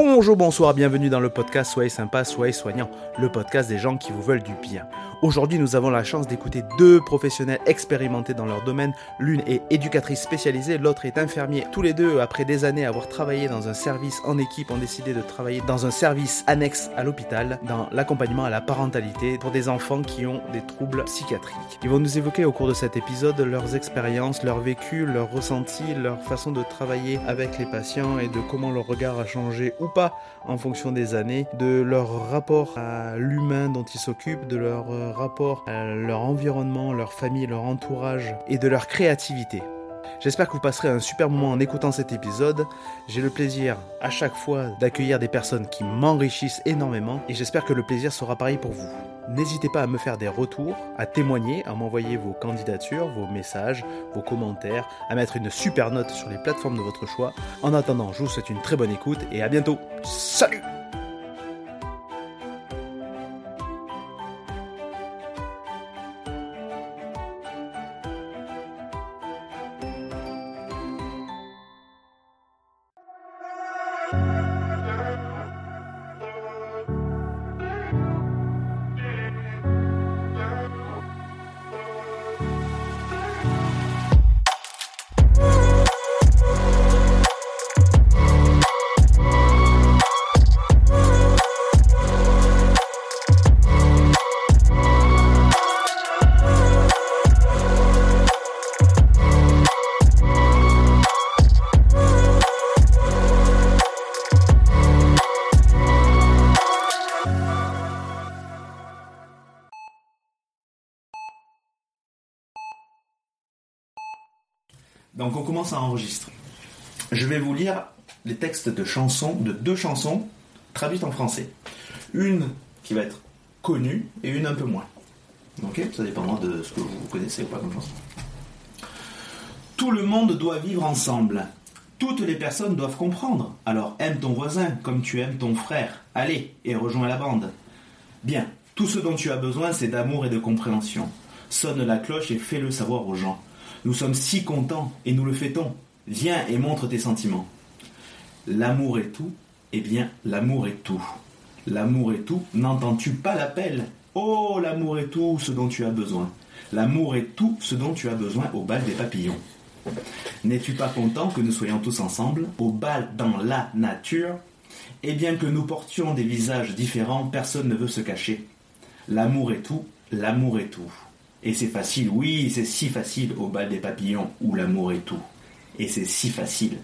com Bonjour, bonsoir, bienvenue dans le podcast Soyez sympa, soyez soignant, le podcast des gens qui vous veulent du bien. Aujourd'hui, nous avons la chance d'écouter deux professionnels expérimentés dans leur domaine. L'une est éducatrice spécialisée, l'autre est infirmier. Tous les deux, après des années avoir travaillé dans un service en équipe, ont décidé de travailler dans un service annexe à l'hôpital, dans l'accompagnement à la parentalité pour des enfants qui ont des troubles psychiatriques. Ils vont nous évoquer au cours de cet épisode leurs expériences, leur vécu, leurs ressentis, leur façon de travailler avec les patients et de comment leur regard a changé ou pas en fonction des années, de leur rapport à l'humain dont ils s'occupent, de leur rapport à leur environnement, leur famille, leur entourage et de leur créativité. J'espère que vous passerez un super moment en écoutant cet épisode. J'ai le plaisir à chaque fois d'accueillir des personnes qui m'enrichissent énormément et j'espère que le plaisir sera pareil pour vous. N'hésitez pas à me faire des retours, à témoigner, à m'envoyer vos candidatures, vos messages, vos commentaires, à mettre une super note sur les plateformes de votre choix. En attendant, je vous souhaite une très bonne écoute et à bientôt. Salut à enregistrer. Je vais vous lire les textes de chansons, de deux chansons traduites en français. Une qui va être connue et une un peu moins. Ok Ça dépendra de ce que vous connaissez ou pas comme chanson. Tout le monde doit vivre ensemble. Toutes les personnes doivent comprendre. Alors aime ton voisin comme tu aimes ton frère. Allez et rejoins la bande. Bien, tout ce dont tu as besoin, c'est d'amour et de compréhension. Sonne la cloche et fais-le savoir aux gens. Nous sommes si contents et nous le fêtons. Viens et montre tes sentiments. L'amour est tout, eh bien l'amour est tout. L'amour est tout, n'entends-tu pas l'appel? Oh, l'amour est tout ce dont tu as besoin. L'amour est tout ce dont tu as besoin au bal des papillons. N'es-tu pas content que nous soyons tous ensemble, au bal dans la nature? Et bien que nous portions des visages différents, personne ne veut se cacher. L'amour est tout, l'amour est tout. Et c'est facile, oui, c'est si facile au bal des papillons où l'amour est tout. Et c'est si facile.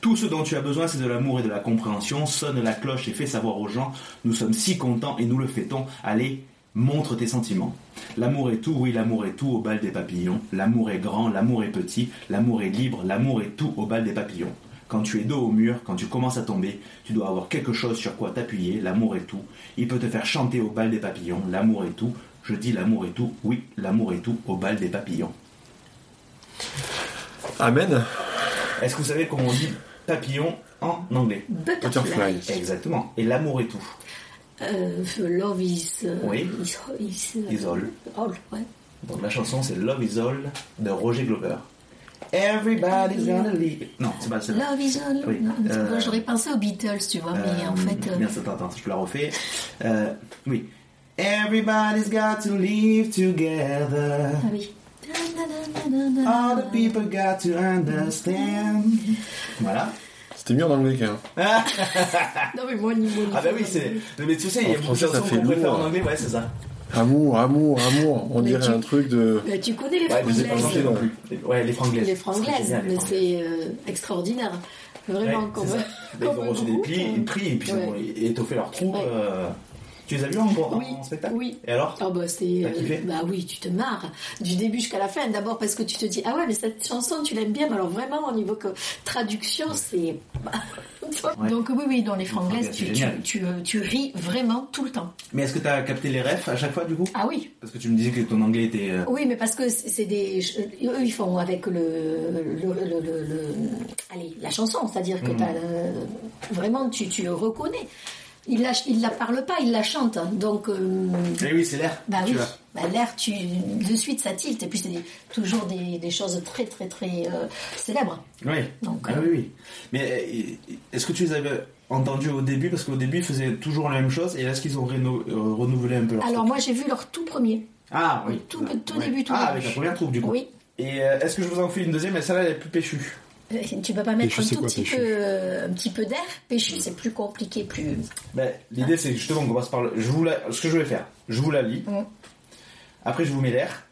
Tout ce dont tu as besoin, c'est de l'amour et de la compréhension. Sonne la cloche et fais savoir aux gens, nous sommes si contents et nous le fêtons. Allez, montre tes sentiments. L'amour est tout, oui, l'amour est tout au bal des papillons. L'amour est grand, l'amour est petit, l'amour est libre, l'amour est tout au bal des papillons. Quand tu es dos au mur, quand tu commences à tomber, tu dois avoir quelque chose sur quoi t'appuyer. L'amour est tout. Il peut te faire chanter au bal des papillons. L'amour est tout. Je dis l'amour est tout. Oui, l'amour est tout au bal des papillons. Amen. Est-ce que vous savez comment on dit papillon en anglais Butterfly. Exactement. Et l'amour est tout. Euh, love is, euh, Oui. is, is, euh, Is all. all, ouais. Donc la chanson c'est Love is All de Roger Glover. Everybody's gonna leave. Non, c'est pas ça. Love is all. Oui. Euh, J'aurais pensé aux Beatles, tu vois, mais en fait. euh, Bien, attends, attends, je te la refais. Euh, oui. Everybody's got to live together. ah oui. All the people got to understand. Voilà. C'était mieux en anglais quand même. Non, mais moi, ni Ah bah oui, c'est. Mais tu sais, il y a beaucoup de français, ça chansons fait qu'on préfère en anglais, ouais, c'est ça. Amour, amour, amour. On Mais dirait tu- un truc de. Mais tu connais les Ouais, mais j'ai pas franglaises. non plus. Les- Ouais, les franglaises. Les C'est franglaises, génial, mais c'est euh, extraordinaire. Vraiment, Ouais. Ils ont reçu des prix, des prix et puis ils ont étoffé leur trou. Ouais. euh, Tu les as vus en, en Oui, spectacle oui. Et alors Ah bah kiffé bah oui tu te marres du début jusqu'à la fin d'abord parce que tu te dis ah ouais mais cette chanson tu l'aimes bien mais alors vraiment au niveau que traduction c'est Ouais. donc oui oui dans les franglaises tu, tu, euh, tu ris vraiment tout le temps Mais est-ce que tu as capté les refs à chaque fois du coup? Ah oui Parce que tu me disais que ton anglais était. euh, oui mais parce que c'est des eux ils font avec le le, le, le- le- allez la chanson c'est à dire que Mhm. t'as le- vraiment tu tu le reconnais il la il la parle pas il la chante donc euh, Eh oui, c'est l'air. Bah oui, bah, l'air, tu, de suite ça tilte, et puis c'est toujours des, des choses très très très euh, célèbres. Oui. Donc, ah euh, oui, oui. Mais euh, est-ce que tu les avais entendu au début? Parce qu'au début, ils faisaient toujours la même chose. Et est-ce qu'ils ont réno- euh, renouvelé un peu leur Alors truc? moi j'ai vu leur tout premier. Ah oui. tout- tout début, tout Ah, début. avec la première troupe du coup. Oui. Et est-ce que je vous en fais une deuxième? Mais celle-là, elle est plus péchue. Euh, Tu peux pas mettre Péchu, un tout quoi, petit péchu peu, euh, un petit peu d'air? Péchu, c'est plus compliqué, plus. Ben, L'idée, c'est justement qu'on commence par le. Je vous la... Ce que je vais faire, je vous la lis. Mm. Après, je vous mets l'air.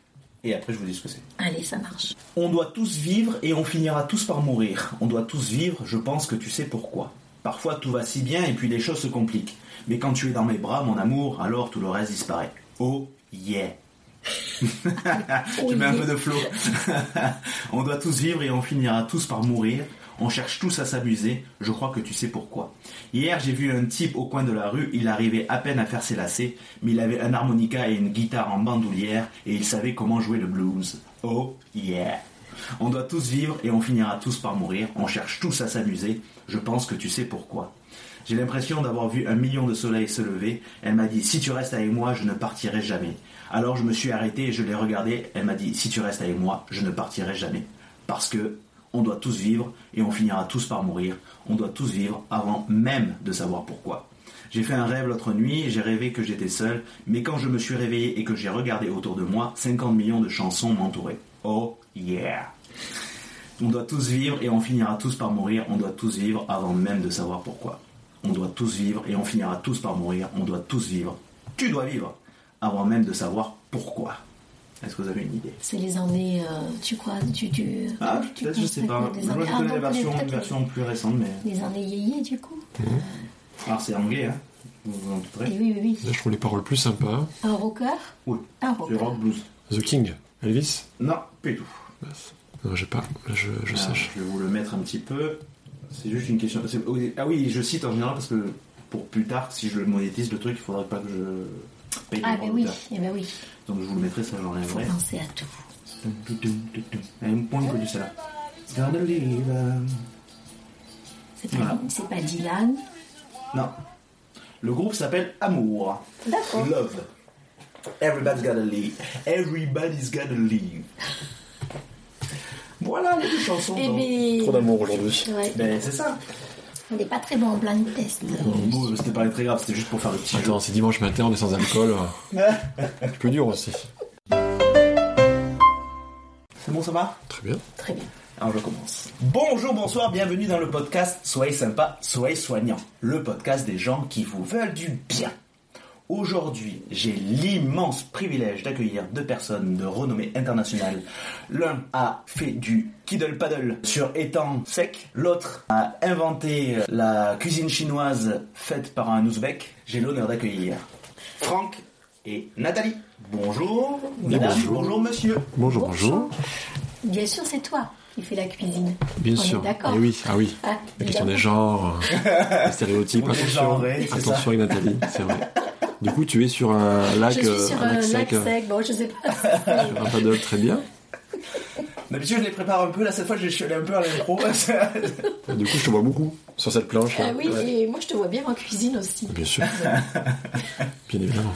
Et après, je vous dis ce que c'est. Allez, ça marche. On doit tous vivre et on finira tous par mourir. On doit tous vivre, je pense que tu sais pourquoi. Parfois tout va si bien et puis les choses se compliquent. Mais quand tu es dans mes bras, mon amour, alors tout le reste disparaît. Oh yeah. Tu mets un peu de flow. on doit tous vivre et on finira tous par mourir. On cherche tous à s'amuser. Je crois que tu sais pourquoi. Hier, j'ai vu un type au coin de la rue. Il arrivait à peine à faire ses lacets, mais il avait un harmonica et une guitare en bandoulière et il savait comment jouer le blues. Oh yeah. On doit tous vivre et on finira tous par mourir. On cherche tous à s'amuser. Je pense que tu sais pourquoi. J'ai l'impression d'avoir vu un million de soleils se lever. Elle m'a dit si tu restes avec moi, je ne partirai jamais. Alors je me suis arrêté et je l'ai regardée. Elle m'a dit si tu restes avec moi, je ne partirai jamais. Parce que on doit tous vivre et on finira tous par mourir. On doit tous vivre avant même de savoir pourquoi. J'ai fait un rêve l'autre nuit, j'ai rêvé que j'étais seul, mais quand je me suis réveillé et que j'ai regardé autour de moi, 50 millions de chansons m'entouraient. Oh yeah! On doit tous vivre et on finira tous par mourir. On doit tous vivre avant même de savoir pourquoi. On doit tous vivre et on finira tous par mourir. On doit tous vivre. Tu dois vivre avant même de savoir pourquoi. Est-ce que vous avez une idée? C'est les années, euh, tu crois, tu, tu, Ah, tu peut-être, je sais pas. Moi, années- je Ah, connais donc, la version, une version plus récente, mais. Les, années yéyé, du coup. Alors, c'est anglais, hein. Vous vous en Et douterez. oui, oui, oui. Là, je trouve les paroles plus sympas. Un rocker? Oui. Un Du rocker. rock blues. The King, Elvis? Non, du tout. Non, j'ai pas. Là, je, je Alors, sache. je vais vous le mettre un petit peu. C'est juste une question. Ah oui, je cite en général parce que pour plus tard, si je le monétise le truc, il faudrait pas que je paye Ah, ben oui, eh ben oui. Donc je vous le mettrai, ça Faut j'enlèverai. penser à tout. Elle est moins connue celle-là. It's gonna leave, C'est pas, Voilà. c'est pas Dylan. Non. Le groupe s'appelle Amour. D'accord. Love. Everybody's gotta leave. Everybody's gotta leave. Voilà les deux chansons. Eh donc. ben. Trop d'amour aujourd'hui. Ouais. Ben c'est ça. On n'est pas très bon en blind test. Bon, c'était pas très grave, c'était juste pour faire le petit. Attends, c'est dimanche matin, on est sans alcool. Un peu dur aussi. C'est bon, ça va? Très bien. Très bien. Alors je commence. Bonjour, bonsoir, bienvenue dans le podcast Soyez sympa, soyez soignant. Le podcast des gens qui vous veulent du bien. Aujourd'hui, j'ai l'immense privilège d'accueillir deux personnes de renommée internationale. L'un a fait du kiddle paddle sur étang sec, l'autre a inventé la cuisine chinoise faite par un ouzbek. J'ai l'honneur d'accueillir Franck et Nathalie. Bonjour, madame, bonjour. bonjour monsieur. Bonjour, bonjour. Bien sûr, c'est toi qui fais la cuisine. Bien On sûr. d'accord. Eh oui, ah oui. Ah, La question des genres, euh, les stéréotypes, attention. genrés, c'est Attention ça. avec Nathalie, c'est vrai. Du coup, tu es sur un lac, Je suis euh, sur un un lac lac sec, euh, sec. Bon, je sais pas. sur un paddle, très bien. D'habitude, je les prépare un peu. Là, cette fois, je suis allé un peu à l'impro. Du coup, je te vois beaucoup sur cette planche. Ah oui, Ouais. et moi je te vois bien en cuisine aussi. Bien sûr. Bien évidemment.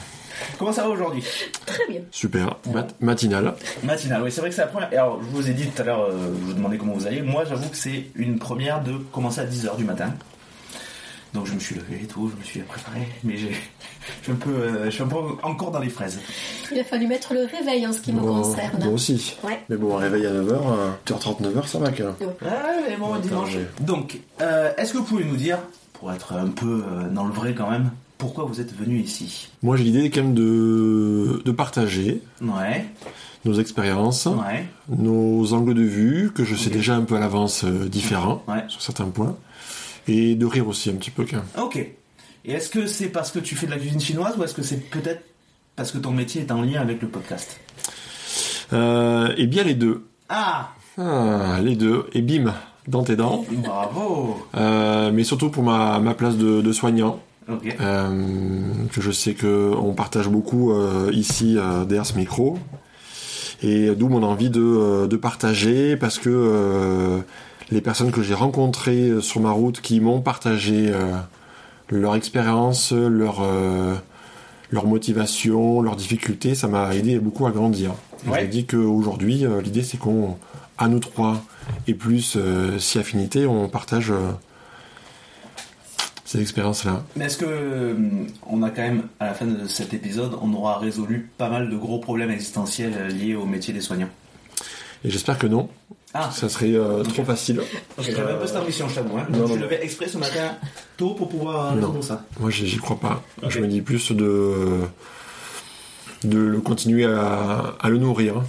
Comment ça va aujourd'hui Très bien. Super. Mat- matinale. Matinale, oui, c'est vrai que c'est la première. Alors, je vous ai dit tout à l'heure, euh, je vous demandais comment vous alliez. Moi, j'avoue que c'est une première de commencer à 10h du matin. Donc, je me suis levé et tout, je me suis préparé. Mais j'ai, je, suis un peu, euh, je suis un peu encore dans les fraises. Il a fallu mettre le réveil en ce qui me Bon, concerne. Moi aussi. Ouais. Mais bon, un réveil à 9h, 8h30, 9h, ça va quand même. Ah, mais bon, Attends, dimanche. Donc, euh, est-ce que vous pouvez nous dire, pour être un peu euh, dans le vrai quand même, pourquoi vous êtes venu ici Moi, j'ai l'idée quand même de, de partager Ouais, nos expériences, ouais, nos angles de vue, que je sais déjà un peu à l'avance euh, différents ouais. sur certains points, et de rire aussi un petit peu quand même. Ok. Et est-ce que c'est parce que tu fais de la cuisine chinoise ou est-ce que c'est peut-être parce que ton métier est en lien avec le podcast? Euh, et bien les deux. Ah Ah, les deux. Et bim, dans tes dents. Bravo Euh, mais surtout pour ma, ma place de, de soignant, Euh, que je sais que on partage beaucoup euh, ici euh, derrière ce micro. Et d'où mon envie de, de partager, parce que les personnes que j'ai rencontrées sur ma route qui m'ont partagé leur expérience, leur, euh, leur motivation, leurs difficultés, ça m'a aidé beaucoup à grandir. Ouais. J'ai dit qu'aujourd'hui, euh, l'idée c'est qu'on, à nous trois, et plus euh, si affinité, on partage ces expériences-là. Mais est-ce que euh, on a quand même, à la fin de cet épisode, on aura résolu pas mal de gros problèmes existentiels euh, liés au métier des soignants? Et j'espère que non. Ah, Ça serait euh, trop facile. j'avais un peu cette ambition, je t'avoue. Hein. Non, je non. levais exprès ce matin tôt pour pouvoir Non. résoudre ça. Moi, j'y crois pas. Je me dis plus de de le continuer à, à le nourrir,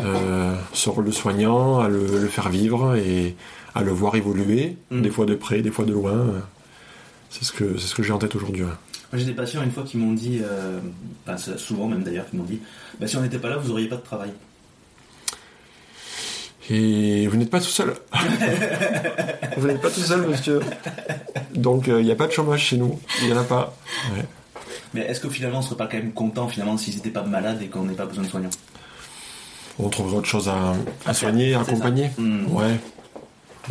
euh, ce rôle de soignant, à le, le faire vivre et à le voir évoluer, Mm. des fois de près, des fois de loin. C'est ce que ce que j'ai en tête aujourd'hui. ouais. J'ai des patients une fois qui m'ont dit, euh, souvent même d'ailleurs, qui m'ont dit bah, si on n'était pas là, vous auriez pas de travail. Et vous n'êtes pas tout seul. vous n'êtes pas tout seul, monsieur. Donc il n'y a pas de chômage chez nous. Il n'y en a pas. Ouais. Mais est-ce que finalement on serait pas quand même content finalement s'ils n'étaient pas malades et qu'on n'ait pas besoin de soignants? On trouverait autre chose à, à soigner, à accompagner. Hmm. Ouais.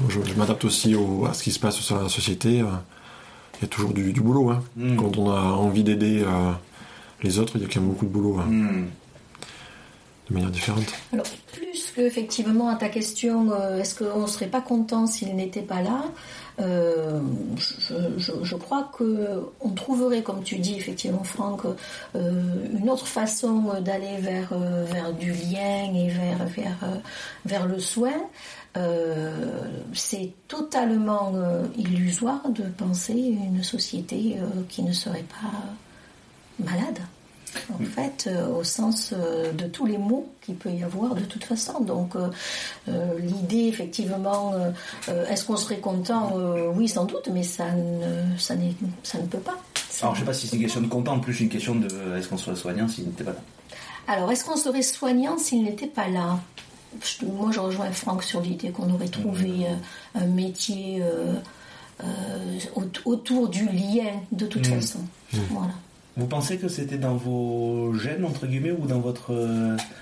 Je, je m'adapte aussi au- à ce qui se passe sur la société. Il y a toujours du, du boulot. hein. Mm. Quand on a envie d'aider euh, les autres, il y a quand même beaucoup de boulot hein, Hmm. de manière différente. Alors, plus que effectivement à ta question, euh, est-ce qu'on ne serait pas content s'il n'était pas là euh, je, je- je crois que on trouverait, comme tu dis effectivement, Franck, euh, une autre façon d'aller vers, euh, vers du lien et vers, vers, vers le soin. Euh, c'est totalement euh, illusoire de penser une société euh, qui ne serait pas malade en fait, euh, au sens euh, de tous les mots qu'il peut y avoir de toute façon. Donc, euh, l'idée, effectivement, est-ce qu'on serait content Oui, sans doute, mais ça ne, ça ça ne peut pas. Ça- Alors je sais pas si c'est une question de content, en plus une question de est-ce qu'on serait soignant s'ils n'étaient pas là? Alors, est-ce qu'on serait soignant s'il n'était pas là? Je- Moi, je rejoins Franck sur l'idée qu'on aurait trouvé euh, un métier euh, euh, au- autour du lien, de toute façon. Voilà. Vous pensez que c'était dans vos gènes, entre guillemets, ou dans votre...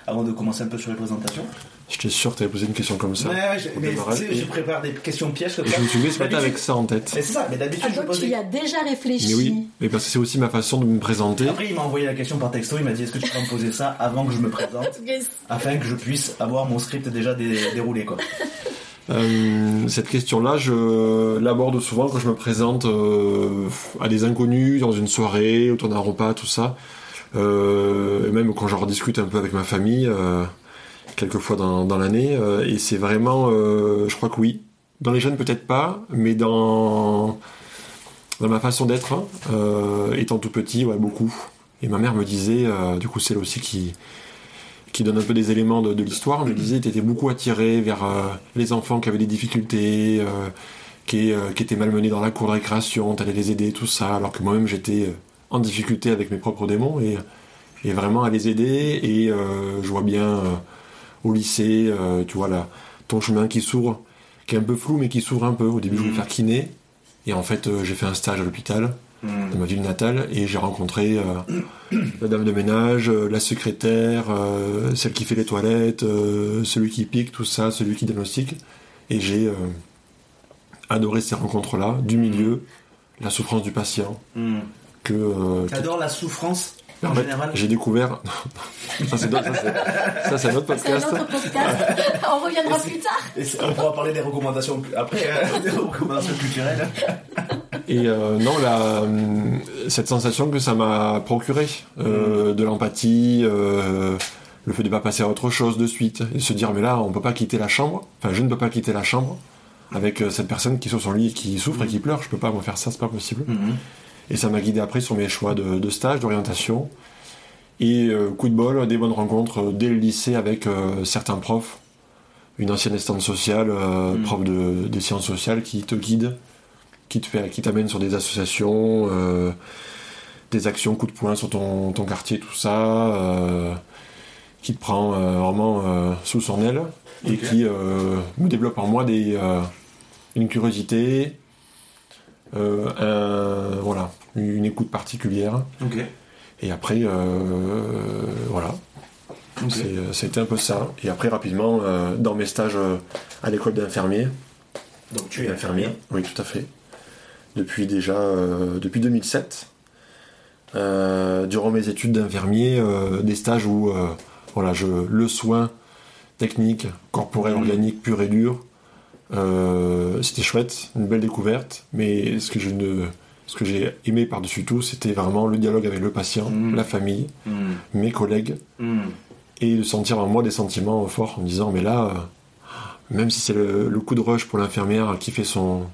avant de commencer un peu sur les présentations J'étais sûr que tu avais posé une question comme ça. Ouais, ouais, je, mais, sais, je prépare des questions pièges comme Et ça. je me suis levé ce matin avec ça en tête. Mais c'est ça, mais d'habitude Ah, je donc, pose tu y as déjà réfléchi Mais oui, mais parce que c'est aussi ma façon de me présenter. Après il m'a envoyé la question par texto, il m'a dit est-ce que tu peux me poser ça avant que je me présente afin que je puisse avoir mon script déjà dé- déroulé quoi. Euh, cette question-là, je l'aborde souvent quand je me présente euh, à des inconnus, dans une soirée, autour d'un repas, tout ça. Euh, et même quand j'en rediscute un peu avec ma famille, euh, quelques fois dans, dans l'année. euh, et c'est vraiment, euh, je crois que oui. Dans les jeunes, peut-être pas, mais dans, dans ma façon d'être, euh, étant tout petit, ouais, beaucoup. Et ma mère me disait, du coup, c'est elle aussi qui, qui donne un peu des éléments de, de l'histoire, me disait tu étais beaucoup attiré vers les enfants qui avaient des difficultés, qui, euh, qui étaient malmenés dans la cour de récréation, t'allais les aider, tout ça, alors que moi-même j'étais en difficulté avec mes propres démons et, et vraiment à les aider. Et je vois bien au lycée, euh, tu vois, là, ton chemin qui s'ouvre, qui est un peu flou mais qui s'ouvre un peu. Au début je voulais faire kiné, et en fait euh, j'ai fait un stage à l'hôpital Hmm. dans ma ville natale et j'ai rencontré euh, la dame de ménage, euh, la secrétaire, euh, celle qui fait les toilettes, euh, celui qui pique, tout ça, celui qui diagnostique. Et j'ai euh, adoré ces rencontres-là, du milieu, la souffrance du patient, Hmm. que euh, T'adores la souffrance en en fait, général j'ai découvert. ça c'est c'est- c'est C'est un podcast. autre podcast. On reviendra plus tard. Et c'est- on pourra parler des recommandations après, hein, des recommandations culturelles. Et euh, non, la, hum, cette sensation que ça m'a procuré, euh, de l'empathie, euh, le fait de pas passer à autre chose de suite, et se dire mais là on peut pas quitter la chambre, enfin je ne peux pas quitter la chambre avec euh, cette personne qui est sur son lit et qui souffre et qui pleure, je peux pas me faire ça, c'est pas possible. Mhm. Et ça m'a guidé après sur mes choix de, de stage, d'orientation. Et euh, coup de bol, des bonnes rencontres euh, dès le lycée avec euh, certains profs, une ancienne assistante sociale, euh, Mm. prof de, des sciences sociales qui te guide, qui te fait, qui t'amène sur des associations, des actions coup de poing sur ton, ton quartier, tout ça, qui te prend vraiment sous son aile et qui me développe en moi des, une curiosité, un- voilà, une écoute particulière. Et après, euh, voilà, Ok. c'est, euh, c'était un peu ça. Et après, rapidement, euh, dans mes stages euh, à l'école d'infirmier, Donc tu es infirmier. oui, tout à fait, depuis déjà, euh, depuis 2007, euh, durant mes études d'infirmier, euh, des stages où, euh, voilà, je, le soin technique, corporel, Mhm. organique, pur et dur, euh, c'était chouette, une belle découverte, mais ce que je ne ce que j'ai aimé par-dessus tout, c'était vraiment le dialogue avec le patient, Mm. la famille, Mm. mes collègues, Mm. et de sentir en moi des sentiments forts en me disant, mais là, euh, même si c'est le, le coup de rush pour l'infirmière qui fait son,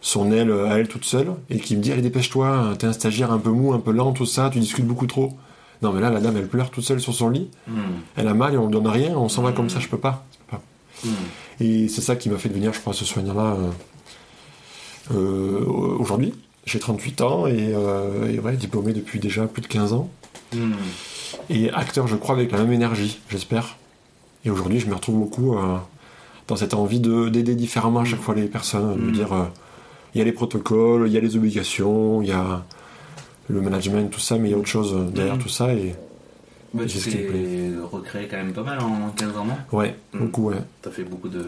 son aile à elle toute seule, et qui me dit, allez, dépêche-toi, t'es un stagiaire un peu mou, un peu lent, tout ça, tu discutes beaucoup trop. Non, mais là, la dame, elle pleure toute seule sur son lit, elle a mal et on ne donne rien, on s'en va Mm. comme ça, je peux pas. Je peux pas. Mm. Et c'est ça qui m'a fait devenir, je crois, ce soignant-là euh, euh, aujourd'hui. J'ai 38 ans et, euh, et ouais, diplômé depuis déjà plus de 15 ans. Mm. Et acteur, je crois, avec la même énergie, j'espère. Et aujourd'hui, je me retrouve beaucoup dans cette envie de- d'aider différemment à chaque fois les personnes, de me Mm. dire, il y a les protocoles, il y a les obligations, il y a le management, tout ça, mais il y a autre chose derrière tout ça. Et Bah, tu t'es recréé quand même pas mal en 15 ans, non? Ouais, Mm. beaucoup, ouais. T'as fait beaucoup de.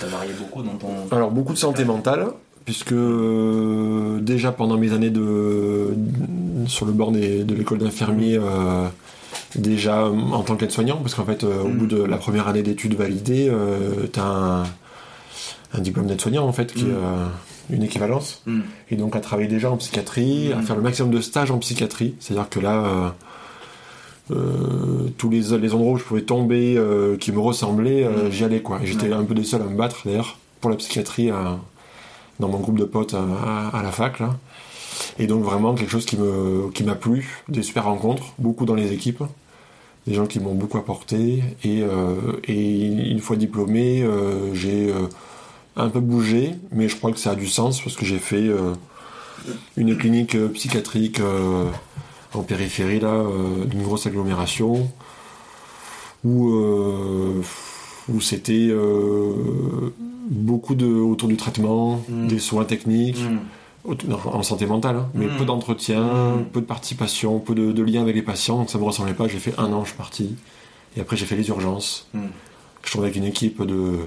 T'as varié beaucoup dans ton. Alors beaucoup de santé mentale, puisque euh, déjà pendant mes années de, sur le bord des- de l'école d'infirmier, euh, déjà en tant qu'aide-soignant, parce qu'en fait euh, au Mm. bout de la première année d'études validées, t'as un, un diplôme d'aide-soignant en fait, qui est euh, une équivalence, et donc à travailler déjà en psychiatrie, à faire le maximum de stages en psychiatrie, c'est-à-dire que là... euh, tous les, les endroits où je pouvais tomber euh, qui me ressemblaient, euh, j'y allais quoi. J'étais un peu des seuls à me battre d'ailleurs pour la psychiatrie à- dans mon groupe de potes à, à- à la fac là. Et donc vraiment quelque chose qui me qui m'a plu, des super rencontres, beaucoup dans les équipes, des gens qui m'ont beaucoup apporté. Et, et une fois diplômé, j'ai un peu bougé, mais je crois que ça a du sens parce que j'ai fait une clinique psychiatrique en périphérie là, euh, d'une grosse agglomération où, euh, où c'était euh, beaucoup de autour du traitement, Mm. des soins techniques, Mm. en santé mentale, hein, mais Mm. peu d'entretien, peu de participation, peu de, de lien avec les patients, donc ça me ressemblait pas. J'ai fait un an, je suis parti, et après j'ai fait les urgences. Je travaille avec une équipe de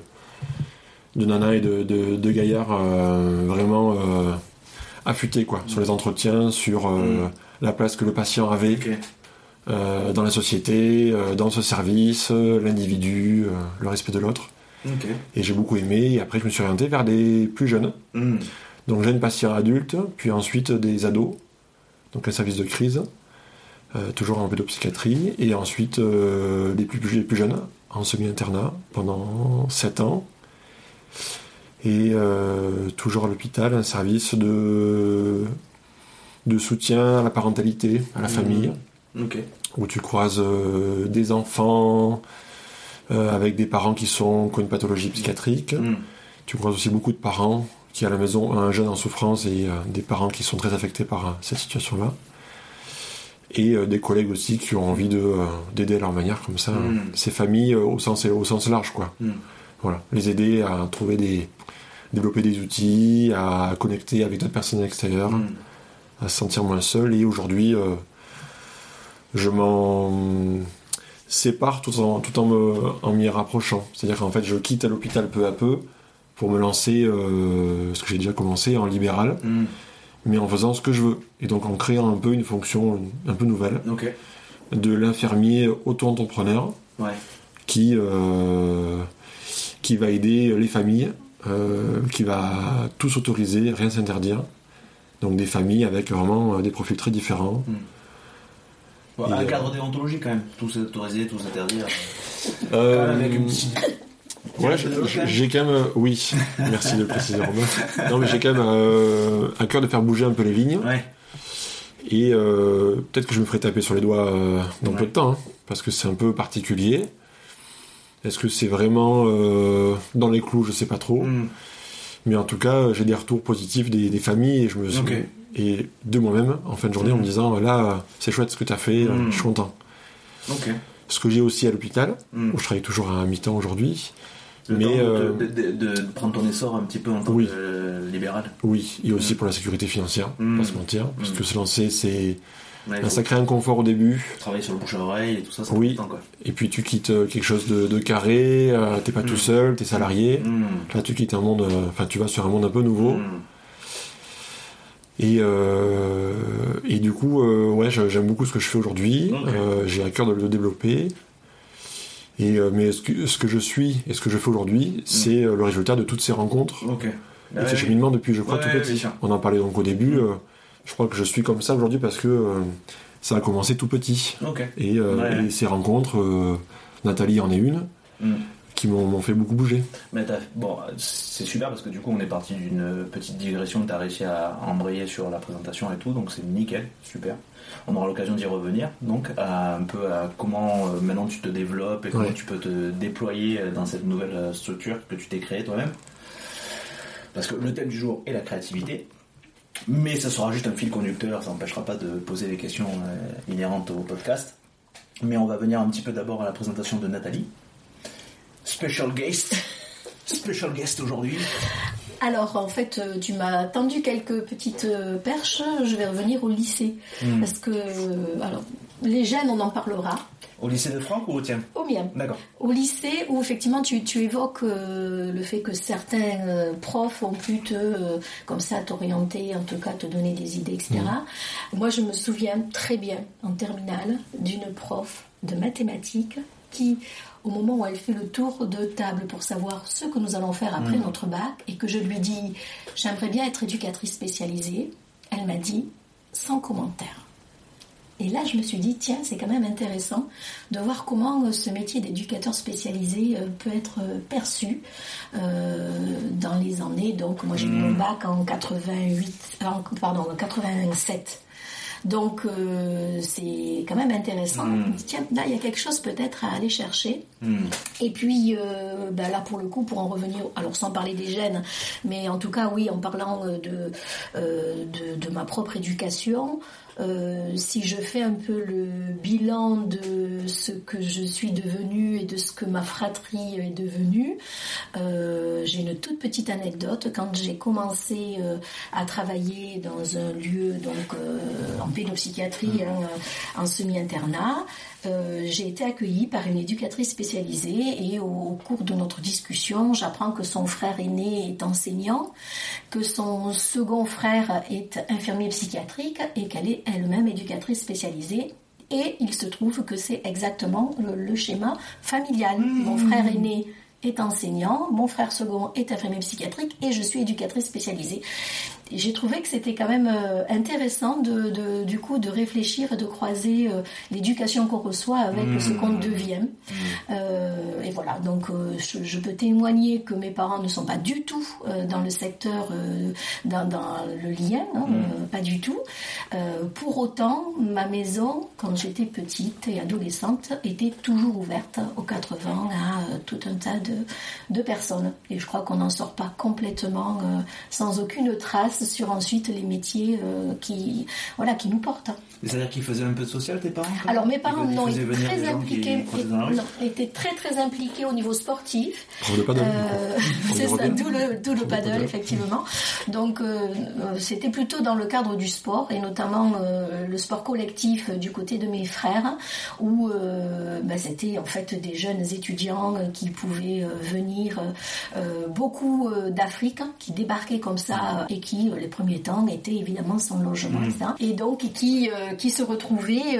de nanas et de, de, de gaillards euh, vraiment euh, affûtés quoi, sur les entretiens, sur euh. La place que le patient avait euh, dans la société, euh, dans ce service, euh, l'individu, le respect de l'autre. Et j'ai beaucoup aimé. Et après, je me suis orienté vers des plus jeunes. Mm. Donc, jeunes patients adultes, puis ensuite des ados, donc un service de crise, toujours en pédopsychiatrie. Et ensuite, les, plus, les plus jeunes, en semi-internat, pendant 7 ans. Et euh, toujours à l'hôpital, un service de, de soutien à la parentalité, à la Mhm. famille où tu croises euh, des enfants euh, avec des parents qui, sont, qui ont une pathologie psychiatrique. Mm. Tu croises aussi beaucoup de parents qui à la maison ont un jeune en souffrance et euh, des parents qui sont très affectés par cette situation-là. Et des collègues aussi qui ont envie de, d'aider à leur manière comme ça Mm. euh, ces familles au, sens, au sens large. quoi. Voilà. Les aider à trouver des développer des outils, à connecter avec d'autres personnes extérieures. À se sentir moins seul. Et aujourd'hui, euh, je m'en sépare tout en, tout en me- en m'y rapprochant. C'est-à-dire qu'en fait, je quitte l'hôpital peu à peu pour me lancer, euh, ce que j'ai déjà commencé, en libéral, Mm. mais en faisant ce que je veux. Et donc en créant un peu une fonction un peu nouvelle de l'infirmier auto-entrepreneur Ouais. qui, euh, qui va aider les familles, qui va tout s'autoriser, rien s'interdire. Donc des familles avec vraiment euh, des profils très différents. Bon, Et, un euh, cadre déontologique quand même. Tout s'autoriser, tout s'interdire. Euh, Quand même avec une petite. ouais, j'ai- quand même, euh, oui, merci de le préciser Romain. Non mais j'ai quand même euh, à cœur de faire bouger un peu les lignes. Ouais. Et euh, peut-être que je me ferai taper sur les doigts euh, dans Ouais. peu de temps, hein, parce que c'est un peu particulier. Est-ce que c'est vraiment euh, dans les clous Je sais pas trop. Mm. Mais en tout cas, j'ai des retours positifs des, des familles et je me suis et de moi-même en fin de journée en me disant là c'est chouette ce que tu as fait, euh, Mhm. je suis content. Ce que j'ai aussi à l'hôpital, Mm. où je travaille toujours à mi-temps aujourd'hui. Le Mais, temps de- euh, de, de- de- de prendre ton essor un petit peu en tant Oui. que euh, libéral. Oui, et aussi Mhm. pour la sécurité financière, pas se mentir, parce que se lancer c'est Ouais, un faut sacré inconfort au début. Travailler sur le bouche à oreille et tout ça, c'est Oui. quoi. Et puis tu quittes euh, quelque chose de, de carré, euh, t'es pas tout Mhm. seul, t'es salarié. Mm. Là tu quittes un monde, euh, enfin tu vas sur un monde un peu nouveau. Mm. Et, euh, et du coup, euh, ouais, j'aime beaucoup ce que je fais aujourd'hui. Euh, J'ai à cœur de le développer. Et, mais ce que, ce que je suis et ce que je fais aujourd'hui, c'est le résultat de toutes ces rencontres Ok. et Ouais, ces cheminements depuis, je crois, Ouais, tout petit. On en parlait donc au début. Je crois que je suis comme ça aujourd'hui parce que euh, ça a commencé tout petit. Et, euh, Ouais. et ces rencontres, euh, Nathalie en est une, Mm. qui m'ont fait beaucoup bouger. Mais bon, c'est super parce que du coup on est parti d'une petite digression, tu as réussi à embrayer sur la présentation et tout, donc c'est nickel, super. On aura l'occasion d'y revenir, donc à un peu à comment euh, maintenant tu te développes et comment Ouais. tu peux te déployer dans cette nouvelle structure que tu t'es créée toi-même. Parce que le thème du jour est la créativité, mais ça sera juste un fil conducteur, ça n'empêchera pas de poser des questions euh, inhérentes au podcast. Mais on va venir un petit peu d'abord à la présentation de Nathalie. Special guest. Special guest aujourd'hui. Alors en fait, euh, tu m'as tendu quelques petites euh, perches. Je vais revenir au lycée Hmm. parce que alors les jeunes, on en parlera. Au lycée de Franck ou au tien Au mien. D'accord. Au lycée, où effectivement tu, tu évoques euh, le fait que certains euh, profs ont pu te, euh, comme ça, t'orienter, en tout cas te donner des idées, etc. Moi, je me souviens très bien, en terminale, d'une prof de mathématiques qui, au moment où elle fait le tour de table pour savoir ce que nous allons faire après notre bac, et que je lui dis, j'aimerais bien être éducatrice spécialisée, elle m'a dit, sans commentaire. Et là, je me suis dit, tiens, c'est quand même intéressant de voir comment euh, ce métier d'éducateur spécialisé euh, peut être euh, perçu dans les années. Donc, moi, j'ai eu mon bac en 88, en- pardon, en 87. Donc, euh, c'est quand même intéressant. Dis, Tiens, là, il y a quelque chose peut-être à aller chercher. Hmm. Et puis euh, bah là pour le coup pour en revenir, alors sans parler des gènes, mais en tout cas oui en parlant de, euh, de, de ma propre éducation, euh, si je fais un peu le bilan de ce que je suis devenue et de ce que ma fratrie est devenue, euh, j'ai une toute petite anecdote. Quand j'ai commencé euh, à travailler dans un lieu donc euh, en pédopsychiatrie, hein, en semi-internat, euh, j'ai été accueillie par une éducatrice spécialisée et au, au cours de notre discussion, j'apprends que son frère aîné est enseignant, que son second frère est infirmier psychiatrique et qu'elle est elle-même éducatrice spécialisée. Et il se trouve que c'est exactement le, le schéma familial. Mon frère aîné est enseignant, mon frère second est infirmier psychiatrique et je suis éducatrice spécialisée. J'ai trouvé que c'était quand même euh, intéressant de, de- du coup de réfléchir et de croiser euh, l'éducation qu'on reçoit avec ce qu'on devient. Euh, et voilà, donc je, je peux témoigner que mes parents ne sont pas du tout dans le secteur, dans, dans le lien, hein, euh, pas du tout. Euh, pour autant, ma maison, quand j'étais petite et adolescente, était toujours ouverte aux 80 à tout un tas de, de personnes. Et je crois qu'on n'en sort pas complètement euh, sans aucune trace sur ensuite les métiers euh, qui, voilà, qui nous portent. C'est-à-dire qu'ils faisaient un peu de social, tes parents Alors mes parents Ils non, faisaient étaient très qui impliqués, non, étaient très très impliqués au niveau sportif. Euh, c'est ça, d'où le, d'où paddle, effectivement. Donc, euh, euh, c'était plutôt dans le cadre du sport, et notamment euh, le sport collectif du côté de mes frères, où euh, bah, c'était en fait des jeunes étudiants qui pouvaient euh, venir, euh, beaucoup euh, d'Afrique, qui débarquaient comme ça, et qui, euh, les premiers temps, étaient évidemment sans logement, etc. Et donc, qui, euh, qui se retrouvaient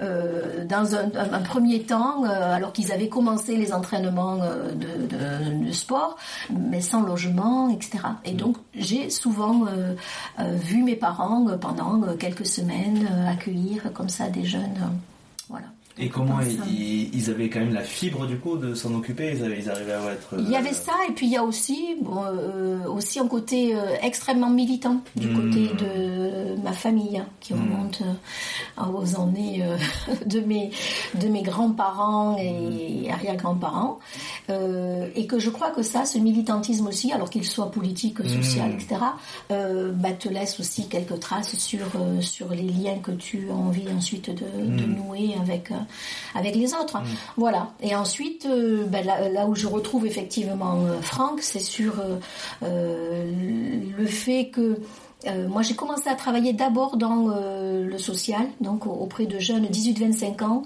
euh, dans un, premier temps, alors qu'ils avaient commencé les entraînements de, de- de sport, mais sans logement, etc. Et donc, j'ai souvent vu mes parents pendant quelques semaines accueillir comme ça des jeunes. voilà. Et comment Dans ils, avaient quand même la fibre du coup de s'en occuper ils, avaient- ils arrivaient à être. Il y avait ça, et puis il y a aussi, euh, aussi un côté euh, extrêmement militant du Mm. côté de ma famille, hein, qui remonte euh, aux années euh, de mes, de mes grands-parents et arrière-grands-parents. Euh, et que je crois que ça, ce militantisme aussi, alors qu'il soit politique, social, etc., bah, te laisse aussi quelques traces sur, sur les liens que tu as envie ensuite de, de nouer avec, avec les autres. Voilà. Et ensuite, euh, bah, là, là où je retrouve effectivement euh, Franck, c'est sur euh, le fait que euh, moi, j'ai commencé à travailler d'abord dans euh, le social, donc auprès de jeunes 18-25 ans,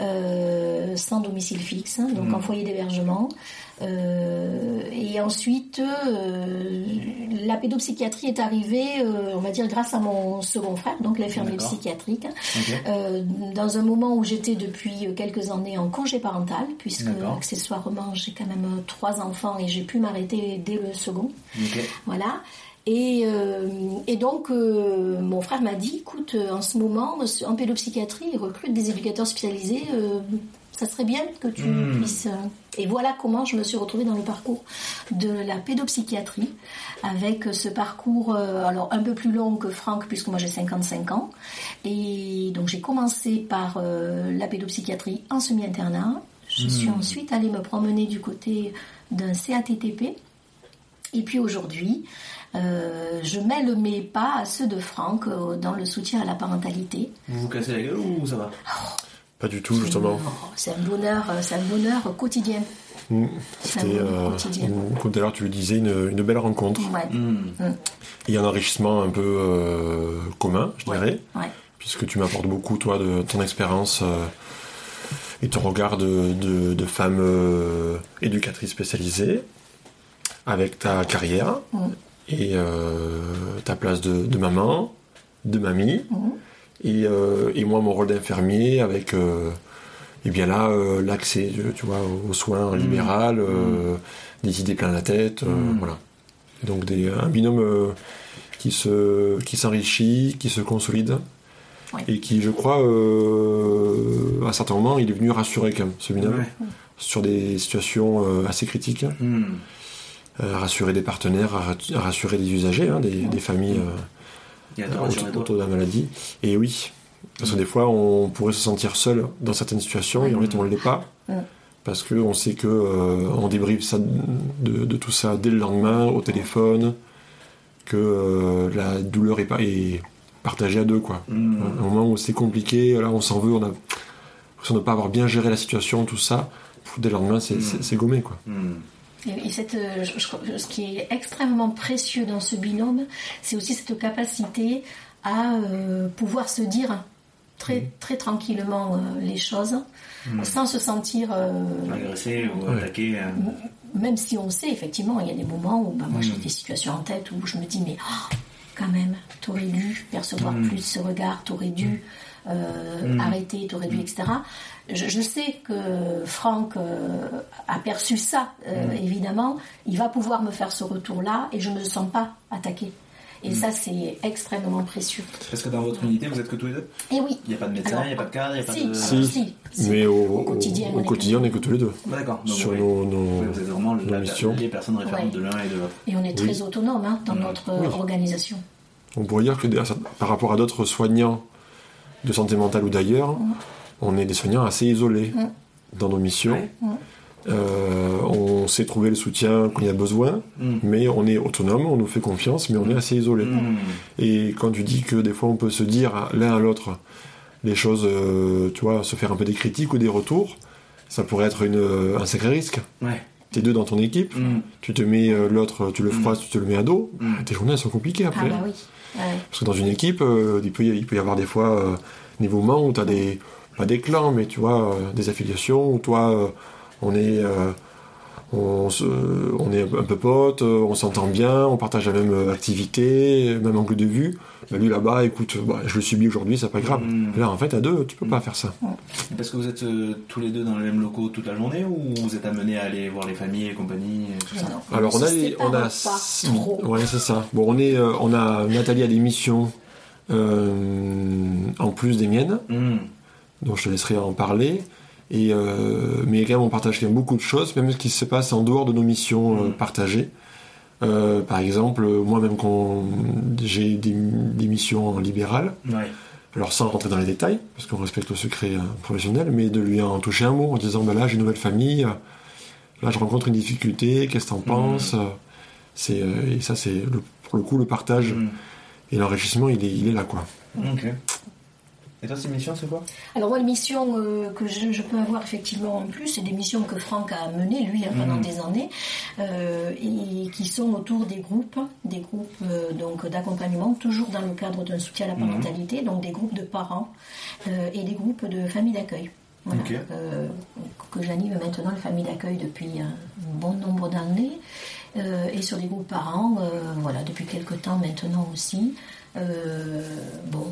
euh, sans domicile fixe, hein, donc Mhm. en foyer d'hébergement. Euh, et ensuite, euh, la pédopsychiatrie est arrivée, euh, on va dire, grâce à mon second frère, donc l'infirmier psychiatrique, dans un moment où j'étais depuis quelques années en congé parental, puisque accessoirement j'ai quand même trois enfants et j'ai pu m'arrêter dès le second. Voilà. Et, euh, et donc, euh, mon frère m'a dit, écoute, en ce moment, en pédopsychiatrie, ils recrutent des éducateurs spécialisés. euh, ça serait bien que tu Hmm. puisses. euh, Et voilà comment je me suis retrouvée dans le parcours de la pédopsychiatrie, avec ce parcours euh, alors un peu plus long que Franck, puisque moi j'ai 55 ans. Et donc j'ai commencé par euh, la pédopsychiatrie en semi-internat. Je suis ensuite allée me promener du côté d'un CATTP. Et puis aujourd'hui, euh, je mêle mes pas à ceux de Franck euh, dans le soutien à la parentalité. Vous vous cassez la gueule ou ça va? Pas du tout, justement. Oh, C'est un bonheur, euh, c'est un bonheur quotidien. Mm. C'est un C'était, bonheur euh, quotidien. mm, comme tout à l'heure tu le disais, une, une belle rencontre. Ouais. Hmm. Et un enrichissement un peu euh, commun, je dirais, Ouais. puisque tu m'apportes beaucoup, toi, de ton expérience euh, et ton regard de, de, de femme euh, éducatrice spécialisée, avec ta carrière et euh, ta place de, de maman, de mamie. Et, euh, et moi mon rôle d'infirmier avec euh, et bien là euh, l'accès tu vois aux soins en libéral euh, des idées plein la tête euh, Mm. voilà. Et donc des, un binôme qui se qui s'enrichit qui se consolide. Et qui je crois euh, à un certain moment il est venu rassurer quand même ce binôme sur des situations euh, assez critiques. Euh, rassurer des partenaires rassurer des usagers hein, des, des familles autour, de la maladie. Et oui, parce que des fois, on pourrait se sentir seul dans certaines situations et en fait, on ne l'est pas. Mm. Parce qu'on sait que euh, on débriefe ça de, de tout ça dès le lendemain au téléphone, que euh, la douleur est, pas, est partagée à deux. Quoi. Hmm. Au moment où c'est compliqué, là, on s'en veut, on a l'impression de ne pas avoir bien géré la situation, tout ça. pff, Dès le lendemain, c'est c'est gommé. Quoi. Hmm. Et, et cette, euh, je- je- ce qui est extrêmement précieux dans ce binôme, c'est aussi cette capacité à euh, pouvoir se dire très, très tranquillement euh, les choses, sans se sentir, euh, Agresser ou Ouais. attaquer. euh, même si on sait effectivement, il y a des moments où bah, moi j'ai Mm. des situations en tête où je me dis, mais oh, quand même, t'aurais dû percevoir plus ce regard, t'aurais dû euh, Mm. arrêter, t'aurais dû, etc. Je, je sais que Franck euh, a perçu ça, euh, évidemment. Il va pouvoir me faire ce retour-là et je ne me sens pas attaquée. Et ça, c'est extrêmement précieux. Parce que dans votre unité, vous êtes que tous les deux? Et oui. Il n'y a pas de médecin, il n'y a pas de cadre, il n'y a pas si, de. Si. si, si. Mais au, Au quotidien, au on est quotidien, on n'est que tous les deux. Ah, D'accord. Sur oui. nos, nos- Oui, vous êtes vraiment nos la- missions. les personnes référentes Ouais. de l'un et de l'autre. Et on est très Oui. autonome hein, dans notre Oui. organisation. On pourrait dire que par rapport à d'autres soignants de santé mentale ou d'ailleurs, on est des soignants assez isolés Mm. dans nos missions. Mm. Euh, on sait trouver le soutien quand il y a besoin, Mm. mais on est autonome, on nous fait confiance, mais on est assez isolé. Et quand tu dis que des fois on peut se dire l'un à l'autre les choses, euh, tu vois, se faire un peu des critiques ou des retours, ça pourrait être une, euh, un sacré risque. Ouais. T'es deux dans ton équipe, Hmm. tu te mets euh, l'autre, tu le froisses, tu te le mets à dos, Mm. tes journées elles sont compliquées Ah après. bah oui. Ouais. Parce que dans une équipe, euh, il, peut y, il peut y avoir des fois euh, des moments où tu as des, pas des clans, mais tu vois, euh, des affiliations, où toi, euh, on est, euh, on, se- on est un peu potes, on s'entend bien, on partage la même activité, même angle de vue. Lui là-bas, écoute, bah, je le subis aujourd'hui, c'est pas grave. Mm. Là, en fait, à deux, tu peux pas faire ça. Parce que vous êtes euh, tous les deux dans les mêmes locaux toute la journée ou vous êtes amenés à aller voir les familles et compagnie et tout ça? Non, Alors on a, les- on a, sépare pas trop. ouais c'est ça. Bon on est, euh, on a Nathalie a des missions euh, en plus des miennes. Hmm. donc je te laisserai en parler. Et, euh, mais quand même, on partage quand même beaucoup de choses, même ce qui se passe en dehors de nos missions euh, Mm. partagées. Euh, par exemple, moi-même, quand j'ai des, des missions en libéral, Ouais. alors sans rentrer dans les détails, parce qu'on respecte le secret euh, professionnel, mais de lui en toucher un mot en disant bah là, j'ai une nouvelle famille, euh, là, je rencontre une difficulté, qu'est-ce que t'en penses c'est, euh, Et ça, c'est le- pour le coup le partage Hmm. et l'enrichissement, il est, il est là, quoi. Et toi, ces missions, c'est quoi? Alors moi, les missions euh, que je, je peux avoir effectivement en plus, c'est des missions que Franck a menées, lui, hein, pendant Mhm. des années, euh, et qui sont autour des groupes, des groupes euh, donc d'accompagnement, toujours dans le cadre d'un soutien à la Mhm. parentalité, donc des groupes de parents et des groupes de familles d'accueil. Voilà, que j'anime maintenant, les familles d'accueil, depuis un bon nombre d'années, et sur des groupes parents, voilà, depuis quelques temps maintenant aussi. Bon,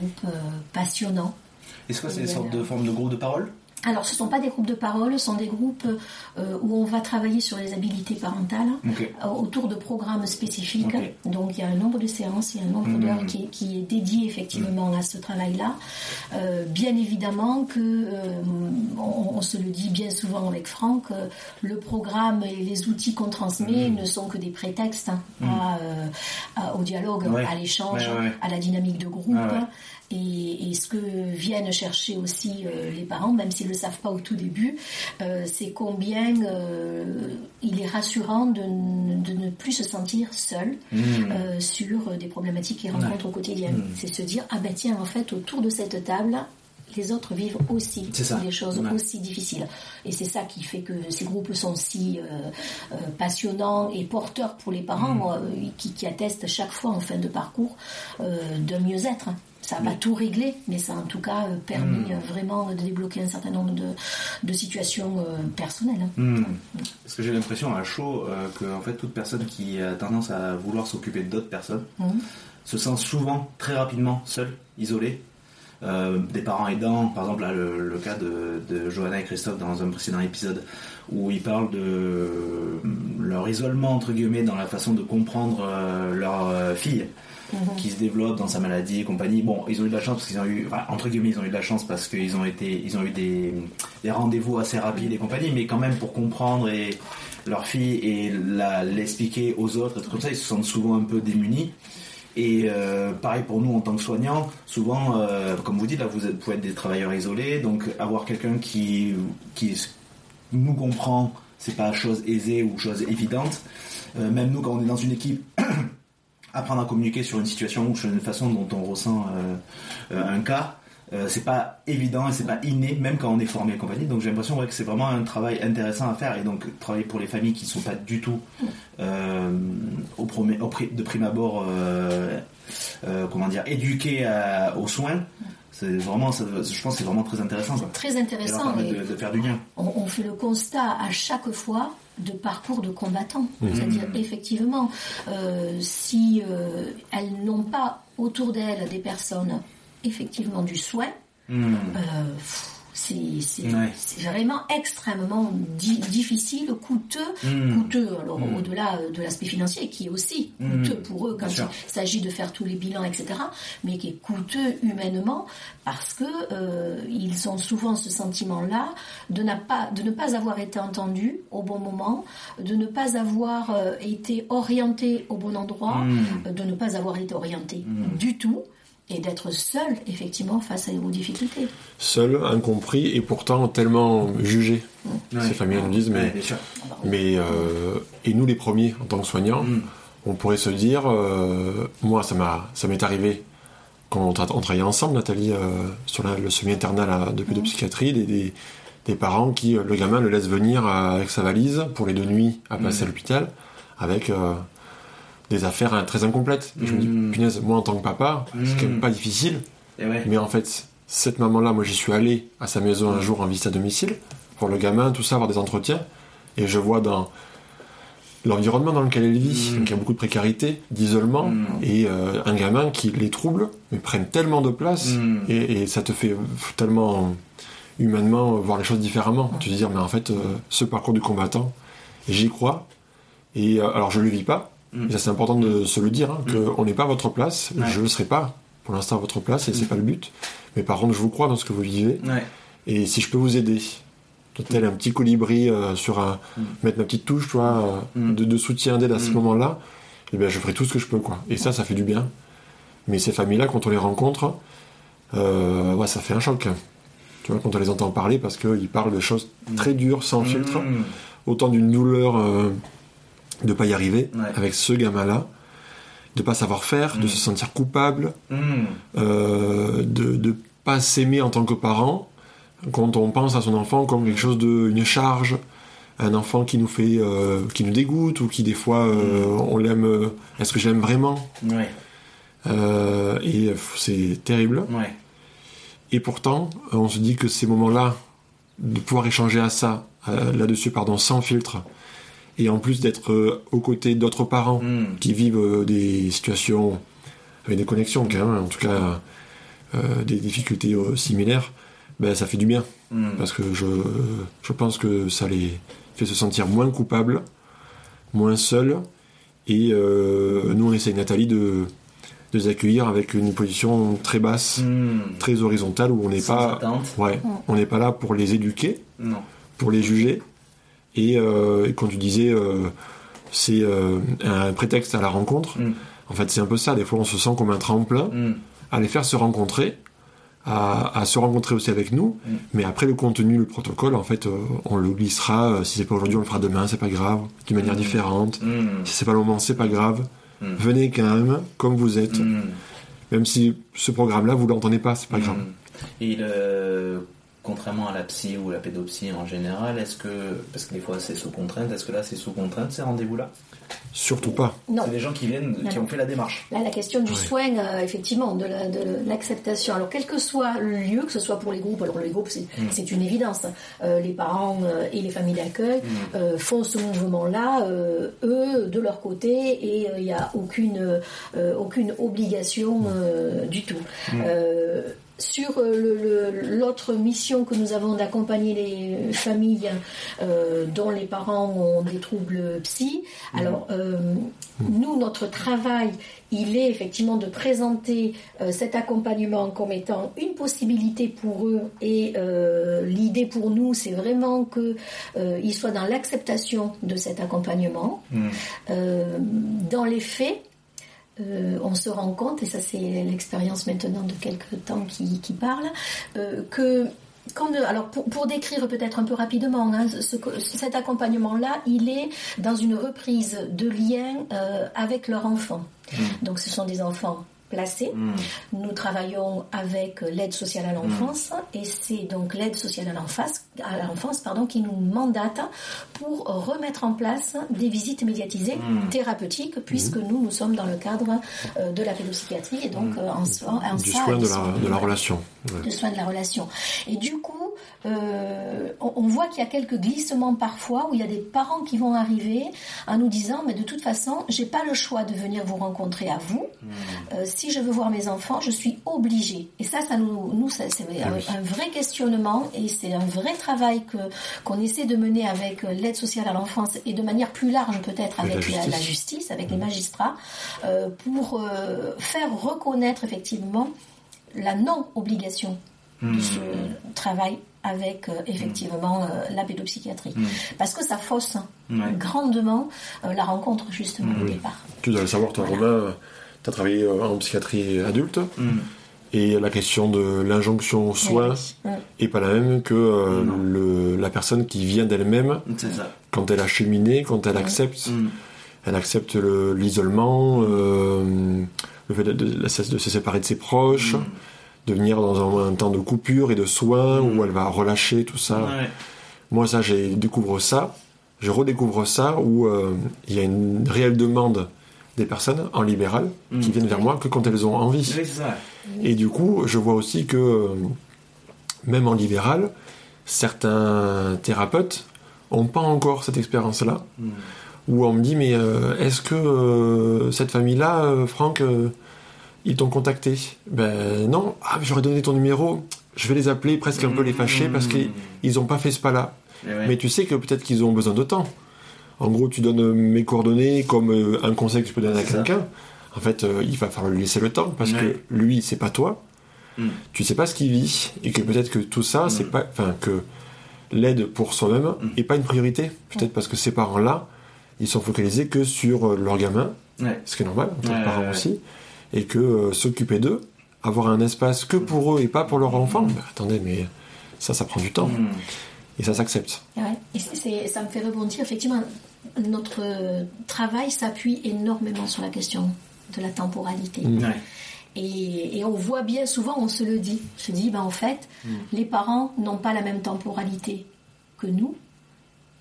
groupe euh, passionnant. Est-ce que c'est des Voilà. sortes de formes de groupes de parole? Alors, ce ne sont pas des groupes de parole, ce sont des groupes euh, où on va travailler sur les habilités parentales euh, autour de programmes spécifiques. Donc, il y a un nombre de séances, il y a un nombre Mhm. d'heures qui, est- qui est dédié effectivement à ce travail-là. Euh, bien évidemment que, on, on se le dit bien souvent avec Franck, le programme et les outils qu'on transmet Mhm. ne sont que des prétextes hein, à, à- au dialogue, Ouais. à l'échange, Ouais, ouais, ouais. à la dynamique de groupe. Ah. Et, et ce que viennent chercher aussi euh, les parents, même s'ils ne le savent pas au tout début, euh, c'est combien euh, il est rassurant de, de ne plus se sentir seul Mmh. sur des problématiques qu'ils rencontrent au quotidien. Mm. C'est se dire, ah ben tiens, en fait, autour de cette table, les autres vivent aussi des choses Ouais. aussi difficiles. Et c'est ça qui fait que ces groupes sont si euh, euh, passionnants et porteurs pour les parents, Mm. euh, qui, qui attestent chaque fois en fin de parcours d'un mieux-être. Ça n'a pas tout réglé, mais ça a en tout cas euh, permis Mm. euh, vraiment de débloquer un certain nombre de, de situations euh, personnelles. Hmm. Parce que j'ai l'impression à chaud que en fait toute personne qui a tendance à vouloir s'occuper d'autres personnes Mhm. se sent souvent très rapidement seule, isolée. Euh, des parents aidants, par exemple là, le, le cas de, de Johanna et Christophe dans un précédent épisode où ils parlent de leur isolement entre guillemets dans la façon de comprendre euh, leur euh, fille Mhm. qui se développe dans sa maladie et compagnie. Bon, ils ont eu de la chance parce qu'ils ont eu, enfin, entre guillemets, ils ont eu de la chance parce qu'ils ont été, ils ont eu des, des rendez-vous assez rapides et compagnie, mais quand même pour comprendre et leur fille et l'expliquer aux autres, et tout comme ça, ils se sentent souvent un peu démunis. Et euh, pareil pour nous en tant que soignants, souvent, euh, comme vous dites, là, vous, êtes, vous pouvez être des travailleurs isolés, donc avoir quelqu'un qui, qui nous comprend, c'est pas chose aisée ou chose évidente. Euh, même nous, quand on est dans une équipe, apprendre à communiquer sur une situation ou sur une façon dont on ressent euh, euh, un cas, euh, c'est pas évident et c'est pas inné, même quand on est formé et compagnie. Donc j'ai l'impression ouais, que c'est vraiment un travail intéressant à faire et donc travailler pour les familles qui sont pas du tout euh, au premier, au pri- de prime abord, euh, comment dire, éduquées à- aux soins. C'est vraiment, ça- je pense, que c'est vraiment très intéressant. Quoi. Très intéressant. et- de, de faire du lien. on, on fait le constat à chaque fois de parcours de combattants. Mhm. C'est-à-dire, effectivement, euh, si euh, elles n'ont pas autour d'elles des personnes effectivement du soin, euh, pff, c'est Ouais. vraiment extrêmement di- difficile, coûteux, Mm. coûteux alors Mm. au-delà euh, de l'aspect financier qui est aussi Mm. coûteux pour eux quand Bien il s'agit de faire tous les bilans, etc., mais qui est coûteux humainement parce que euh, ils ont souvent ce sentiment-là de, n'a pas, de ne pas avoir été entendus au bon moment, de ne pas avoir euh, été orientés au bon endroit, de ne pas avoir été orientés du tout et d'être seul effectivement face à aux difficultés. Seul, incompris et pourtant tellement jugé. Ces familles nous disent, mais, mais euh, et nous les premiers en tant que soignants, Mm. on pourrait se dire, euh, moi ça m'a, ça m'est arrivé quand on, tra- on travaillait ensemble, Nathalie, euh, sur la- le semi-internat de pédopsychiatrie, des, des, des parents qui, le gamin le laisse venir euh, avec sa valise pour les deux nuits à passer Mm. à l'hôpital, avec euh, des affaires hein, très incomplètes. Et je me dis, Mm. punaise, moi en tant que papa, c'est quand même Mm. pas difficile. Ouais. Mais en fait, cette maman-là, moi j'y suis allé à sa maison un jour en visite à domicile, pour le gamin, tout ça, avoir des entretiens, et je vois dans l'environnement dans lequel elle vit, Mm. donc il y a beaucoup de précarité, d'isolement, Mm. et euh, un gamin qui les trouble, mais prennent tellement de place, et, et ça te fait tellement humainement voir les choses différemment. Tu te dis, mais en fait, euh, ce parcours du combattant, j'y crois, et euh, alors je le vis pas, Mm. c'est important de se le dire, hein, qu'on n'est pas à votre place, Ouais. je ne le serai pas pour l'instant à votre place, et c'est pas le but. Mais par contre, je vous crois dans ce que vous vivez, Ouais. et si je peux vous aider, tel un petit colibri euh, sur un, Mm. mettre ma petite touche, tu vois, euh, Mm. de, de soutien, d'aide à ce Mm. moment-là, eh bien, je ferai tout ce que je peux, quoi. Et ça, ça fait du bien. Mais ces familles-là, quand on les rencontre, euh, ouais, ça fait un choc. Tu vois, quand on les entend parler, parce qu'ils parlent de choses très dures, sans filtre, Mm. autant d'une douleur euh, de pas y arriver Ouais. avec ce gamin-là, de pas savoir faire, de Mm. se sentir coupable, Mm. euh, de ne pas s'aimer en tant que parent quand on pense à son enfant comme quelque chose de une charge un enfant qui nous fait euh, qui nous dégoûte ou qui des fois euh, on l'aime est-ce que je l'aime vraiment? Ouais. Et c'est terrible Ouais. et pourtant on se dit que ces moments là de pouvoir échanger à ça là-dessus pardon sans filtre et en plus d'être euh, aux côtés d'autres parents Mm. qui vivent euh, des situations avec des connexions quand même, en tout cas euh, des difficultés euh, similaires, ben, ça fait du bien. Mm. Parce que je, je pense que ça les fait se sentir moins coupables, moins seuls. Et euh, nous, on essaye, Nathalie, de, de les accueillir avec une position très basse, Mm. très horizontale, où on n'est pas, ouais, on n'est pas là pour les éduquer, Non. pour les juger. Et, euh, et quand tu disais, euh, c'est euh, un prétexte à la rencontre, Mm. en fait, c'est un peu ça. Des fois, on se sent comme un tremplin Mm. à les faire se rencontrer, à, à se rencontrer aussi avec nous. Mm. Mais après, le contenu, le protocole, en fait, euh, on le glissera. Euh, Si c'est pas aujourd'hui, on le fera demain, c'est pas grave, d'une manière Mm. différente. Mm. Si c'est pas le moment, c'est pas grave. Venez quand même, comme vous êtes. Même si ce programme-là, vous l'entendez pas, c'est pas grave. Et le- contrairement à la psy ou la pédopsie en général, est-ce que, parce que des fois c'est sous contrainte, est-ce que là c'est sous contrainte ces rendez-vous-là? Surtout pas. Non. C'est des gens qui viennent, qui ont fait la démarche. Là, la question du Ouais. soin, euh, effectivement, de la- de l'acceptation. Alors, quel que soit le lieu, que ce soit pour les groupes, alors les groupes, c'est Mm. c'est une évidence. Euh, les parents euh, et les familles d'accueil euh, font ce mouvement-là, euh, eux, de leur côté, et euh, il n'y a aucune, euh, aucune obligation euh, du tout. Sur euh, le- le- l'autre mission que nous avons d'accompagner les familles euh, dont les parents ont des troubles psy, alors euh, nous, notre travail, il est effectivement de présenter euh, cet accompagnement comme étant une possibilité pour eux et euh, l'idée pour nous, c'est vraiment que euh, ils soient dans l'acceptation de cet accompagnement. Mm. Euh, dans les faits, euh, on se rend compte, et ça c'est l'expérience maintenant de quelques temps qui, qui parle, euh, que quand, alors pour, pour décrire peut-être un peu rapidement, hein, ce cet accompagnement-là, il est dans une reprise de lien euh, avec leur enfant. Donc ce sont des enfants placés. Mm. Nous travaillons avec l'aide sociale à l'enfance et c'est donc l'aide sociale à l'enfance, à l'enfance pardon, qui nous mandate pour remettre en place des visites médiatisées Mm. thérapeutiques puisque nous nous sommes dans le cadre euh, de la pédopsychiatrie et donc euh, en, so- en Du ça, soin de la, de la relation. Ouais. de soins de la relation. Et du coup, euh, on, on voit qu'il y a quelques glissements parfois où il y a des parents qui vont arriver en nous disant mais de toute façon, j'ai pas le choix de venir vous rencontrer à vous. Si je veux voir mes enfants, je suis obligée. Et ça, ça nous, c'est un, oui. un vrai questionnement et c'est un vrai travail que qu'on essaie de mener avec l'aide sociale à l'enfance et de manière plus large peut-être Avec la justice. la justice, avec les magistrats, euh, pour euh, faire reconnaître effectivement la non-obligation de ce travail avec euh, effectivement euh, la pédopsychiatrie. Parce que ça fausse Ouais. grandement euh, la rencontre justement au départ. Tu dois le savoir, toi, tu as travaillé euh, en psychiatrie adulte. Mm. Et la question de l'injonction au soin Oui. est pas la même que euh, le- la personne qui vient d'elle-même C'est ça. quand elle a cheminé, quand elle accepte, Mm. elle accepte le- l'isolement, euh, le fait de, de- de se de se séparer de ses proches, Mm. de venir dans un, un temps de coupure et de soins Mm. où elle va relâcher tout ça. Ouais. Moi, ça, j'ai découvre ça, je redécouvre ça où euh, il y a une réelle demande des personnes en libéral qui Mm. viennent vers moi que quand elles ont envie. Oui, c'est ça. Et du coup, je vois aussi que, euh, même en libéral, certains thérapeutes n'ont pas encore cette expérience-là, Mm. où on me dit, mais euh, est-ce que euh, cette famille-là, euh, Franck, ils t'ont contacté? Ben non, ah, j'aurais donné ton numéro, je vais les appeler, presque un peu les fâcher, parce Mm. qu'ils n'ont pas fait ce pas-là. Ouais. Mais tu sais que peut-être qu'ils ont besoin de temps. En gros, tu donnes euh, mes coordonnées comme euh, un conseil que je peux donner à quelqu'un. En fait, euh, il va falloir lui laisser le temps parce Ouais. que lui, c'est pas toi. Mm. Tu sais pas ce qu'il vit et que peut-être que tout ça, c'est Mm. pas, enfin que l'aide pour soi-même Mm. est pas une priorité. Peut-être parce que ces parents-là, ils sont focalisés que sur leur gamin, Ouais. ce qui est normal en tant Ouais, que parent ouais, ouais. aussi, et que euh, s'occuper d'eux, avoir un espace que pour eux et pas pour leur enfant. Ben, attendez, mais ça, ça prend du temps Mm. et ça s'accepte. Ouais. Et ça me fait rebondir. Effectivement, notre euh, travail s'appuie énormément sur la question de la temporalité. Mm. Ouais. Et, et on voit bien souvent, on se le dit. On se dit, ben en fait, les parents n'ont pas la même temporalité que nous.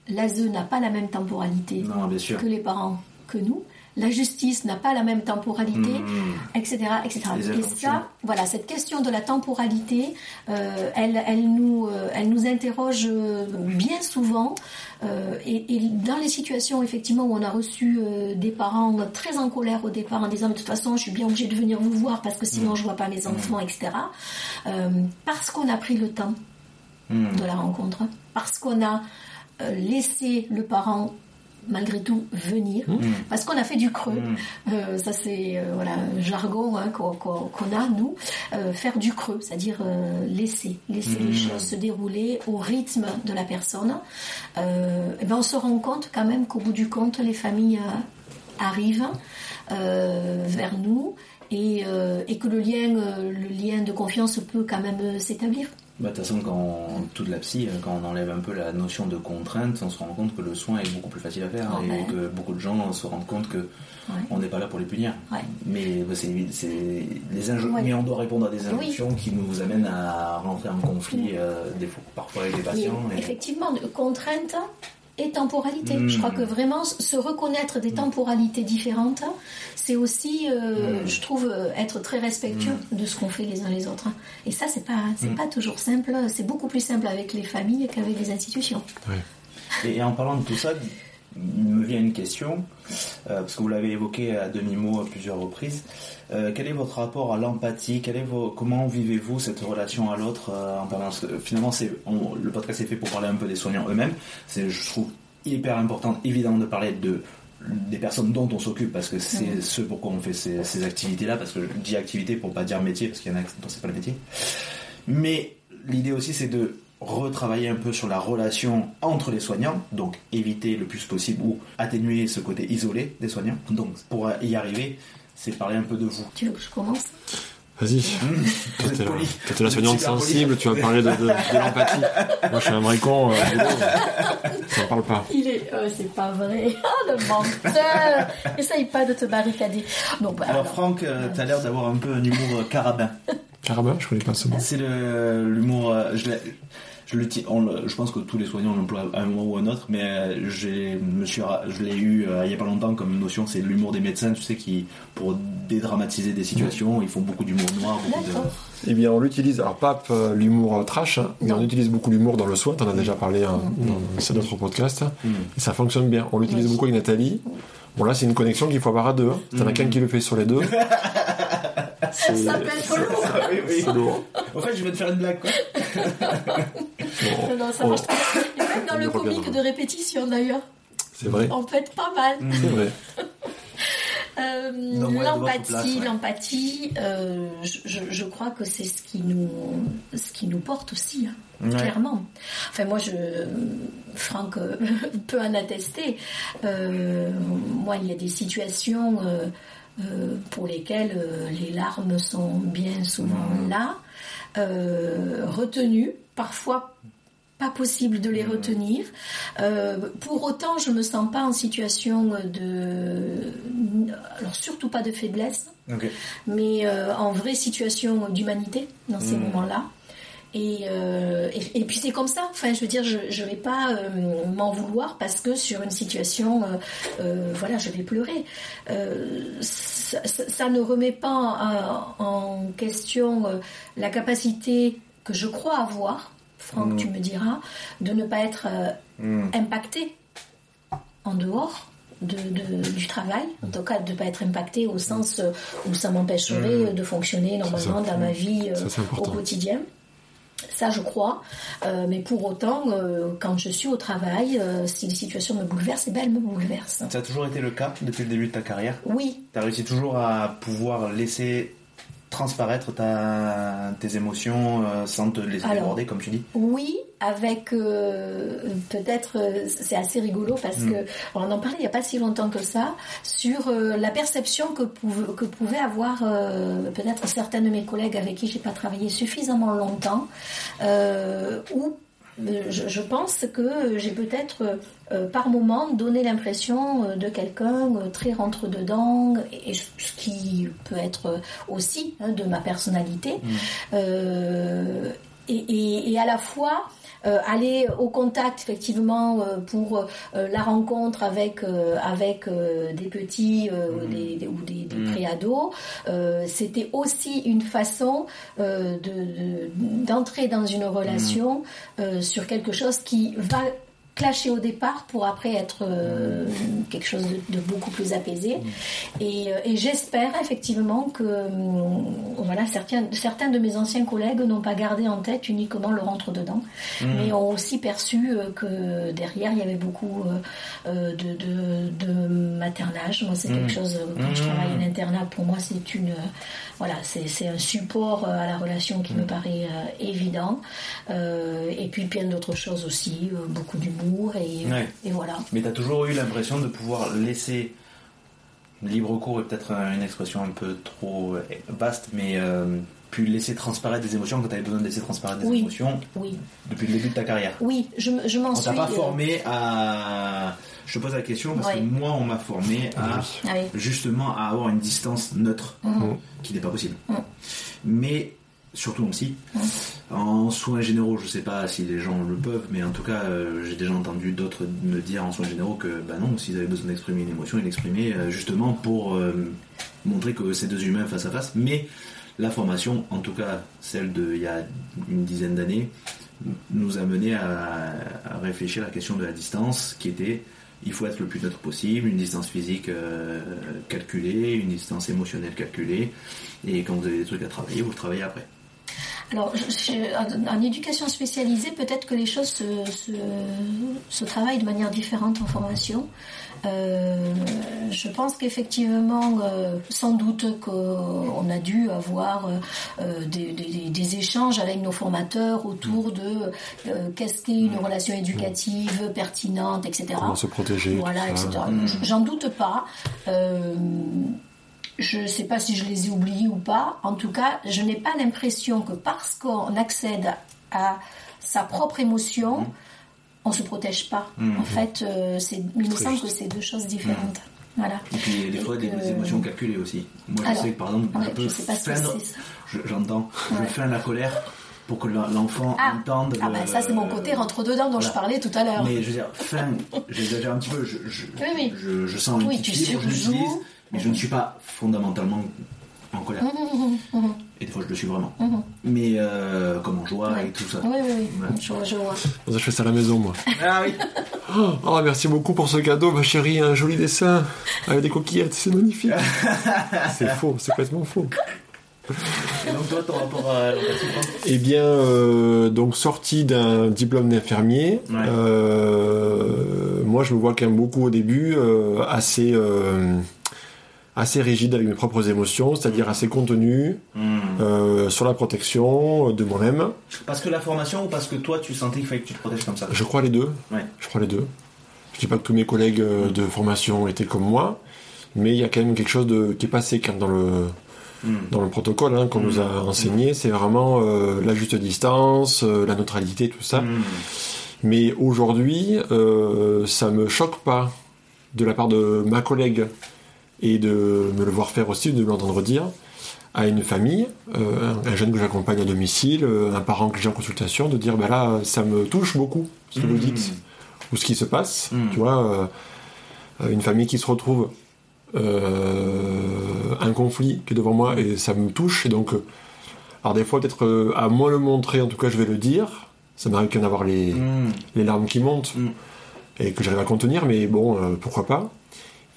L'ASE n'a pas la même temporalité Non, que les parents que nous. La justice n'a pas la même temporalité, Mmh. etc., etc. Les Et ça, voilà, cette question de la temporalité, euh, elle, elle, nous, euh, elle nous interroge euh, bien souvent. euh, et, et dans les situations effectivement où on a reçu des parents très en colère au départ en disant de toute façon je suis bien obligé de venir vous voir parce que sinon je vois pas mes enfants, etc. Parce qu'on a pris le temps Mmh. de la rencontre, parce qu'on a laissé le parent malgré tout venir, parce qu'on a fait du creux. Euh, ça c'est euh, voilà un jargon hein, qu'on a nous, euh, faire du creux, c'est-à-dire euh, laisser, laisser les choses se dérouler au rythme de la personne. Et ben on se rend compte quand même qu'au bout du compte les familles arrivent vers nous. Et, et que le lien, le lien de confiance peut quand même euh, Bah, de toute façon, quand on- toute la psy, euh, quand on enlève un peu la notion de contrainte, on se rend compte que le soin est beaucoup plus facile à faire Oh, et ouais. que beaucoup de gens se rendent compte que Ouais. on n'est pas là pour les punir. Ouais. Mais bah, c'est les injo- mais on doit répondre à des injonctions qui nous amènent à rentrer en conflit euh, des fois, parfois avec les Et patients. et- effectivement, de- contrainte et temporalité. Je crois que vraiment se reconnaître des temporalités différentes, c'est aussi, euh, Mm. je trouve, euh, être très respectueux de ce qu'on fait les uns les autres. Et ça, c'est pas, c'est pas toujours simple. C'est beaucoup plus simple avec les familles qu'avec les institutions. Et en parlant de tout ça, il me vient une question, euh, parce que vous l'avez évoqué à demi-mot à plusieurs reprises. Euh, quel est votre rapport à l'empathie? Quel est vos, Comment vivez-vous cette relation à l'autre euh, en permanence Finalement, c'est, le podcast est fait pour parler un peu des soignants eux-mêmes. C'est, je trouve, hyper important, évidemment, de parler de des personnes dont on s'occupe parce que c'est ce pourquoi on fait ces, ces activités-là parce que je dis activité pour pas dire métier parce qu'il y en a dont c'est pas le métier mais l'idée aussi, c'est de retravailler un peu sur la relation entre les soignants, donc éviter le plus possible ou atténuer ce côté isolé des soignants. Donc pour y arriver, c'est parler un peu de vous. Tu veux que je commence? Vas-y. Vous t'es la, soignante poli. sensible, tu vas parler de, de, de l'empathie. Moi, je suis un vrai con. Euh, ça parle pas. Il est, oh, c'est pas vrai. Oh, le menteur Essaye pas de te barricader. Donc, bah, Alors alors, Franck, euh, t'as l'air d'avoir un peu un humour euh, carabin. Carabin, je connais pas ce mot. C'est l'humour. euh, je, je, je pense que tous les soignants l'emploient à un moment ou à un autre, mais j'ai- me suis ra- je l'ai eu euh, il y a pas longtemps comme notion. C'est l'humour des médecins, tu sais, qui pour dédramatiser des situations, ils font beaucoup d'humour noir, beaucoup de. D'accord. Eh bien, on l'utilise, alors pas euh, l'humour euh, trash, hein, mais on utilise beaucoup l'humour dans le soin, t'en as déjà parlé hein, dans c'est notre podcast, Mm. et ça fonctionne bien. On l'utilise Oui. beaucoup avec Nathalie. Bon, là, c'est une connexion qu'il faut avoir à deux. Hein. T'en as qu'un qui le fait sur les deux. Ça être lourd. oui, oui. c'est lourd. En fait, je vais te faire une blague, quoi. Bon, Non, ça on- marche très bien. Et même dans On le comique de répétition d'ailleurs. c'est vrai, On peut être pas mal. c'est vrai. Euh, l'empathie, ouais. l'empathie, euh, je, je- je crois que c'est ce qui nous, ce qui nous porte aussi, hein, Ouais. clairement. Enfin, moi, je, Franck euh, peut en attester. Euh, moi, il y a des situations euh, pour lesquelles euh, les larmes sont bien souvent là, euh, retenues, parfois pas possible de les retenir. Euh, pour autant, je me sens pas en situation de, alors surtout pas de faiblesse, mais euh, en vraie situation d'humanité dans ces moments-là. Et, euh, et, et puis c'est comme ça. Enfin, je veux dire, je je vais pas euh, m'en vouloir parce que sur une situation, euh, voilà, je vais pleurer. Ça, ne remet pas en, en question la capacité que je crois avoir. Franck, tu me diras, de ne pas être euh, Mm. impacté en dehors de, de- du travail, en tout cas de ne pas être impacté au sens où ça m'empêcherait de fonctionner normalement dans ma vie au quotidien. Ça, je crois. Euh, mais pour autant, euh, quand je suis au travail, euh, si les situations me bouleversent, eh ben, elles me bouleversent. Ça a toujours été le cas depuis le début de ta carrière? Oui, T'as réussi toujours à pouvoir laisser transparaître ta, tes émotions sans te laisser Alors. déborder, comme tu dis? Oui, avec euh, peut-être euh, c'est assez rigolo parce Mm. que on en parlait il n'y a pas si longtemps que ça sur euh, la perception que, pouv- que pouvaient avoir euh, peut-être certains de mes collègues avec qui j'ai pas travaillé suffisamment longtemps euh, où euh, je, je pense que j'ai peut-être euh, par moment donné l'impression de quelqu'un euh, très rentre dedans et, et ce qui peut être aussi hein, de ma personnalité Euh, et, et- et à la fois aller au contact effectivement pour la rencontre avec avec des petits des, ou des, des mmh. préados, c'était aussi une façon d'entrer de, dans une relation mmh. sur quelque chose qui va clasher au départ pour après être euh, quelque chose de, beaucoup plus apaisé. Mm. Euh, et, j'espère effectivement que hum, voilà, certains, certains de mes anciens collègues n'ont pas gardé en tête uniquement le rentre-dedans, mm. mais ont aussi perçu euh, que derrière il y avait beaucoup de, de, maternage. Moi, c'est quelque mm. chose, quand je travaille en internat, pour moi, c'est une voilà, c'est un support à la relation qui me paraît évident. et puis plein d'autres choses aussi, beaucoup d'humour et, voilà. Mais tu as toujours eu l'impression de pouvoir laisser libre cours est peut-être une expression un peu trop vaste, mais euh, puis laisser transparaître des émotions quand tu avais besoin de laisser transparaître des émotions oui. depuis le début de ta carrière. Oui, je, je m'en suis. On t'a pas euh, formé à. Je te pose la question parce que moi, on m'a formé à ah justement à avoir une distance neutre mmh. qui n'est pas possible. Mmh. Mais surtout en psy. En soins généraux, je sais pas si les gens le peuvent, mais en tout cas, euh, j'ai déjà entendu d'autres me dire en soins généraux que bah non, s'ils avaient besoin d'exprimer une émotion, ils l'exprimaient euh, justement pour euh, montrer que c'est deux humains face à face. Mais la formation, en tout cas celle d'il y a une dizaine d'années, nous a mené à, à, réfléchir à la question de la distance, qui était il faut être le plus neutre possible, une distance physique calculée, une distance émotionnelle calculée, et quand vous avez des trucs à travailler, vous le travaillez après. Alors, en éducation spécialisée, peut-être que les choses se, se, travaillent de manière différente en formation. Euh, je pense qu'effectivement, euh, sans doute qu'on a dû avoir euh, des, des, échanges avec nos formateurs autour de qu'est-ce qu'est une relation éducative pertinente, etc. Comment se protéger. Voilà, etc. J'en doute pas. Je ne sais pas si je les ai oubliés ou pas. En tout cas, je n'ai pas l'impression que parce qu'on accède à sa propre émotion, mm. on ne se protège pas. Mm. En fait, euh, il me semble que c'est deux choses différentes. Mm. Voilà. Et puis des fois des, émotions calculées aussi. Moi je sais que par exemple, je peux feindre, j'entends, je feins la colère pour que l'enfant ah. entende. Ah bah ça c'est mon côté rentre dedans dont je parlais tout à l'heure. Mais je veux dire, fin, j'exagère un petit peu, je, je, oui, oui. je, sens une petite fibre, je l'utilise mais je ne suis pas fondamentalement en colère. Mmh, mmh, mmh, et des fois, je le suis vraiment. Mais euh, comme en joie et tout ça. Oui, oui, oui. Je, vois, je vois. Je fais ça à la maison, moi. Ah oui. Oh, merci beaucoup pour ce cadeau, ma chérie. Un joli dessin avec des coquillettes. C'est magnifique. c'est faux, c'est complètement faux. Et donc toi, ton rapport à Eh bien, euh, donc sorti d'un diplôme d'infirmier, euh, moi je me vois quand même beaucoup au début, euh, assez assez rigide avec mes propres émotions, c'est-à-dire assez contenu mm. euh, sur la protection de moi-même. Parce que la formation ou parce que toi tu sentais qu'il fallait que tu te protèges comme ça? Je crois les deux. Je crois les deux. Je dis pas que tous mes collègues euh, de formation étaient comme moi, mais il y a quand même quelque chose de, qui est passé quand dans le dans le protocole hein, qu'on nous a enseigné, c'est vraiment euh, la juste distance, la neutralité, tout ça. Mais aujourd'hui, ça me choque pas de la part de ma collègue et de me le voir faire aussi, de l'entendre dire à une famille, euh, un jeune que j'accompagne à domicile, euh, un parent que j'ai en consultation, de dire bah là, ça me touche beaucoup ce que vous mmh. dites ou ce qui se passe. Mmh. Tu vois, euh, une famille qui se retrouve un conflit qui est devant moi et ça me touche. Et donc, alors des fois, peut-être à moi le montrer, en tout cas, je vais le dire. Ça m'arrive qu'à avoir les, mmh. les larmes qui montent et que j'arrive à contenir, mais bon, pourquoi pas.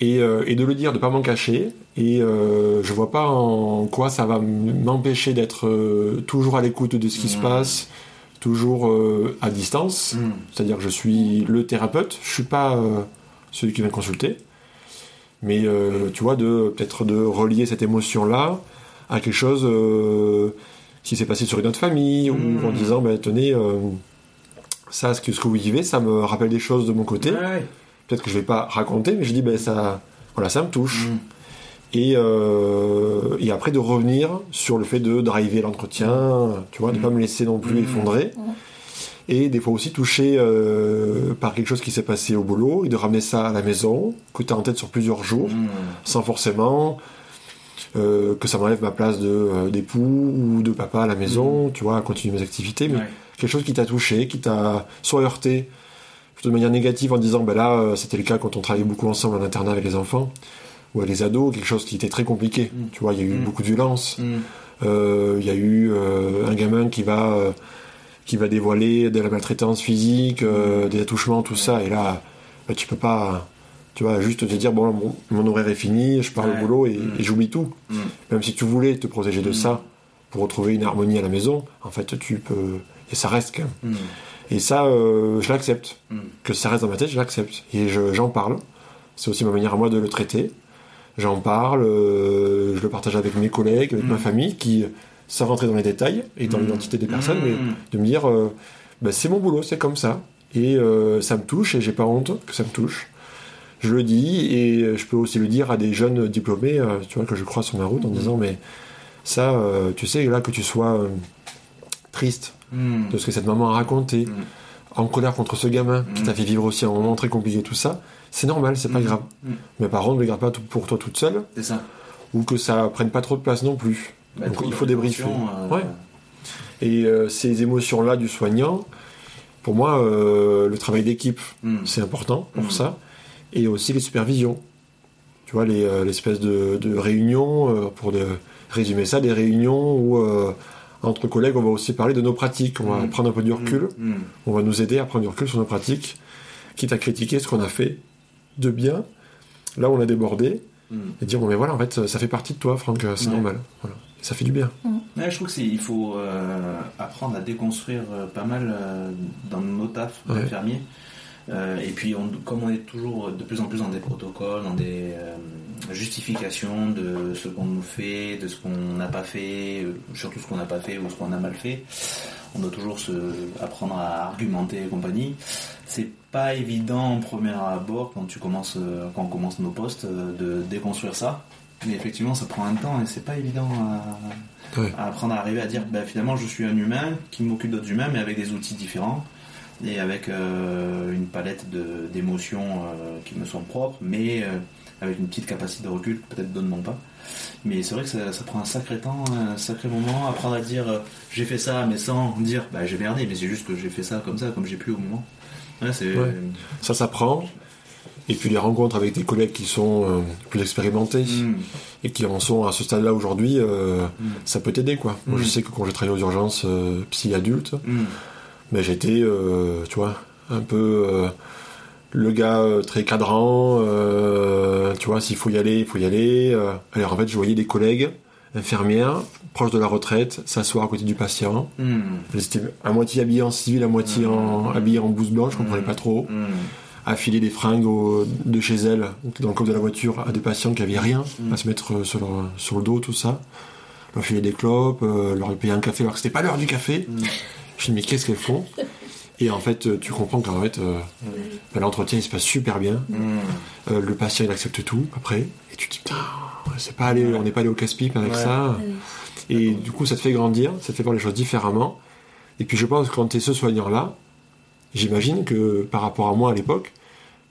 Euh, et, de le dire, de pas m'en cacher. Et euh, je vois pas en quoi ça va m'empêcher d'être euh, toujours à l'écoute de ce qui se mmh. passe, toujours euh, à distance. Mmh. C'est-à-dire que je suis le thérapeute, je suis pas celui qui vient consulter. Mais tu vois, de peut-être de relier cette émotion-là à quelque chose qui s'est passé sur une autre famille, ou en mmh. disant, ben, tenez, ça, ce que, ce que vous vivez, ça me rappelle des choses de mon côté peut-être que je vais pas raconter, mais je dis ben ça, voilà, ça me touche. Mm. Et, euh, et après de revenir sur le fait de driver l'entretien, tu vois, de mm. pas me laisser non plus mm. effondrer. Et des fois aussi toucher euh, par quelque chose qui s'est passé au boulot et de ramener ça à la maison, que tu as en tête sur plusieurs jours, sans forcément euh, que ça m'enlève ma place de euh, d'époux ou de papa à la maison, tu vois, à continuer mes activités, mais Ouais. quelque chose qui t'a touché, qui t'a soit heurté, plutôt de manière négative en disant, ben là, euh, c'était le cas quand on travaillait beaucoup ensemble en internat avec les enfants ou avec les ados, quelque chose qui était très compliqué. Mm. Tu vois, il y a eu Mm. beaucoup de violence. Mm. Euh, Il y a eu euh, un gamin qui va euh, qui va dévoiler de la maltraitance physique, des attouchements, tout ça. Et là, bah, tu peux pas, tu vois, juste te dire bon, mon, mon horaire est fini, je pars Ouais. au boulot et, et j'oublie tout. Même si tu voulais te protéger de ça pour retrouver une harmonie à la maison, en fait, tu peux et ça reste quand même. Et ça, euh, je l'accepte. Mm. Que ça reste dans ma tête, je l'accepte. Et je- j'en parle. C'est aussi ma manière à moi de le traiter. J'en parle, euh, je le partage avec mes collègues, avec Mm. ma famille, qui, sans rentrer dans les détails et dans Mm. l'identité des personnes, mais de me dire, euh, bah, c'est mon boulot, c'est comme ça. Et ça me touche, et j'ai pas honte que ça me touche. Je le dis, et je peux aussi le dire à des jeunes diplômés, tu vois, que je crois sur ma route, en disant, mais ça, tu sais, là, que tu sois triste Mm. de ce que cette maman a raconté, Mm. en colère contre ce gamin qui Mm. t'a fait vivre aussi un moment très compliqué, tout ça, c'est normal, c'est pas grave. Mais par contre, ne le garde pas pour toi toute seule, C'est ça. ou que ça prenne pas trop de place non plus. Bah, Donc il de faut débriefer. euh, Ouais. Et euh, ces émotions-là du soignant, pour moi, euh, le travail d'équipe, c'est important pour ça. Et aussi les supervisions. Tu vois, les, l'espèce de, de réunions, euh, pour de- résumer ça, des réunions où, entre collègues, on va aussi parler de nos pratiques. On va Mm. prendre un peu du recul. Mm. On va nous aider à prendre du recul sur nos pratiques, quitte à critiquer ce qu'on a fait de bien, là où on a débordé, Mm. et dire, bon, mais voilà, en fait, ça fait partie de toi, Franck, c'est Ouais. normal. Voilà. Ça fait du bien. Ouais, je trouve qu'il faut euh, apprendre à déconstruire euh, pas mal euh, dans nos tafs Ouais. d'infirmiers. Euh, et puis, on- comme on est toujours de plus en plus dans des protocoles, dans des euh, justifications de ce qu'on nous fait, de ce qu'on n'a pas fait, euh, surtout ce qu'on n'a pas fait ou ce qu'on a mal fait, on doit toujours se apprendre à argumenter et compagnie. C'est pas évident en premier abord quand tu commences, quand on commence nos postes, de déconstruire ça. Mais effectivement, ça prend un temps et c'est pas évident à, apprendre à arriver à dire bah, finalement je suis un humain qui m'occupe d'autres humains mais avec des outils différents et avec euh, une palette d'émotions euh, qui me sont propres mais euh, avec une petite capacité de recul que peut-être d'autres n'ont pas mais c'est vrai que ça, ça prend un sacré temps un sacré moment apprendre à dire euh, j'ai fait ça mais sans dire bah j'ai merdé mais c'est juste que j'ai fait ça comme ça comme j'ai pu au moment ouais, Ouais. Ça s'apprend. Et puis les rencontres avec des collègues qui sont euh, plus expérimentés Mm. et qui en sont à ce stade-là aujourd'hui, euh, Mm. ça peut t'aider quoi. Moi Mm. je sais que quand j'ai travaillé aux urgences psy adultes, Ben, j'étais, euh, tu vois, un peu euh, le gars euh, très cadrant, euh, tu vois, s'il faut y aller, il faut y aller. alors en fait, je voyais des collègues infirmières proches de la retraite s'asseoir à côté du patient. Mm. Elles étaient à moitié habillées en civil, à moitié en, Mm. habillées en blouse blanche, je comprenais Mm. pas trop. Mm. Affiler des fringues au- de chez elles, dans le coffre de la voiture, à des patients qui avaient rien à se mettre sur, leur- sur le dos, tout ça. Leur filer des clopes, leur payer un café alors que c'était pas l'heure du café. Mm. Je me dis, mais qu'est-ce qu'elles font? Et en fait, euh, tu comprends qu'en fait, euh, ben, l'entretien il se passe super bien. Mm. Euh, le patient il accepte tout après. Et tu te dis, putain, c'est pas allé, on n'est pas allé au casse-pipe avec Ouais. ça. Et du coup, ça te fait grandir, ça te fait voir les choses différemment. Et puis je pense que quand tu es ce soignant-là, j'imagine que par rapport à moi à l'époque,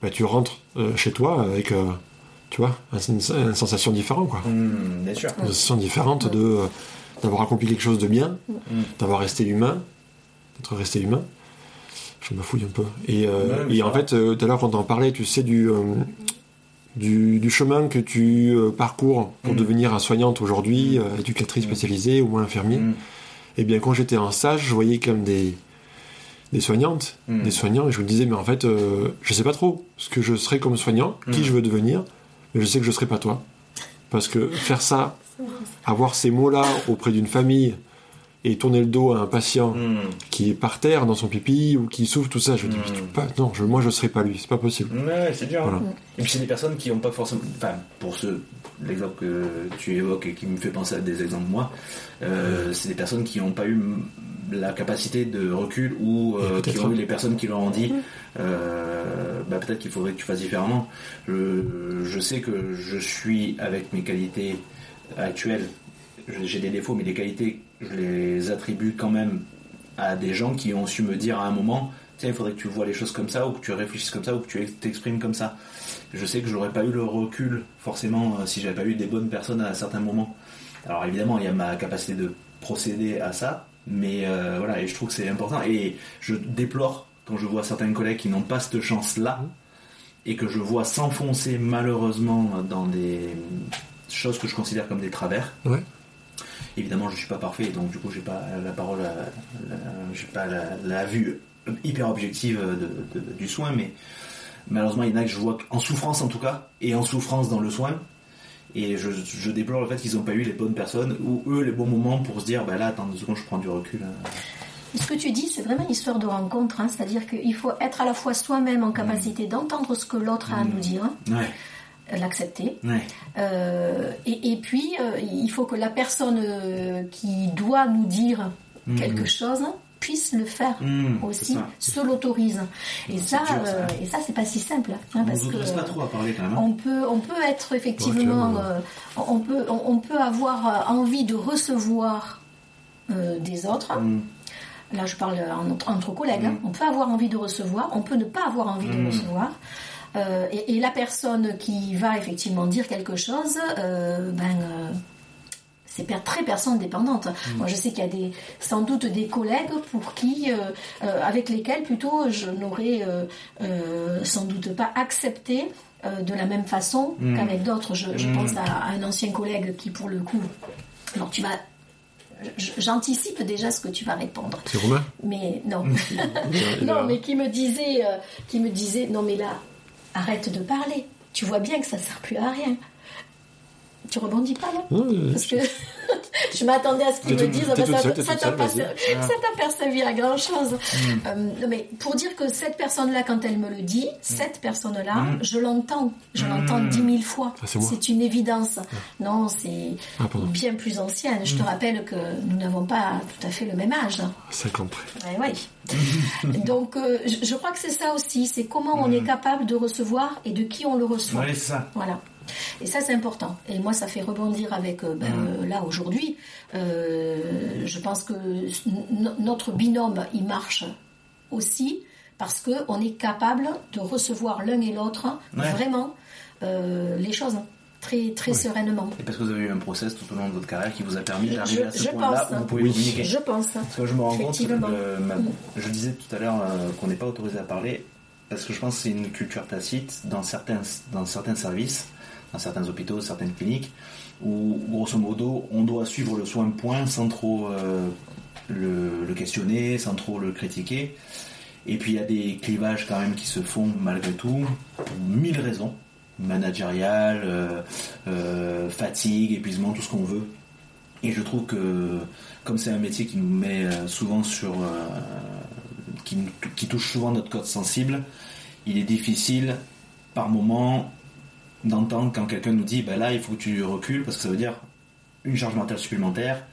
bah, tu rentres euh, chez toi avec, tu vois, un- une, une sensation différente, quoi. Mm. bien sûr Une sensation différente de euh, d'avoir accompli quelque chose de bien, Mm. d'avoir resté humain, resté humain. Je me fouille un peu. Et, euh, Ouais, et en fait, euh, tout à l'heure, quand on parlait, tu sais, du, euh, du, du chemin que tu euh, parcours pour Mm. devenir un soignante aujourd'hui, euh, éducatrice Mm. spécialisée ou moins infirmier, Mm. eh bien, quand j'étais en stage, je voyais comme des, des soignantes, Mm. des soignants, et je me disais, mais en fait, euh, je sais pas trop ce que je serai comme soignant, qui Mm. je veux devenir, mais je sais que je serai pas toi. Parce que faire ça, avoir ces mots-là auprès d'une famille et tourner le dos à un patient Mm. qui est par terre dans son pipi ou qui souffre, tout ça, je dis, Mm. pas, non, je, moi je serai pas lui, c'est pas possible. Ouais, c'est dur. Voilà. Et puis c'est des personnes qui n'ont pas forcément. Enfin, pour ceux, l'exemple que tu évoques et qui me fait penser à des exemples moi, euh, c'est des personnes qui n'ont pas eu la capacité de recul ou euh, qui ont eu les personnes qui leur ont dit euh, bah, peut-être qu'il faudrait que tu fasses différemment. Je, je sais que je suis avec mes qualités actuelles, j'ai des défauts, mais les qualités, je les attribue quand même à des gens qui ont su me dire à un moment tiens, il faudrait que tu vois les choses comme ça, ou que tu réfléchisses comme ça, ou que tu t'exprimes comme ça. Je sais que j'aurais pas eu le recul, forcément, euh, si j'avais pas eu des bonnes personnes à certains moments. Alors évidemment, il y a ma capacité de procéder à ça, mais euh, voilà, et je trouve que c'est important. Et je déplore quand je vois certains collègues qui n'ont pas cette chance-là, et que je vois s'enfoncer malheureusement dans des choses que je considère comme des travers. Évidemment, je suis pas parfait, donc du coup, j'ai pas la parole, j'ai pas la, vue hyper objective de, du soin, mais malheureusement, il y en a que je vois en souffrance en tout cas, et en souffrance dans le soin. Et je, je déplore le fait qu'ils n'ont pas eu les bonnes personnes ou eux les bons moments pour se dire, bah là, attends deux secondes, je prends du recul. Hein. Ce que tu dis, c'est vraiment une histoire de rencontre, hein. c'est-à-dire qu'il faut être à la fois soi-même en capacité d'entendre ce que l'autre a à nous dire. Ouais l'accepter. Euh, et, puis, euh, il faut que la personne euh, qui doit nous dire mm. quelque chose puisse le faire mm, aussi, se l'autorise. Et ça, et ça, c'est pas si simple. Hein, parce que pas trop à parler quand même. Hein. On peut, on peut être effectivement, on peut, on, peut avoir envie de recevoir des autres. Mm. Là, je parle entre, collègues. Hein. On peut avoir envie de recevoir, on peut ne pas avoir envie de recevoir. Euh, et, la personne qui va effectivement dire quelque chose, euh, ben, euh, c'est très personne dépendante. Mm. Moi, je sais qu'il y a des, sans doute des collègues pour qui, avec lesquels plutôt, je n'aurais sans doute pas accepté de la même façon mm. qu'avec d'autres. Je, mm. pense à, un ancien collègue qui, pour le coup, alors tu vas j'anticipe déjà ce que tu vas répondre. C'est Romain? Mais non. non, mais qui me disait, qui me disait, non mais là, arrête de parler. Tu vois bien que ça sert plus à rien. Tu rebondis pas là Parce que je m'attendais à ce qu'ils me disent ça t'a pas, servi à grand chose. Hmm. Euh, mais pour dire que cette personne-là, quand elle me le dit, hmm. cette personne-là, hmm. je l'entends. Je l'entends dix mille fois. Ah, c'est une évidence. Non, c'est ah, bien plus ancienne. Je te rappelle que nous n'avons pas tout à fait le même âge. 50 oui. Donc, euh, je, crois que c'est ça aussi. C'est comment on est capable de recevoir et de qui on le reçoit. Oui, ça. Voilà. Et ça, c'est important. Et moi, ça fait rebondir avec, euh, ben, mm. euh, là, aujourd'hui, euh, je pense que notre binôme, il marche aussi parce qu'on est capable de recevoir l'un et l'autre vraiment les choses très, très sereinement. Et parce que vous avez eu un process tout au long de votre carrière qui vous a permis d'arriver à ce point-là où vous pouvez communiquer. Je pense. Parce que je me rends compte, que, mm. je disais tout à l'heure qu'on n'est pas autorisé à parler parce que je pense que c'est une culture tacite dans certains, dans certains services dans certains hôpitaux, certaines cliniques, où grosso modo on doit suivre le soin point sans trop euh, le, questionner, sans trop le critiquer. Et puis il y a des clivages quand même qui se font malgré tout, pour mille raisons, managériales, euh, euh, fatigue, épuisement, tout ce qu'on veut. Et je trouve que comme c'est un métier qui nous met souvent sur... qui, qui touche souvent notre code sensible, il est difficile par moment d'entendre quand quelqu'un nous dit ben là il faut que tu recules parce que ça veut dire une charge mentale supplémentaire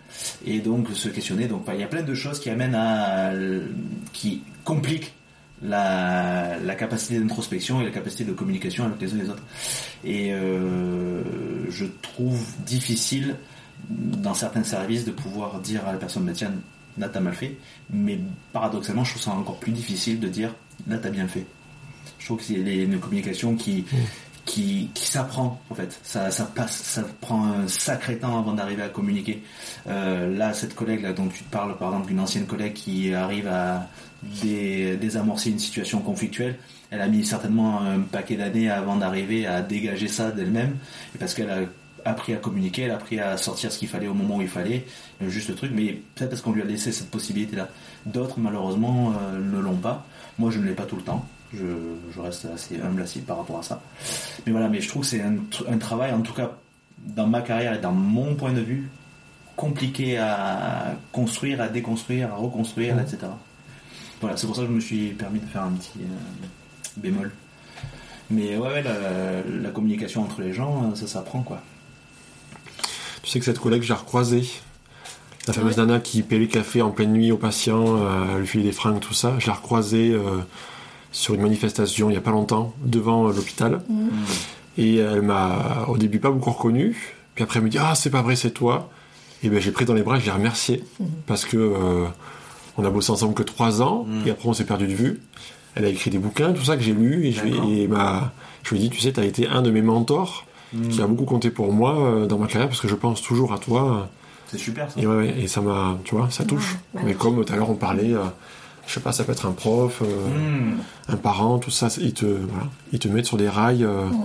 et donc se questionner. Donc il y a plein de choses qui amènent à qui compliquent la, capacité d'introspection et la capacité de communication avec les uns et les autres. Et euh, je trouve difficile dans certains services de pouvoir dire à la personne bah, tiens là t'as mal fait. Mais paradoxalement je trouve ça encore plus difficile de dire là t'as bien fait. Je trouve que c'est une communication qui mmh qui, s'apprend en fait. Ça, ça, passe, ça prend un sacré temps avant d'arriver à communiquer. Euh, là, cette collègue dont tu te parles, par exemple, d'une ancienne collègue qui arrive à désamorcer une situation conflictuelle, elle a mis certainement un paquet d'années avant d'arriver à dégager ça d'elle-même, parce qu'elle a appris à communiquer, elle a appris à sortir ce qu'il fallait au moment où il fallait, juste le truc, mais peut-être parce qu'on lui a laissé cette possibilité-là. D'autres, malheureusement, euh, ne l'ont pas. Moi, je ne l'ai pas tout le temps. Je, reste assez humble par rapport à ça. Mais voilà, mais je trouve que c'est un, travail, en tout cas dans ma carrière et dans mon point de vue, compliqué à construire, à déconstruire, à reconstruire, mmh. etc. Voilà, c'est pour ça que je me suis permis de faire un petit euh, bémol. Mais ouais, la, communication entre les gens, ça s'apprend quoi. Tu sais que cette collègue, j'ai recroisé la fameuse nana qui paie le café en pleine nuit aux patients, euh, lui filer des fringues, tout ça. Je l'ai recroisée euh, sur une manifestation il n'y a pas longtemps devant l'hôpital. Mm. Et elle m'a au début pas beaucoup reconnu. Puis après elle me dit Ah, c'est pas vrai, c'est toi. Et ben j'ai pris dans les bras, je l'ai remercié. Mm. Parce que euh, On a bossé ensemble que trois ans, Mm. et après on s'est perdu de vue. Elle a écrit des bouquins, tout ça que j'ai lu, et je et je lui ai dit, tu sais, tu as été un de mes mentors, qui a beaucoup compté pour moi euh, dans ma carrière, parce que je pense toujours à toi. C'est super ça. Et, ouais, ouais, et ça m'a, tu vois, ça touche. Ouais, Mais comme tout à l'heure on parlait, euh, je sais pas, ça peut être un prof, euh, Mm. un parent, tout ça, ils te, voilà, ils te mettent sur des rails euh, Ouais.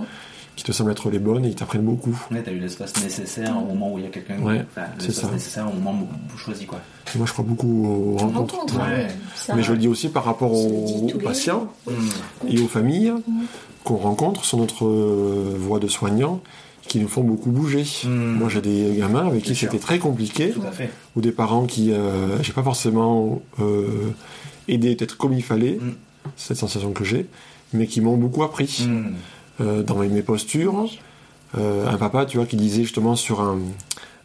qui te semblent être les bonnes et ils t'apprennent beaucoup. Ouais, t'as eu l'espace nécessaire au moment où il y a quelqu'un. Ouais, enfin, c'est l'espace ça. nécessaire au moment où vous choisissez quoi. Et moi je crois beaucoup aux rencontres. Rencontre, Ouais. ouais. Ça, Mais je le dis aussi par rapport aux, patients jours. Mm. et aux familles qu'on rencontre sur notre euh, voie de soignants qui nous font beaucoup bouger. Mm. Moi j'ai des gamins avec qui c'était très compliqué Tout à fait. ou des parents qui euh, j'ai pas forcément euh, aidé peut-être comme il fallait, Mm. cette sensation que j'ai, mais qui m'ont beaucoup appris Mm. euh, dans mes, mes postures. Euh, un papa, tu vois, qui disait justement sur un,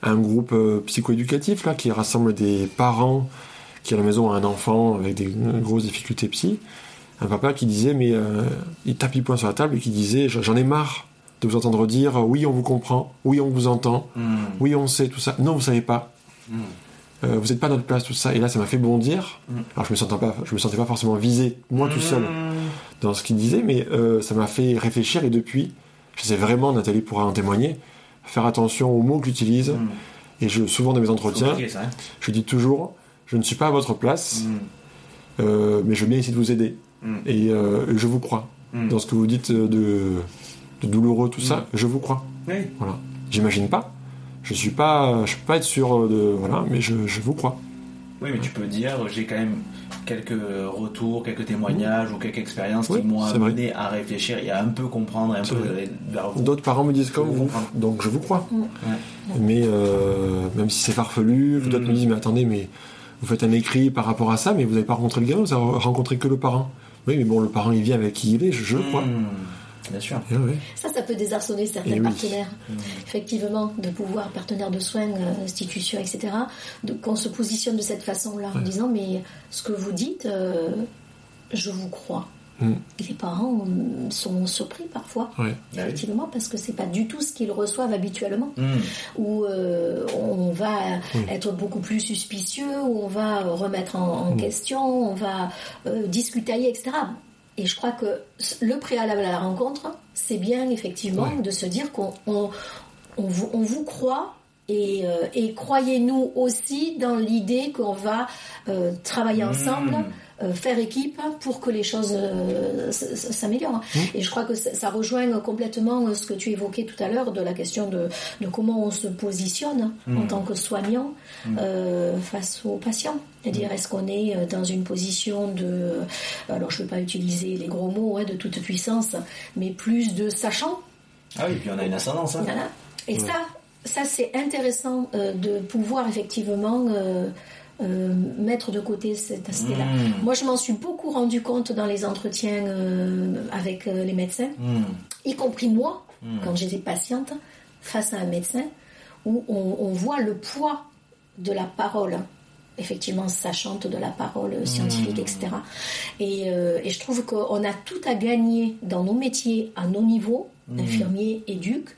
un groupe euh, psychoéducatif là, qui rassemble des parents qui à la maison ont un enfant avec des grosses difficultés psy. Un papa qui disait, mais euh, il tape du poing sur la table et qui disait, j'en ai marre de vous entendre dire, oui, on vous comprend, oui, on vous entend, Mm. oui, on sait tout ça. Non, vous savez pas. Mm. Euh, vous n'êtes pas à notre place, tout ça. Et là, ça m'a fait bondir. Mm. Alors, je me sentais pas, je me sentais pas forcément visé, moi tout seul, Mm. dans ce qu'il disait, mais euh, ça m'a fait réfléchir. Et depuis, j'essaie vraiment, Nathalie pourra en témoigner, faire attention aux mots que j'utilise. Mm. Et je, souvent dans mes entretiens, ça, hein. je dis toujours, je ne suis pas à votre place, Mm. euh, mais je bien essayer de vous aider. Mm. Et je vous crois. Dans ce que vous dites de, de douloureux, tout ça, je vous crois. Oui. Voilà. J'imagine pas. Je suis pas, je peux pas être sûr de, voilà, mais je, je vous crois. Oui, mais tu peux dire, j'ai quand même quelques retours, quelques témoignages ou quelques expériences Oui, qui m'ont amené à réfléchir et à un peu comprendre, et un peu vrai. aller vers vous. D'autres parents me disent comme vous, donc je vous crois. Mm. Mais euh, même si c'est farfelu, d'autres Mm. me disent mais attendez, mais vous faites un écrit par rapport à ça, mais vous n'avez pas rencontré le gamin, vous avez rencontré que le parent. Oui, mais bon, le parent il vient avec qui il est, je, je le crois. Mm. Bien sûr. Eh ouais. Ça, ça peut désarçonner certains Eh oui. partenaires. Effectivement, de pouvoir, partenaires de soins, euh, institutions, etc., qu'on se positionne de cette façon-là, en disant, mais ce que vous dites, euh, je vous crois. Mm. Les parents euh, sont surpris parfois, Ouais. Oui. effectivement, parce que c'est pas du tout ce qu'ils reçoivent habituellement. Mm. Où euh, on va être beaucoup plus suspicieux, où on va remettre en, en Mm. question, on va euh, discutailler, etc. Et je crois que le préalable à la rencontre, c'est bien effectivement Ouais. de se dire qu'on on, on vous, on vous croit et, euh, et croyez-nous aussi dans l'idée qu'on va euh, travailler Mm. ensemble, faire équipe pour que les choses euh, s'améliorent. Et je crois que ça, ça rejoint complètement euh, ce que tu évoquais tout à l'heure de la question de, de comment on se positionne en tant que soignant euh, face aux patients. C'est-à-dire, est-ce qu'on est euh, dans une position de, alors je ne veux pas utiliser les gros mots, hein, de toute puissance, mais plus de sachant Ah oui, puis on a une ascendance. hein. voilà. Et ça, ça c'est intéressant euh, de pouvoir effectivement euh, euh, mettre de côté cet aspect-là. Mm. Moi, je m'en suis beaucoup rendu compte dans les entretiens euh, avec euh, les médecins, Mm. y compris moi, Mm. quand j'étais patiente, face à un médecin, où on, on voit le poids de la parole effectivement sachante de la parole scientifique, etc. Et, et je trouve qu'on a tout à gagner dans nos métiers, à nos niveaux, infirmiers, éduques,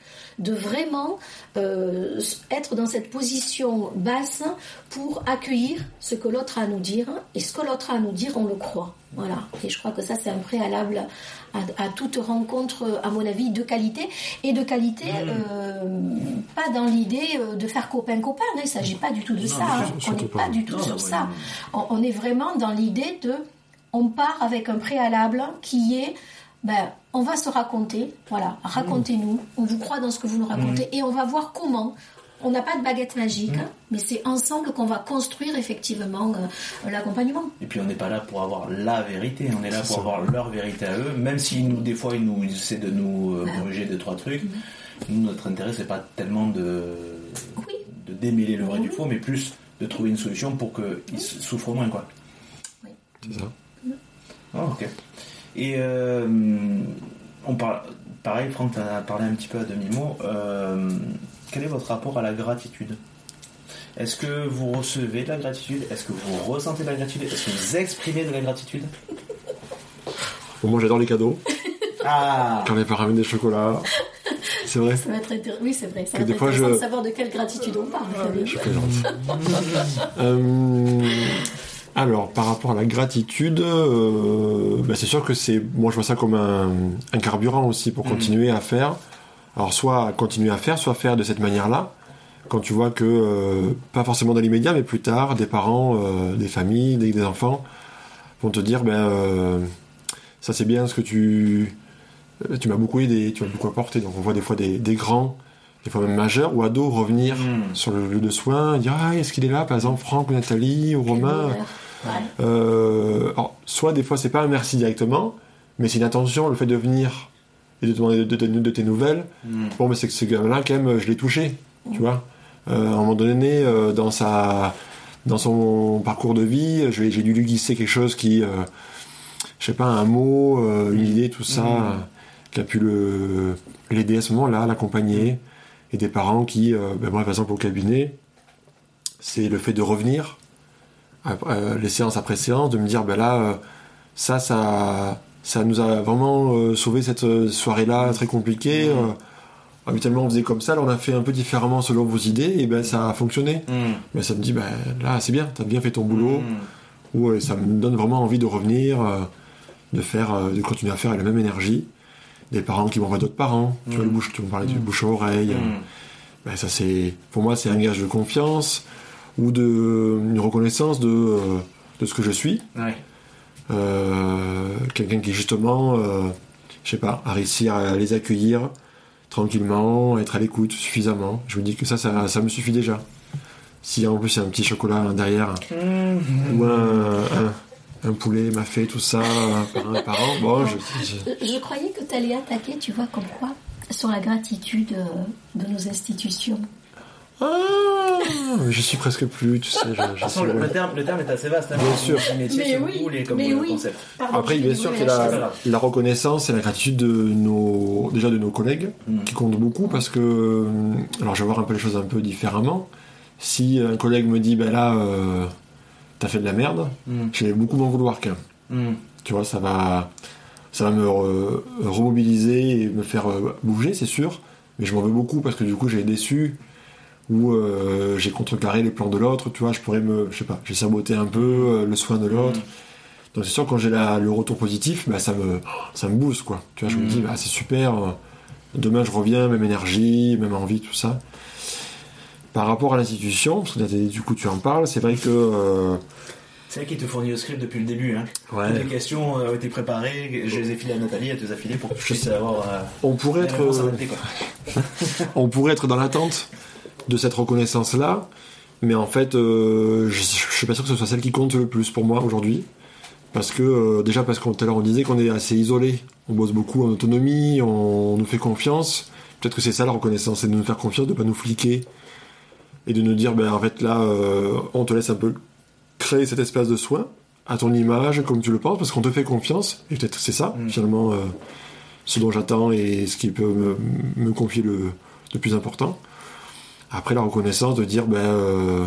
de vraiment euh, être dans cette position basse pour accueillir ce que l'autre a à nous dire. Et ce que l'autre a à nous dire, on le croit. Voilà. Et je crois que ça, c'est un préalable à, à toute rencontre, à mon avis, de qualité. Et de qualité, Mm. euh, pas dans l'idée euh, de faire copain-copain. hein. Il ne s'agit pas du tout de Non, ça. hein. On n'est pas. du tout Non, sur ouais, ça. on est vraiment dans l'idée de... On part avec un préalable qui est... Ben, on va se raconter, voilà, racontez-nous, on vous croit dans ce que vous nous racontez et on va voir comment. On n'a pas de baguette magique, hein, mais c'est ensemble qu'on va construire effectivement euh, l'accompagnement. Et puis on n'est pas là pour avoir la vérité, on est là pour ça. avoir leur vérité à eux, même si nous, des fois ils nous ils essaient de nous euh, corriger deux trois trucs. Nous notre intérêt c'est pas tellement de Oui. de démêler le vrai Oui. du faux, mais plus de trouver une solution pour qu'ils souffrent moins quoi. C'est ça. Ah, ok. Et euh, on parle, pareil, Franck, tu as parlé un petit peu à demi-mot. Euh, quel est votre rapport à la gratitude? Est-ce que vous recevez de la gratitude? Est-ce que vous ressentez de la gratitude? Est-ce que vous exprimez de la gratitude? Bon, moi j'adore les cadeaux. Ah Quand les parents amènent des chocolats. C'est vrai. Ça va être intér- Oui, c'est vrai. Ça Que va des être fois, intéressant je- de savoir de quelle gratitude on parle. Plaisante. Euh, Alors, par rapport à la gratitude, euh, bah, c'est sûr que c'est, moi je vois ça comme un, un carburant aussi pour Mhm. continuer à faire. Alors, soit continuer à faire, soit faire de cette manière-là. Quand tu vois que, euh, pas forcément dans l'immédiat, mais plus tard, des parents, euh, des familles, des, des enfants vont te dire, ben, euh, ça c'est bien ce que tu, tu m'as beaucoup aidé, tu m'as beaucoup apporté. Donc, on voit des fois des, des grands, des fois même majeurs ou ados revenir Mm. sur le lieu de soins, dire, ah, est-ce qu'il est là, par exemple, Franck ou Nathalie ou Romain? Ouais. euh, alors, soit des fois c'est pas un merci directement, mais c'est une attention, le fait de venir et de demander de, de- de tes nouvelles. Mm. Bon, mais c'est que ce gars-là, quand même, je l'ai touché, tu vois. Euh, à un moment donné, euh, dans sa, dans son parcours de vie, j'ai dû lui glisser quelque chose qui, je sais pas, un mot, une idée, tout ça, euh, qui a pu l'aider à ce moment-là, l'accompagner. Et des parents qui, ben moi par exemple au cabinet, c'est le fait de revenir après, euh, les séances après séance, de me dire ben là, euh, ça, ça, ça nous a vraiment euh, sauvé cette soirée-là très compliquée. Euh, habituellement on faisait comme ça, là on a fait un peu différemment selon vos idées, et ben ça a fonctionné. Mm. Mais ça me dit ben là c'est bien, t'as bien fait ton boulot. Mm. Ou ça me donne vraiment envie de revenir, euh, de faire, euh, de continuer à faire avec la même énergie. Des parents qui m'envoient d'autres parents, tu vois, le bouche, tu me parlais du bouche à oreille. euh, ben, ça c'est, pour moi, c'est un gage de confiance ou de une reconnaissance de, euh, de ce que je suis. Ouais. Euh, quelqu'un qui justement, euh, je sais pas, a réussi à les accueillir tranquillement, à être à l'écoute suffisamment. Je me dis que ça, ça, ça me suffit déjà. Si en plus il y a un petit chocolat derrière Mm. ou un, un, un poulet m'a fait tout ça par un parent, bon, je, je- Je croyais que tu allais attaquer, tu vois, comme quoi, sur la gratitude euh, de nos institutions. Ah, je suis presque plus, tu sais, je, je De toute façon, suis- le, le terme, le terme est assez vaste. Hein, Bien sûr. métier, Mais c'est oui, comme mais le oui. concept. Pardon, Après, bien sûr, qu'il a la, la reconnaissance et la gratitude de nos, déjà de nos collègues, Mm. qui comptent beaucoup parce que, euh, alors je vais voir un peu les choses un peu différemment. Si un collègue me dit, ben là, euh, t'as fait de la merde, Mm. je vais beaucoup m'en vouloir qu'un. Mm. Tu vois, ça va, ça va me re- remobiliser et me faire euh, bouger, c'est sûr. Mais je m'en veux beaucoup parce que du coup, j'ai déçu ou euh, j'ai contrecarré les plans de l'autre. Tu vois, je pourrais me, je sais pas, j'ai saboté un peu euh, le soin de l'autre. Donc c'est sûr quand j'ai le retour positif, bah, ça me ça me booste quoi. Tu vois, je me Mm. dis bah, c'est super. euh, Demain je reviens, même énergie, même envie, tout ça. Par rapport à l'institution, parce que du coup tu en parles, c'est vrai que euh, C'est elle qui te fournit le script depuis le début. Hein. Ouais. Toutes les questions ont été préparées. Je les ai filées à Nathalie, elle te les a filées pour que tu puisses avoir euh, on pourrait être quoi. on pourrait être dans l'attente de cette reconnaissance là, mais en fait euh, je, je suis pas sûr que ce soit celle qui compte le plus pour moi aujourd'hui. Parce que euh, déjà parce qu'on tout à l'heure on disait qu'on est assez isolé, on bosse beaucoup en autonomie, on, nous fait confiance. Peut-être que c'est ça la reconnaissance, c'est de nous faire confiance, de pas nous fliquer et de nous dire ben en fait là euh, on te laisse un peu créer cet espace de soin à ton image comme tu le penses parce qu'on te fait confiance et peut-être que c'est ça Mm. finalement ce dont j'attends et ce qui peut me, me confier le, le plus important. Après la reconnaissance de dire ben euh,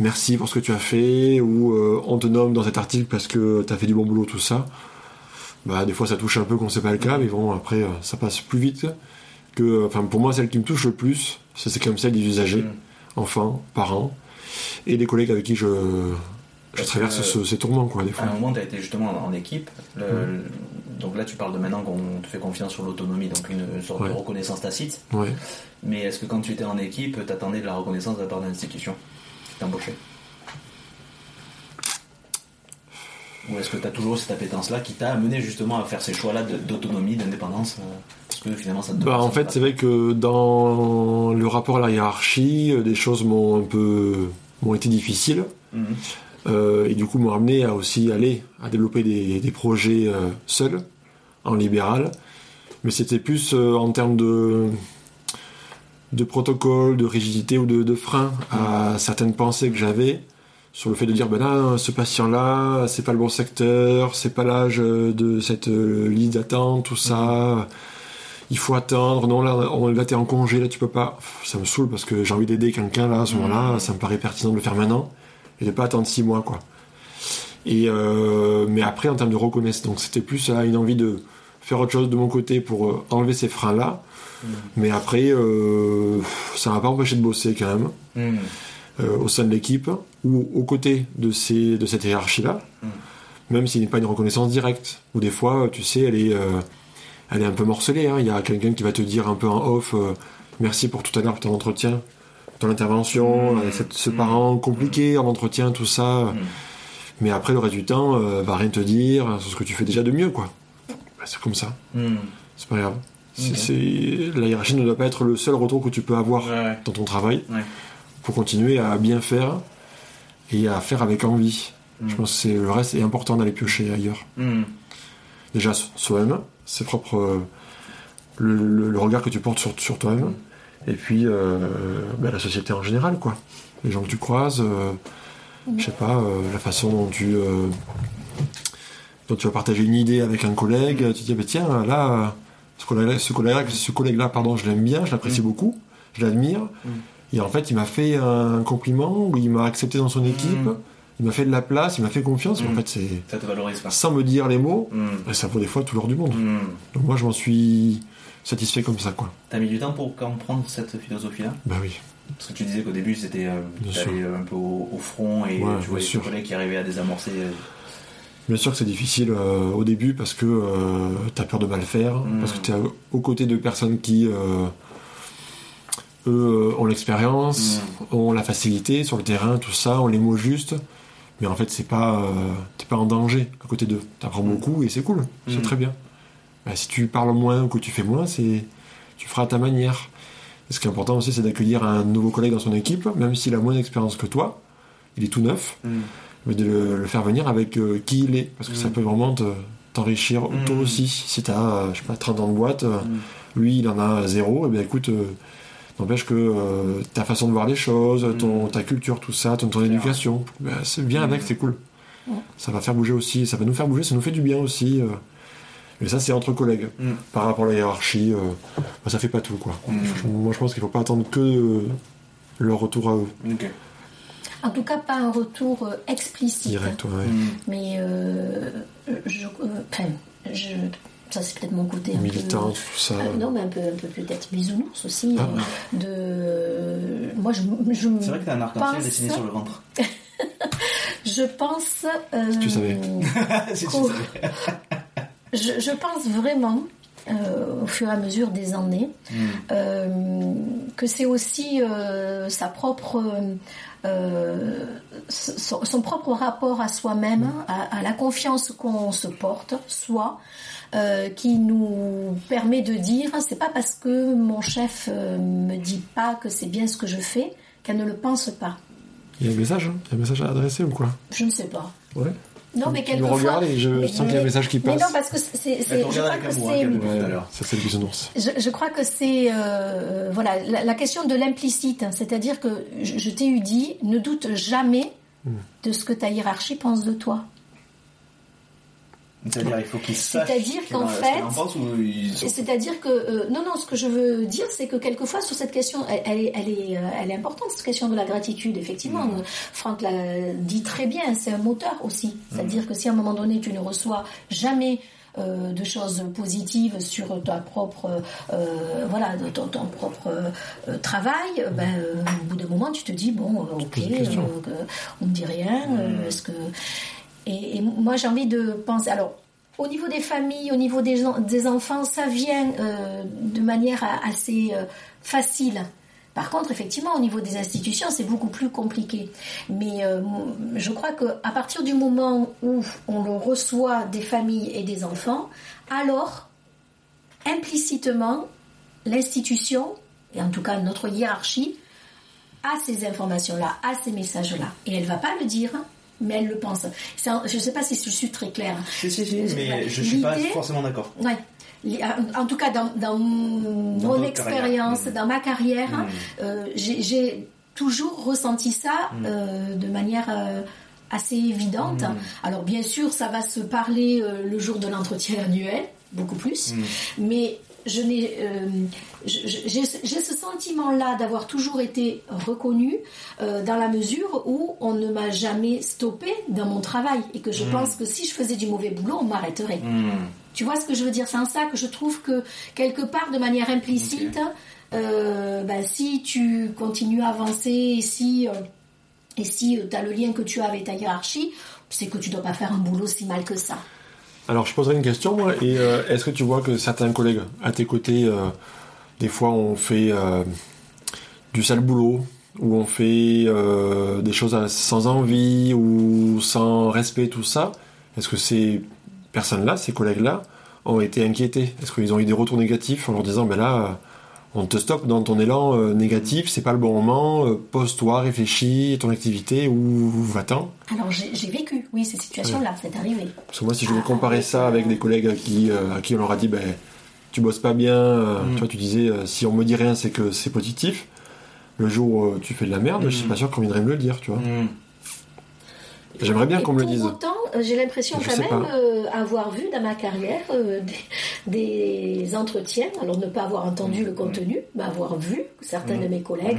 merci pour ce que tu as fait ou euh, on te nomme dans cet article parce que tu as fait du bon boulot tout ça. Bah des fois ça touche un peu quand c'est pas le cas mais bon après euh, ça passe plus vite que enfin pour moi celle qui me touche le plus c'est comme celle des usagers, Mm. enfants, parents et les collègues avec qui je je traverse que- ce- ces tourments quoi des À fois. un moment, tu as été justement en en équipe. Le- Donc là, tu parles de maintenant qu'on te fait confiance sur l'autonomie, donc une sorte de reconnaissance tacite. Ouais. Mais est-ce que quand tu étais en équipe, t'attendais de la reconnaissance de la part de l'institution qui t'embauchait? Ou est-ce que tu as toujours cette appétence-là qui t'a amené justement à faire ces choix-là d'autonomie, d'indépendance euh, Parce que finalement, ça te Bah, en fait, c'est vrai que dans le rapport à la hiérarchie, euh, des choses m'ont un peu m'ont été difficiles Mhm. Euh, et du coup m'ont amené à aussi aller à développer des, des projets euh, seul en libéral. Mais c'était plus euh, en termes de de protocole, de rigidité ou de, de frein à certaines pensées que j'avais sur le fait de dire ben là ce patient là c'est pas le bon secteur c'est pas l'âge euh, de cette liste d'attente tout ça. Il faut attendre. Non là on là t'es en congé là tu peux pas. Ça me saoule parce que j'ai envie d'aider quelqu'un là à ce moment-là. Ça me paraît pertinent de le faire maintenant de pas attendre six mois quoi et euh, mais après en termes de reconnaissance donc c'était plus là, une envie de faire autre chose de mon côté pour euh, enlever ces freins là mais après euh, ça m'a pas empêché de bosser quand même euh, au sein de l'équipe ou aux côtés de, ces, de cette hiérarchie-là, Mm. même s'il n'est pas une reconnaissance directe. Ou des fois, tu sais, elle est, euh, elle est un peu morcelée. hein. Il y a quelqu'un qui va te dire un peu en off euh, Merci pour tout à l'heure, pour ton entretien, ton intervention, Mm. euh, cette- ce parent compliqué en entretien, tout ça. Mm. Mais après, le reste du temps, euh, va rien te dire sur ce que tu fais déjà de mieux, quoi. Bah, c'est comme ça, Hmm. c'est pas grave. La hiérarchie ne doit pas être le seul retour que tu peux avoir Ouais, dans ton travail Ouais. pour continuer à bien faire et à faire avec envie. Je pense que c'est, le reste est important d'aller piocher ailleurs. Déjà soi-même, ses propres, euh, le, le- le regard que tu portes sur, sur toi-même, et puis euh, bah, la société en général, quoi. Les gens que tu croises, euh, je sais pas, euh, la façon dont tu, euh, dont tu vas partager une idée avec un collègue, tu te dis, bah, tiens, là, ce collègue-là, ce collègue-là, ce collègue-là, pardon, je l'aime bien, je l'apprécie Mm. beaucoup, je l'admire, Mm. et en fait, il m'a fait un compliment, ou il m'a accepté dans son équipe, il m'a fait de la place, il m'a fait confiance, en fait, c'est Ça te valorise pas. sans me dire les mots, ça vaut des fois tout l'or du monde. Donc moi, je m'en suis satisfait comme ça, quoi. T'as mis du temps pour comprendre cette philosophie-là? Bah oui. Parce que tu disais qu'au début, c'était euh, t'allais un peu au, au front et Ouais, tu voyais tes collègues qui arrivaient à désamorcer. euh, Bien sûr que c'est difficile euh, au début parce que euh, t'as peur de mal faire, Mm. parce que t'es aux côtés de personnes qui, euh, eux, euh, ont l'expérience, Mm. ont la facilité sur le terrain, tout ça, ont les mots justes. Mais en fait, c'est pas, euh, t'es pas en danger à côté d'eux. T'apprends Mm. beaucoup et c'est cool, c'est Mm. très bien. Bah, si tu parles moins ou que tu fais moins, c'est, tu feras à ta manière. Et ce qui est important aussi, c'est d'accueillir un nouveau collègue dans son équipe, même s'il a moins d'expérience que toi. Il est tout neuf hmm. mais de le, le faire venir avec euh, qui il est, parce que ça Mm. peut vraiment te- t'enrichir Mm. toi aussi. Si t'as, euh, je sais pas, 30 ans de boîte, euh, Mm. lui il en a zéro, et bien écoute, euh, n'empêche que euh, ta façon de voir les choses, ton, Mm. ta culture, tout ça, ton, éducation, ben, c'est bien avec, Mm. c'est cool. Ça va faire bouger aussi, ça va nous faire bouger, ça nous fait du bien aussi. Et ça, c'est entre collègues. Mm. Par rapport à la hiérarchie, euh, ben, ça fait pas tout, quoi. Mm. Moi, je pense qu'il faut pas attendre que euh, leur retour à eux, Ok. En tout cas, pas un retour euh, explicite. direct. ouais. Hmm. Mais euh, je, euh, enfin, je, ça c'est peut-être mon côté un Militant, peu. tout ça. euh, non, mais un peu, un peu peut-être bisounours aussi. Ah. euh, de, moi, je, je C'est vrai que t'as un arc-en-ciel pense- dessiné sur le ventre. Je pense. euh, tu savais. Si tu savais. Je, je pense vraiment, euh, au fur et à mesure des années, Hmm. euh, que c'est aussi euh, sa propre, son, son propre rapport à soi-même, à, à la confiance qu'on se porte, soi, qui nous permet de dire c'est pas parce que mon chef me dit pas que c'est bien ce que je fais qu'elle ne le pense pas. Il y a un message, hein Il y a un message à adresser ou quoi? Je ne sais pas. Ouais. Non, mais Tu me quelquefois. regardes et je mais- sens qu'il y a un message qui Mais passe. non, parce que c'est, je crois que c'est. Ouais, ça c'est le. Je, je crois que c'est euh, voilà la, la question de l'implicite, hein. c'est-à-dire que je, je t'ai eu dit, ne doute jamais Hmm. de ce que ta hiérarchie pense de toi. C'est-à-dire, il faut qu'ils sachent. C'est-à-dire ce qu'il qu'en fait- C'est-à-dire que euh, non non, ce que je veux dire, c'est que quelquefois sur cette question, elle, elle est elle est euh, elle est importante cette question de la gratitude. Effectivement, Mm. Euh, Franck l'a dit très bien, c'est un moteur aussi. C'est-à-dire que si à un moment donné tu ne reçois jamais euh, de choses positives sur ta propre euh, voilà ton, ton propre euh, travail ben euh, au bout d'un moment tu te dis bon ok on me dit rien est-ce que et, moi j'ai envie de penser alors au niveau des familles, au niveau des, enfants, ça vient euh, de manière assez euh, facile. Par contre, effectivement, au niveau des institutions, c'est beaucoup plus compliqué. Mais euh, je crois qu'à partir du moment où on le reçoit des familles et des enfants, alors, implicitement, l'institution, et en tout cas notre hiérarchie, a ces informations-là, a ces messages-là. Et elle va pas le dire, mais elle le pense. Un- je ne sais pas si je suis très claire. Si, si, si, Je- mais je suis pas forcément d'accord. Ouais. Li- En tout cas, dans, dans mon expérience, dans ma carrière, Mm. euh, j'ai toujours ressenti ça Mm. euh, de manière euh, assez évidente. Mm. Alors bien sûr, ça va se parler euh, le jour de l'entretien annuel, beaucoup plus, mais je n'ai, euh, j'ai ce sentiment-là d'avoir toujours été reconnue euh, dans la mesure où on ne m'a jamais stoppé dans mon travail et que je Mm. pense que si je faisais du mauvais boulot, on m'arrêterait. Hmm. Tu vois ce que je veux dire? C'est en ça que je trouve que quelque part, de manière implicite, euh, ben, si tu continues à avancer, et si Et si tu as le lien que tu as avec ta hiérarchie, c'est que tu dois pas faire un boulot si mal que ça. Alors je poserai une question moi, et euh, est-ce que tu vois que certains collègues à tes côtés, euh, des fois on fait euh, du sale boulot, ou on fait des choses sans envie, ou sans respect, tout ça? Est-ce que ces personnes-là, ces collègues-là, ont été inquiétés? Est-ce qu'ils ont eu des retours négatifs en leur disant, ben là on te stoppe dans ton élan euh, négatif, c'est pas le bon moment, euh, pose-toi, réfléchis, ton activité ou va-t'en. Alors j'ai vécu, oui, ces situations-là, c'est arrivé. Parce que moi, si je vais comparer ça avec des collègues à qui, euh, à qui on leur a dit, ben, tu bosses pas bien, mm. tu vois, tu disais, si on me dit rien, c'est que c'est positif. Le jour où tu fais de la merde, je suis mm. pas sûr qu'on viendrait me le dire, tu vois. Mm. J'aimerais bien qu'on me le dise. Autant, euh, j'ai l'impression quand même euh, avoir vu dans ma carrière euh, des, entretiens, alors ne pas avoir entendu le contenu, mais avoir vu certains de mes collègues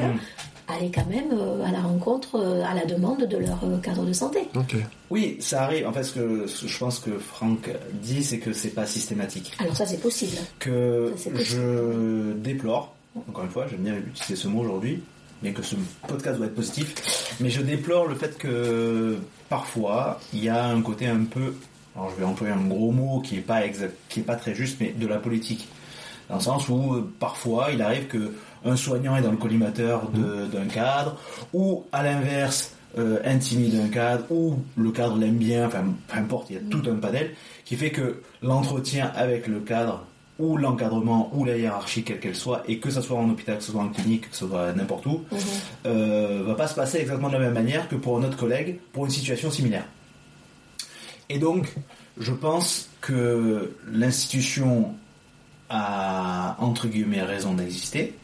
aller quand même à la rencontre, à la demande de leur cadre de santé. Oui, ça arrive. En fait, ce que je pense que Franck dit, c'est que c'est pas systématique. Alors ça, c'est possible. Que je déplore, encore une fois, j'aime bien utiliser ce mot aujourd'hui, bien que ce podcast doit être positif, mais je déplore le fait que parfois il y a un côté un peu, alors je vais employer un gros mot qui est pas qui est pas très juste, mais de la politique, dans le sens où euh, parfois il arrive que un soignant est dans le collimateur d'un cadre, ou à l'inverse euh, intimide un cadre, ou le cadre l'aime bien, enfin peu importe, il y a tout un panel qui fait que l'entretien avec le cadre ou l'encadrement ou la hiérarchie quelle qu'elle soit et que ce soit en hôpital, que ce soit en clinique, que ce soit n'importe où, mhm. euh, va pas se passer exactement de la même manière que pour un autre collègue pour une situation similaire. Et donc, je pense que l'institution a entre guillemets raison d'exister,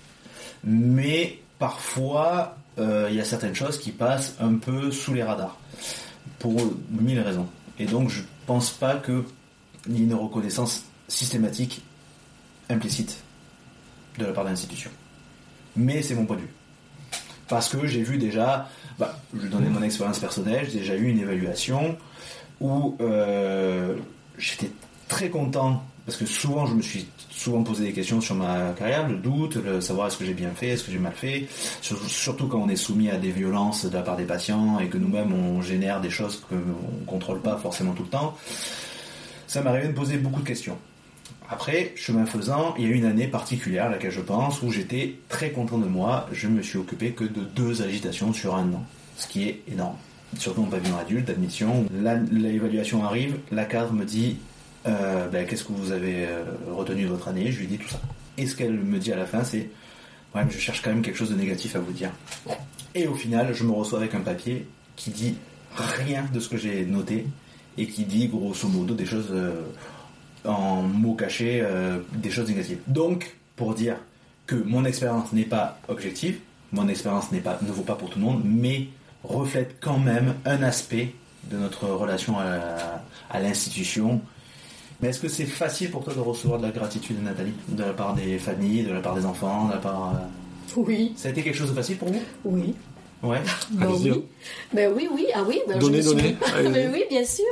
mais parfois euh, il y a certaines choses qui passent un peu sous les radars pour mille raisons. Et donc, je pense pas que y ait une reconnaissance systématique implicite de la part de l'institution. Mais c'est mon point de vue. Parce que j'ai vu déjà, bah, je donner mon expérience personnelle, j'ai déjà eu une évaluation où euh, j'étais très content, parce que souvent je me suis souvent posé des questions sur ma carrière, le doute, le savoir est-ce que j'ai bien fait, est-ce que j'ai mal fait, surtout quand on est soumis à des violences de la part des patients et que nous-mêmes on génère des choses qu'on ne contrôle pas forcément tout le temps. Ça m'arrivait de poser beaucoup de questions. Après, chemin faisant, il y a une année particulière à laquelle je pense où j'étais très content de moi. Je me suis occupé que de deux agitations sur un an, ce qui est énorme. Surtout en pavillon adulte, d'admission. L'évaluation arrive, la cadre me dit euh, ben, Qu'est-ce que vous avez euh, retenu de votre année? Je lui dis tout ça. Et ce qu'elle me dit à la fin, c'est Ouais, je cherche quand même quelque chose de négatif à vous dire. Et au final, je me reçois avec un papier qui dit rien de ce que j'ai noté et qui dit grosso modo des choses. Euh, en mots cachés euh, des choses négatives. Donc, pour dire que mon expérience n'est pas objective, mon expérience n'est pas, ne vaut pas pour tout le monde, mais reflète quand même un aspect de notre relation à, l'institution. Mais est-ce que c'est facile pour toi de recevoir de la gratitude, Nathalie, de la part des familles, de la part des enfants, de la part... Euh, oui. Ça a été quelque chose de facile pour vous? Oui. Ouais. Bah oui. Ben oui, oui, ah oui. Ben donnez, donnez. Ben oui, bien sûr.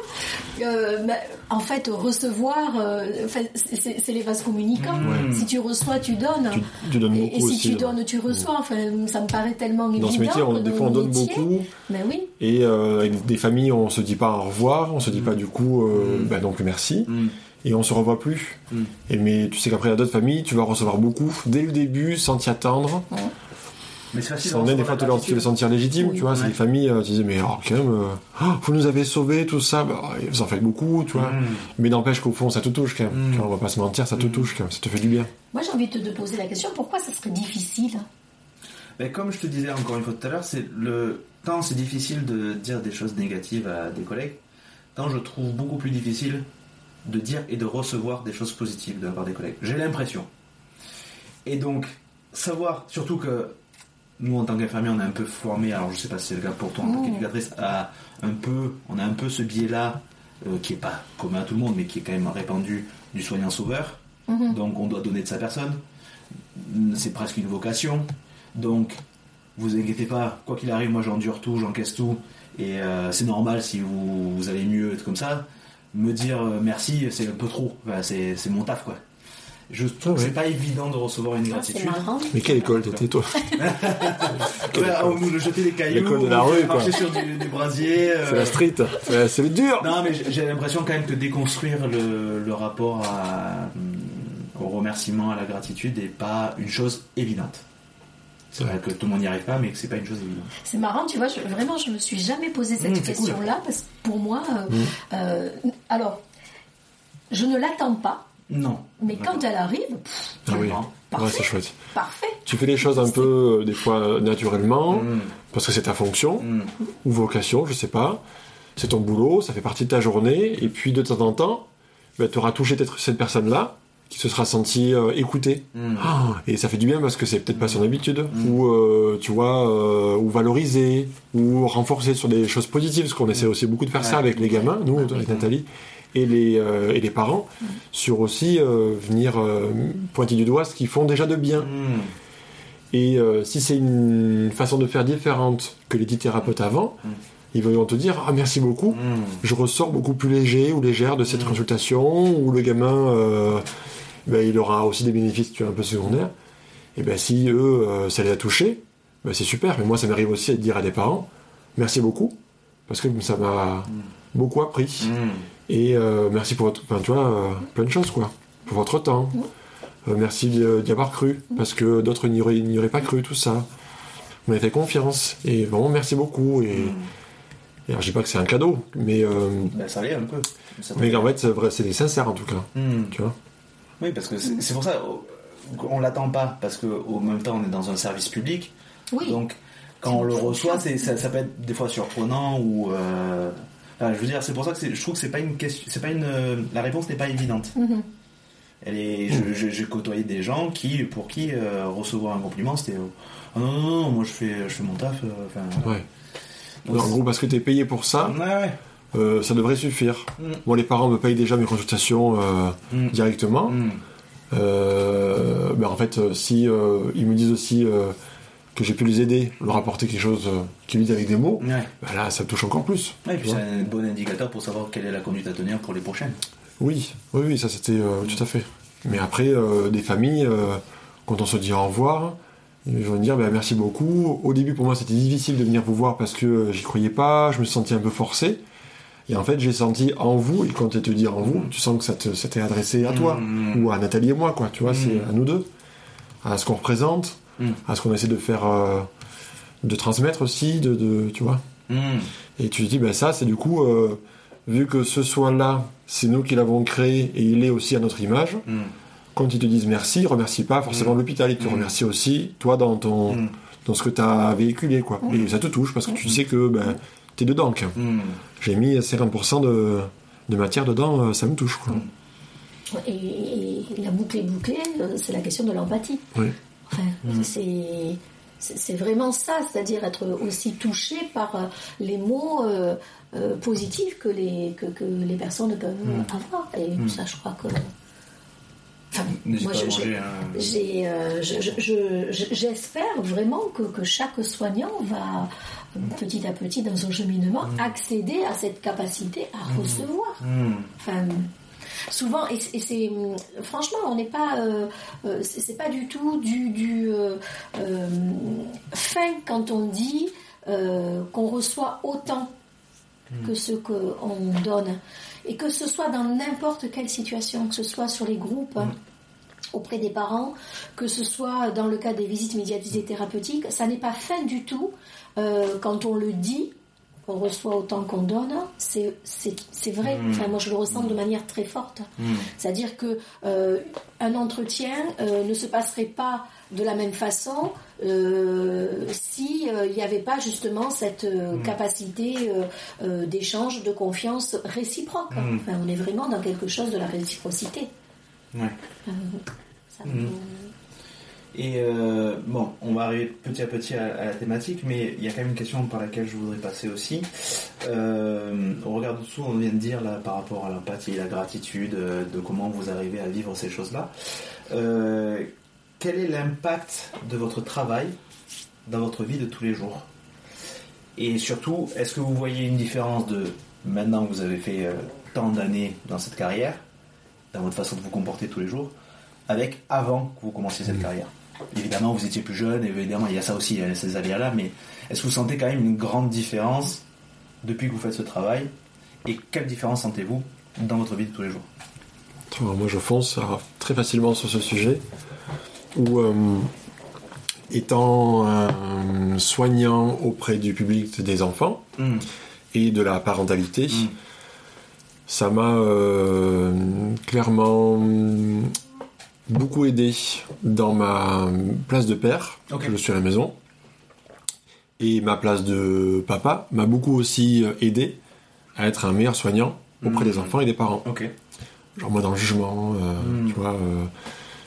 Euh, ben, en fait, recevoir, euh, c'est les vases communicants. Si tu reçois, tu donnes. Tu, donnes beaucoup et, si tu donnes, tu reçois. Enfin, ça me paraît tellement évident. Dans ce métier, on, des fois, on donne beaucoup. Ben oui. Et euh, avec des familles, on se dit pas au revoir, on se dit pas du coup, euh, ben donc merci. Mm. et on se revoit plus. Mm. Et mais tu sais qu'après il y a d'autres familles, tu vas recevoir beaucoup dès le début sans t'y attendre. Mais c'est facile. des fois, tu les sentir légitime, tu vois. C'est des familles, euh, tu disais, mais alors, quand même, euh, oh, vous nous avez sauvés, tout ça. Bah, vous en faites beaucoup, tu vois. Mm. Mais n'empêche qu'au fond, ça te touche, quand même. Mm. on va pas se mentir, ça te mm. touche, quand même. Ça te fait du bien. Moi, j'ai envie de te poser la question, pourquoi ça serait difficile mais comme je te disais encore une fois tout à l'heure, c'est le tant c'est difficile de dire des choses négatives à des collègues, tant je trouve beaucoup plus difficile de dire et de recevoir des choses positives de la part des collègues. J'ai l'impression. Et donc, savoir, surtout que nous en tant qu'infirmiers on est un peu formé alors je sais pas si c'est le cas pour toi en tant qu'éducatrice à un peu on a un peu ce biais là euh, qui est pas commun à tout le monde mais qui est quand même répandu du soignant sauveur. Mhm. donc on doit donner de sa personne. C'est presque une vocation. Donc vous inquiétez pas. Quoi qu'il arrive moi j'endure tout j'encaisse tout. Et euh, c'est normal si vous, vous, allez mieux être comme ça. Me dire euh, merci c'est un peu trop. C'est mon taf quoi Je trouve que c'est pas évident de recevoir une Ah, gratitude. c'est marrant. Mais quelle école t'étais toi Ouais, on nous jeter des cailloux, L'école de la rue, quoi. marcher sur du, du brasier. euh, C'est la street. C'est- dur. Non, mais j'ai- l'impression quand même que déconstruire le, le rapport à, hum, au remerciement, à la gratitude n'est pas une chose évidente. C'est vrai que tout le monde n'y arrive pas, mais que c'est pas une chose évidente. C'est marrant, tu vois, je- vraiment, je me suis jamais posé cette Mmh, cool. question-là, parce que pour moi, euh, euh, alors, je ne l'attends pas, Non. mais quand elle arrive, pff, Ah oui. Parfait. Ouais, c'est chouette. parfait. Tu fais les choses un peu, euh, des fois, euh, naturellement, Mmh. parce que c'est ta fonction, Mmh. ou vocation, je sais pas. C'est ton boulot, ça fait partie de ta journée, et puis de temps en temps, tu auras touché peut-être cette personne-là, qui se sera sentie euh, écoutée. Mmh. Ah, et ça fait du bien parce que c'est peut-être pas son habitude, ou euh, tu vois, euh, ou valoriser, ou renforcer sur des choses positives, parce qu'on essaie aussi beaucoup de faire ça avec les gamins, nous, avec Nathalie, et les, euh, et les parents, sur aussi euh, venir euh, pointer du doigt ce qu'ils font déjà de bien. Mmh. Et si c'est une façon de faire différente que les dix thérapeutes avant, Mm. ils vont te dire Ah, merci beaucoup, Mmh. je ressors beaucoup plus léger ou légère de cette consultation, ou le gamin, ben, il aura aussi des bénéfices tu vois, un peu secondaires. Et ben si eux, ça les a touchés, ben, c'est super. Mais moi, ça m'arrive aussi de dire à des parents Merci beaucoup, parce que ça m'a beaucoup appris. Et euh, merci pour votre. Enfin, tu vois, euh, plein de choses, quoi. Pour votre temps. Euh, merci d'y avoir cru, parce que d'autres n'y auraient, pas cru, tout ça. Vous m'avez fait confiance. Et bon, merci beaucoup. Et, et alors, je dis pas que c'est un cadeau, mais, euh, Ben, ça l'est un peu. Ça mais en fait, c'est vrai, c'est sincère, en tout cas. Mmh. Tu vois Oui, parce que c'est pour ça qu'on l'attend pas, parce qu'au même temps, on est dans un service public. Oui. Donc, quand on le reçoit, c'est- ça, ça peut être des fois surprenant ou. Euh, enfin, je veux dire, c'est pour ça que je trouve que c'est pas une question, c'est pas une, euh, la réponse n'est pas évidente. Mhm. Elle est, j'ai côtoyé des gens qui, pour qui euh, recevoir un compliment, c'était, ah non, non, non, moi je fais, je fais mon taf. euh, Enfin, voilà. Ouais. Donc, en gros, parce que tu es payé pour ça, ouais, ouais. euh, ça devrait suffire. Mm. Moi, les parents me payent déjà mes consultations euh, Mm. directement. Mm. Euh, ben, en fait, si euh, ils me disent aussi euh, que j'ai pu les aider, leur apporter quelque chose euh, qui lui dit avec des mots, Ouais. ben là, ça me touche encore plus. Ouais, et puis c'est un bon indicateur pour savoir quelle est la conduite à tenir pour les prochaines. Oui, oui, oui, ça c'était euh, tout à fait. Mais après, euh, des familles, euh, quand on se dit au revoir, ils vont me dire ben, merci beaucoup. Au début, pour moi, c'était difficile de venir vous voir parce que j'y croyais pas, je me sentais un peu forcé. Et en fait, j'ai senti en vous, et quand tu te dis en vous, tu sens que ça te- ça t'est adressé à toi, Mm. ou à Nathalie et moi, quoi. Tu vois, c'est à nous deux, à ce qu'on représente, Mm. à ce qu'on essaie de faire, euh, de transmettre aussi, de, de- tu vois. Mm. Et tu te dis, ben ça, c'est du coup, euh, vu que ce soin-là, c'est nous qui l'avons créé et il est aussi à notre image, Mm. quand ils te disent merci, ils remercient pas forcément l'hôpital, ils te remercient aussi, toi, dans, ton, dans ce que tu as véhiculé, quoi. Et ça te touche parce que tu sais que ben, tu es dedans. quoi. J'ai mis 50% de, de matière dedans, euh, ça me touche, quoi. Et, et la boucle est bouclée, c'est la question de l'empathie. Oui. Enfin, c'est- c'est c'est vraiment ça, c'est-à-dire être aussi touché par euh, les mots euh, euh, positifs que les, que, que les personnes peuvent avoir. Et ça, je crois que. Enfin, moi, je- euh, j'espère vraiment que, que chaque soignant va petit à petit dans son cheminement accéder à cette capacité à recevoir. Mm. Enfin, souvent, et, c'est- et c'est franchement, on n'est pas, euh, euh, c'est pas du tout du, du euh, euh, fin quand on dit euh, qu'on reçoit autant que ce qu'on donne, et que ce soit dans n'importe quelle situation, que ce soit sur les groupes. hein, auprès des parents, que ce soit dans le cas des visites médiatisées thérapeutiques, ça n'est pas fin du tout euh, quand on le dit, on reçoit autant qu'on donne, c'est vrai. Enfin, moi, je le ressens de manière très forte. C'est-à-dire que euh, un entretien euh, ne se passerait pas de la même façon euh, si euh, n'y avait pas justement cette capacité d'échange, de confiance réciproque. Enfin, on est vraiment dans quelque chose de la réciprocité. Ouais. Ça me- Et euh, bon, on va arriver petit à petit à, à la thématique, mais il y a quand même une question par laquelle je voudrais passer aussi. Euh, au regard de tout, on vient de dire là par rapport à l'empathie, la gratitude, euh, de comment vous arrivez à vivre ces choses-là. Euh, quel est l'impact de votre travail dans votre vie de tous les jours? Et surtout, est-ce que vous voyez une différence de maintenant que vous avez fait tant d'années dans cette carrière, dans votre façon de vous comporter tous les jours, avec avant que vous commenciez cette carrière? Évidemment, vous étiez plus jeune, et évidemment, il y a ça aussi, il y a ces aléas-là, mais est-ce que vous sentez quand même une grande différence depuis que vous faites ce travail? Et quelle différence sentez-vous dans votre vie de tous les jours? Moi, je fonce très facilement sur ce sujet, où euh, étant un soignant auprès du public des enfants Hmm. et de la parentalité, Mm. ça m'a euh, clairement beaucoup aidé dans ma place de père, je suis à la maison. Et ma place de papa m'a beaucoup aussi aidé à être un meilleur soignant auprès des enfants et des parents. Ok. Genre moins dans le jugement, euh, Mm. tu vois, euh,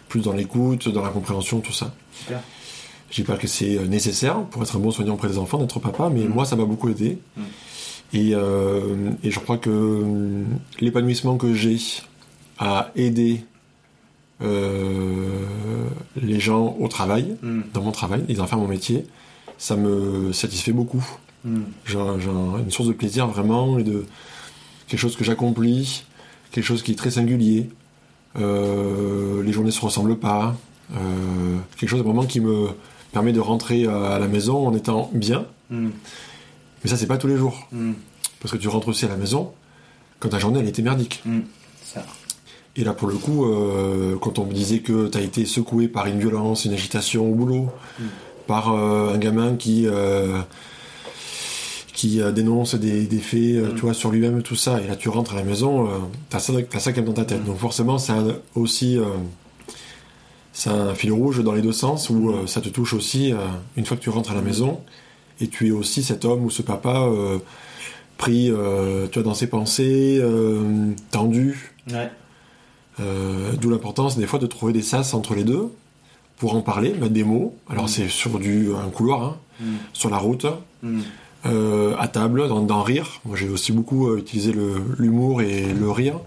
plus dans l'écoute, dans la compréhension, tout ça. Super. Je dis pas que c'est euh, nécessaire pour être un bon soignant auprès des enfants d'être papa, mais Mm. moi ça m'a beaucoup aidé. Et, euh, et je crois que euh, l'épanouissement que j'ai à aider euh, les gens au travail, Hmm. dans mon travail, et d'en faire mon métier, ça me satisfait beaucoup. Hmm. J'ai une source de plaisir vraiment et de quelque chose que j'accomplis, quelque chose qui est très singulier. Euh, les journées se ressemblent pas. Euh, quelque chose vraiment qui me permet de rentrer à la maison en étant bien. Hmm. Mais ça, c'est pas tous les jours. Parce que tu rentres aussi à la maison quand ta journée elle était merdique. Et là, pour le coup, euh, quand on me disait que tu as été secoué par une violence, une agitation au boulot, Mm. par euh, un gamin qui, euh, qui dénonce des, des faits Mm. tu vois, sur lui-même, tout ça, et là tu rentres à la maison, tu as, ça t'as ça quand même dans ta tête. Mm. Donc forcément, c'est aussi c'est un fil rouge dans les deux sens, où ça te touche aussi une fois que tu rentres à la maison, et tu es aussi cet homme ou ce papa pris tu vois, dans ses pensées, tendu. Ouais. Euh, D'où l'importance des fois de trouver des sas entre les deux pour en parler, mettre des mots. Alors Mm. c'est sur du un couloir, hein, Hmm. sur la route, Hmm. euh, à table, d'en d'en rire. Moi j'ai aussi beaucoup euh, utilisé l'humour et le rire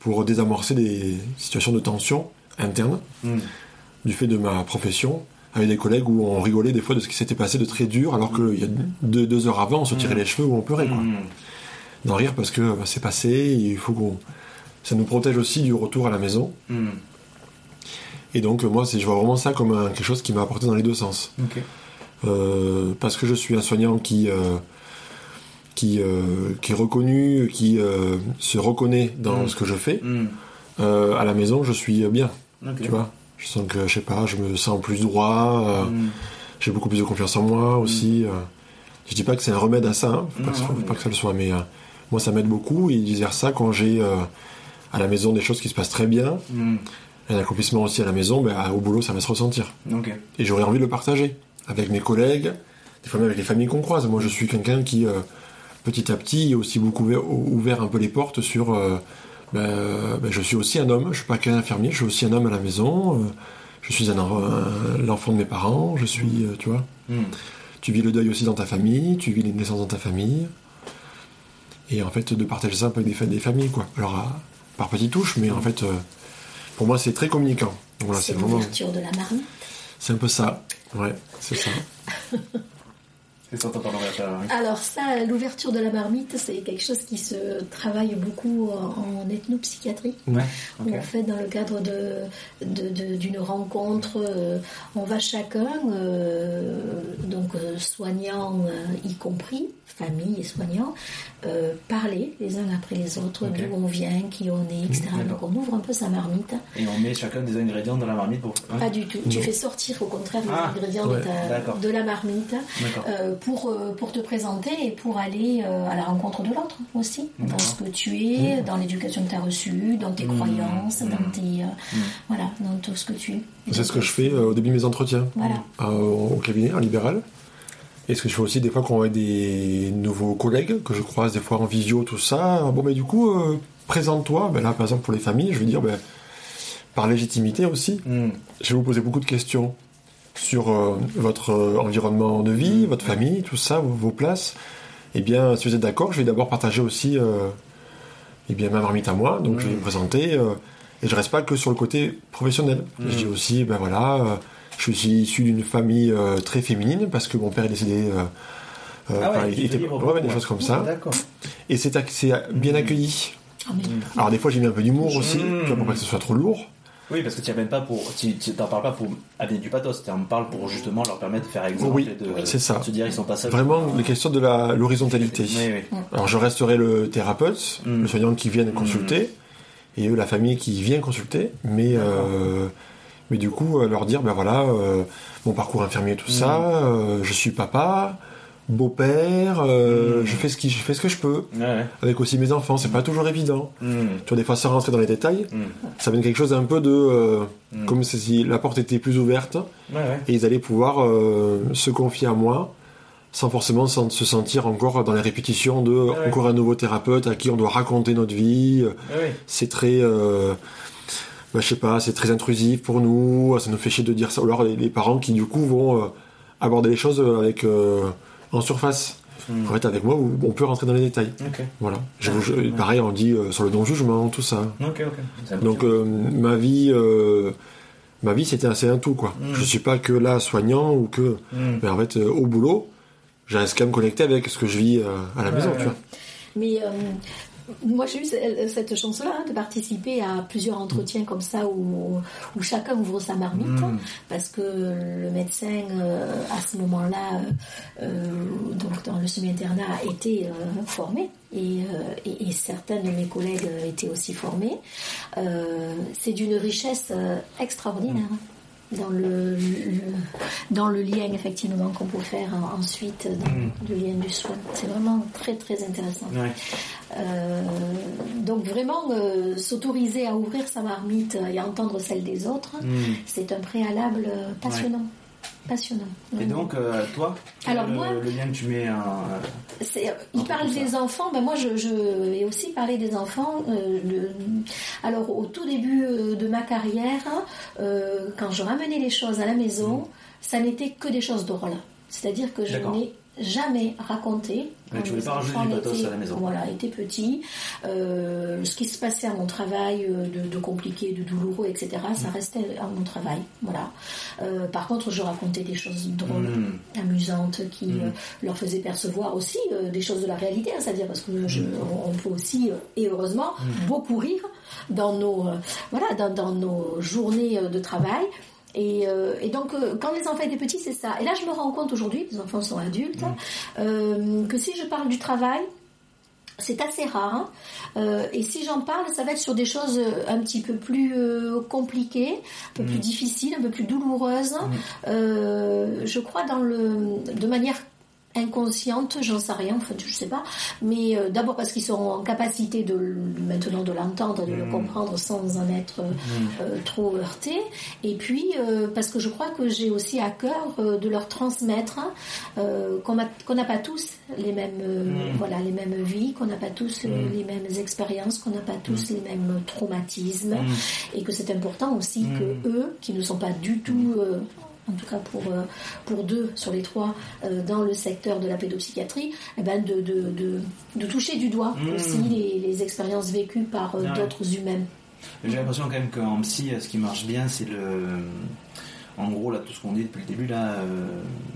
pour désamorcer des situations de tension interne du fait de ma profession avec des collègues où on rigolait des fois de ce qui s'était passé de très dur alors qu'il y a deux, deux heures avant on se tirait Mm. les cheveux ou on pleurait quoi. D'en rire parce que bah, c'est passé il faut qu'on ça nous protège aussi du retour à la maison. Hmm. Et donc, moi, je vois vraiment ça comme un- quelque chose qui m'a apporté dans les deux sens. Euh, parce que je suis un soignant qui, euh, qui, euh, qui est reconnu, qui se reconnaît dans Mm. ce que je fais. Hmm. À la maison, je suis bien, tu vois. Je sens que, je sais pas, je me sens plus droit, Hmm. j'ai beaucoup plus de confiance en moi aussi. Je dis pas que c'est un remède à ça, hein. faut, pas, que, ça- faut mais- pas que ça le soit, mais moi, ça m'aide beaucoup. Et vice versa, quand j'ai euh, à la maison des choses qui se passent très bien, Hmm. un accomplissement aussi à la maison, ben, au boulot, ça va se ressentir. Et j'aurais envie de le partager avec mes collègues, des fois même avec les familles qu'on croise. Moi, je suis quelqu'un qui, euh, petit à petit, a aussi beaucoup ouvert, ouvert un peu les portes sur. euh, ben, ben, je suis aussi un homme, je suis pas qu'un infirmier, je suis aussi un homme à la maison. euh, je suis un, en- un- l'enfant de mes parents, je suis, tu vois. Hmm. Tu vis le deuil aussi dans ta famille, tu vis les naissances dans ta famille. Et en fait, de partager ça un peu avec des, fa- des familles, quoi. Alors, par petites touches, mais en fait, euh, pour moi, c'est très communicant. Voilà, c'est vraiment. l'ouverture de la marmite. C'est un peu ça. Ouais, c'est ça. Alors ça, l'ouverture de la marmite, c'est quelque chose qui se travaille beaucoup en, ethnopsychiatrie. Ouais. où. En fait, dans le cadre de- de- de- d'une rencontre, euh, on va chacun, euh, donc euh, soignants euh, y compris, famille et soignants, euh, parler les uns après les autres Ok. d'où on vient, qui on est, etc. Donc on ouvre un peu sa marmite. Et on met chacun des ingrédients dans la marmite pour. hein Pas du tout. Tu fais sortir au contraire les Ah, ingrédients ouais, de, ta- d'accord. de la marmite euh, pour, euh, pour te présenter et pour aller euh, à la rencontre de l'autre aussi, dans ce que tu es, dans l'éducation que tu as reçue, dans tes Mmh. croyances, Mmh. dans tes euh, Mmh. voilà, dans tout ce que tu es. C'est ce que je fais euh, au début de mes entretiens Voilà. euh, au cabinet, en libéral. Et ce que je fais aussi des fois quand on a des nouveaux collègues que je croise des fois en visio, tout ça. Bon, mais du coup, euh, présente-toi. Ben là, par exemple, pour les familles, je vais dire, ben, par légitimité aussi, Hmm. je vais vous poser beaucoup de questions sur euh, votre euh, environnement de vie, votre famille, tout ça, vos, vos places. Eh bien, si vous êtes d'accord, je vais d'abord partager aussi eh bien, ma marmite à moi. Donc, je vais me présenter. euh, et je reste pas que sur le côté professionnel. Mm. Je dis aussi, ben voilà, je suis issu d'une famille euh, très féminine parce que mon père est décédé. euh, euh, Ah enfin, ouais, il tu était ouais, ouais, des choses comme ça. D'accord. Et c'est bien accueilli. Ah, Alors des fois j'ai mis un peu d'humour aussi, Mm. tu vois, pour pas que ce soit trop lourd. Oui, parce que tu n'en pas pour, tu, t'en parles pas pour amener du pathos, tu en parles pour justement leur permettre de faire exemple Oui, et de c'est ça. se dire ils sont pas seuls. Vraiment, les questions de la- l'horizontalité. Oui, oui. Alors je resterai le thérapeute, Mm. le soignant qui vient consulter, et eux la famille qui vient consulter, mais euh, mais du coup euh, leur dire ben voilà euh, mon parcours infirmier tout ça, euh, je suis papa, beau-père, euh, Mm. je fais ce qui je fais ce que je peux Ouais, avec aussi mes enfants, c'est pas toujours évident. Mm. Tu vois des fois sans rentrer dans les détails, Mm. ça vient quelque chose un peu de Mm. comme si la porte était plus ouverte Ouais, ouais. et ils allaient pouvoir se confier à moi sans forcément se sentir encore dans les répétitions de ouais. encore un nouveau thérapeute à qui on doit raconter notre vie. Ouais. C'est très, euh, bah, je sais pas, c'est très intrusif pour nous. Ça nous fait chier de dire ça. Ou alors les, les parents qui du coup vont euh, aborder les choses avec euh, en surface. Mm. En fait, avec moi, on peut rentrer dans les détails. Ok, Voilà. Je, je- pareil, on dit euh, sur le non-jugement, tout ça. ok, ok. C'est Donc euh, ma vie, euh, ma vie c'était assez un tout quoi. Mm. Je suis pas que là soignant ou que, Mm. mais en fait euh, au boulot, je reste quand même connecté avec ce que je vis euh, à la Ouais, maison, ouais. tu vois. Mais euh, moi, j'ai eu ce- cette chance-là hein, de participer à plusieurs entretiens comme ça où, où chacun ouvre sa marmite. Mm. Parce que le médecin, euh, à ce moment-là, euh, euh, donc dans le semi-internat, était euh, formé. Et, euh, et- et certains de mes collègues euh, étaient aussi formés. Euh, C'est d'une richesse euh, extraordinaire. Dans le, le- dans le lien effectivement qu'on peut faire en- ensuite dans Mm. le lien du soin. C'est vraiment très très intéressant. Ouais. Euh, donc vraiment euh, s'autoriser à ouvrir sa marmite et à entendre celle des autres, Mm. c'est un préalable euh, passionnant. Passionnant. Et donc, euh, toi, Alors, le, moi- le lien que tu mets en. C'est- il Entre parle des enfants, ben moi je, je vais aussi parler des enfants. euh, le- alors au tout début euh, de ma carrière, euh, quand je ramenais les choses à la maison, ça n'était que des choses drôles. C'est-à-dire que je n'ai jamais raconté. Quand tu voulais mes pas rajouter du pathos étaient- à la maison. Voilà, étaient petits. euh, ce qui se passait à mon travail euh, de, de compliqué, de douloureux, etc. Mm. Ça restait à mon travail. Voilà. Euh, par contre, je racontais des choses drôles Mm. amusantes qui Mhm. euh, leur faisaient percevoir aussi euh, des choses de la réalité, hein, c'est-à-dire parce que je- on, on peut aussi euh, et heureusement beaucoup rire dans nos euh, voilà dans, dans nos journées euh, de travail. Et, euh, et donc, euh, quand les enfants étaient petits, c'est ça. Et là, je me rends compte aujourd'hui, les enfants sont adultes, euh, que si je parle du travail, c'est assez rare. hein. Euh, et si j'en parle, ça va être sur des choses un petit peu plus euh, compliquées, un peu plus difficiles, un peu plus douloureuses. Euh, je crois dans le, de manière inconsciente, j'en sais rien, en fait, je sais pas. Mais euh, d'abord parce qu'ils seront en capacité de maintenant de l'entendre, de le Mm. comprendre sans en être euh, euh, trop heurté. Et puis euh, parce que je crois que j'ai aussi à cœur euh, de leur transmettre euh, qu'on n'a pas tous les mêmes Mm. voilà les mêmes vies, qu'on n'a pas tous Mm. les mêmes expériences, qu'on n'a pas tous les mêmes traumatismes, Mm. et que c'est important aussi Mm. que eux, qui ne sont pas du tout euh, en tout cas pour, euh, pour deux sur les trois euh, dans le secteur de la pédopsychiatrie, eh ben de, de, de, de toucher du doigt Mm. aussi les, les expériences vécues par euh, Ah d'autres humains. J'ai l'impression quand même qu'en psy, ce qui marche bien, c'est le. En gros, là, tout ce qu'on dit depuis le début, là, euh,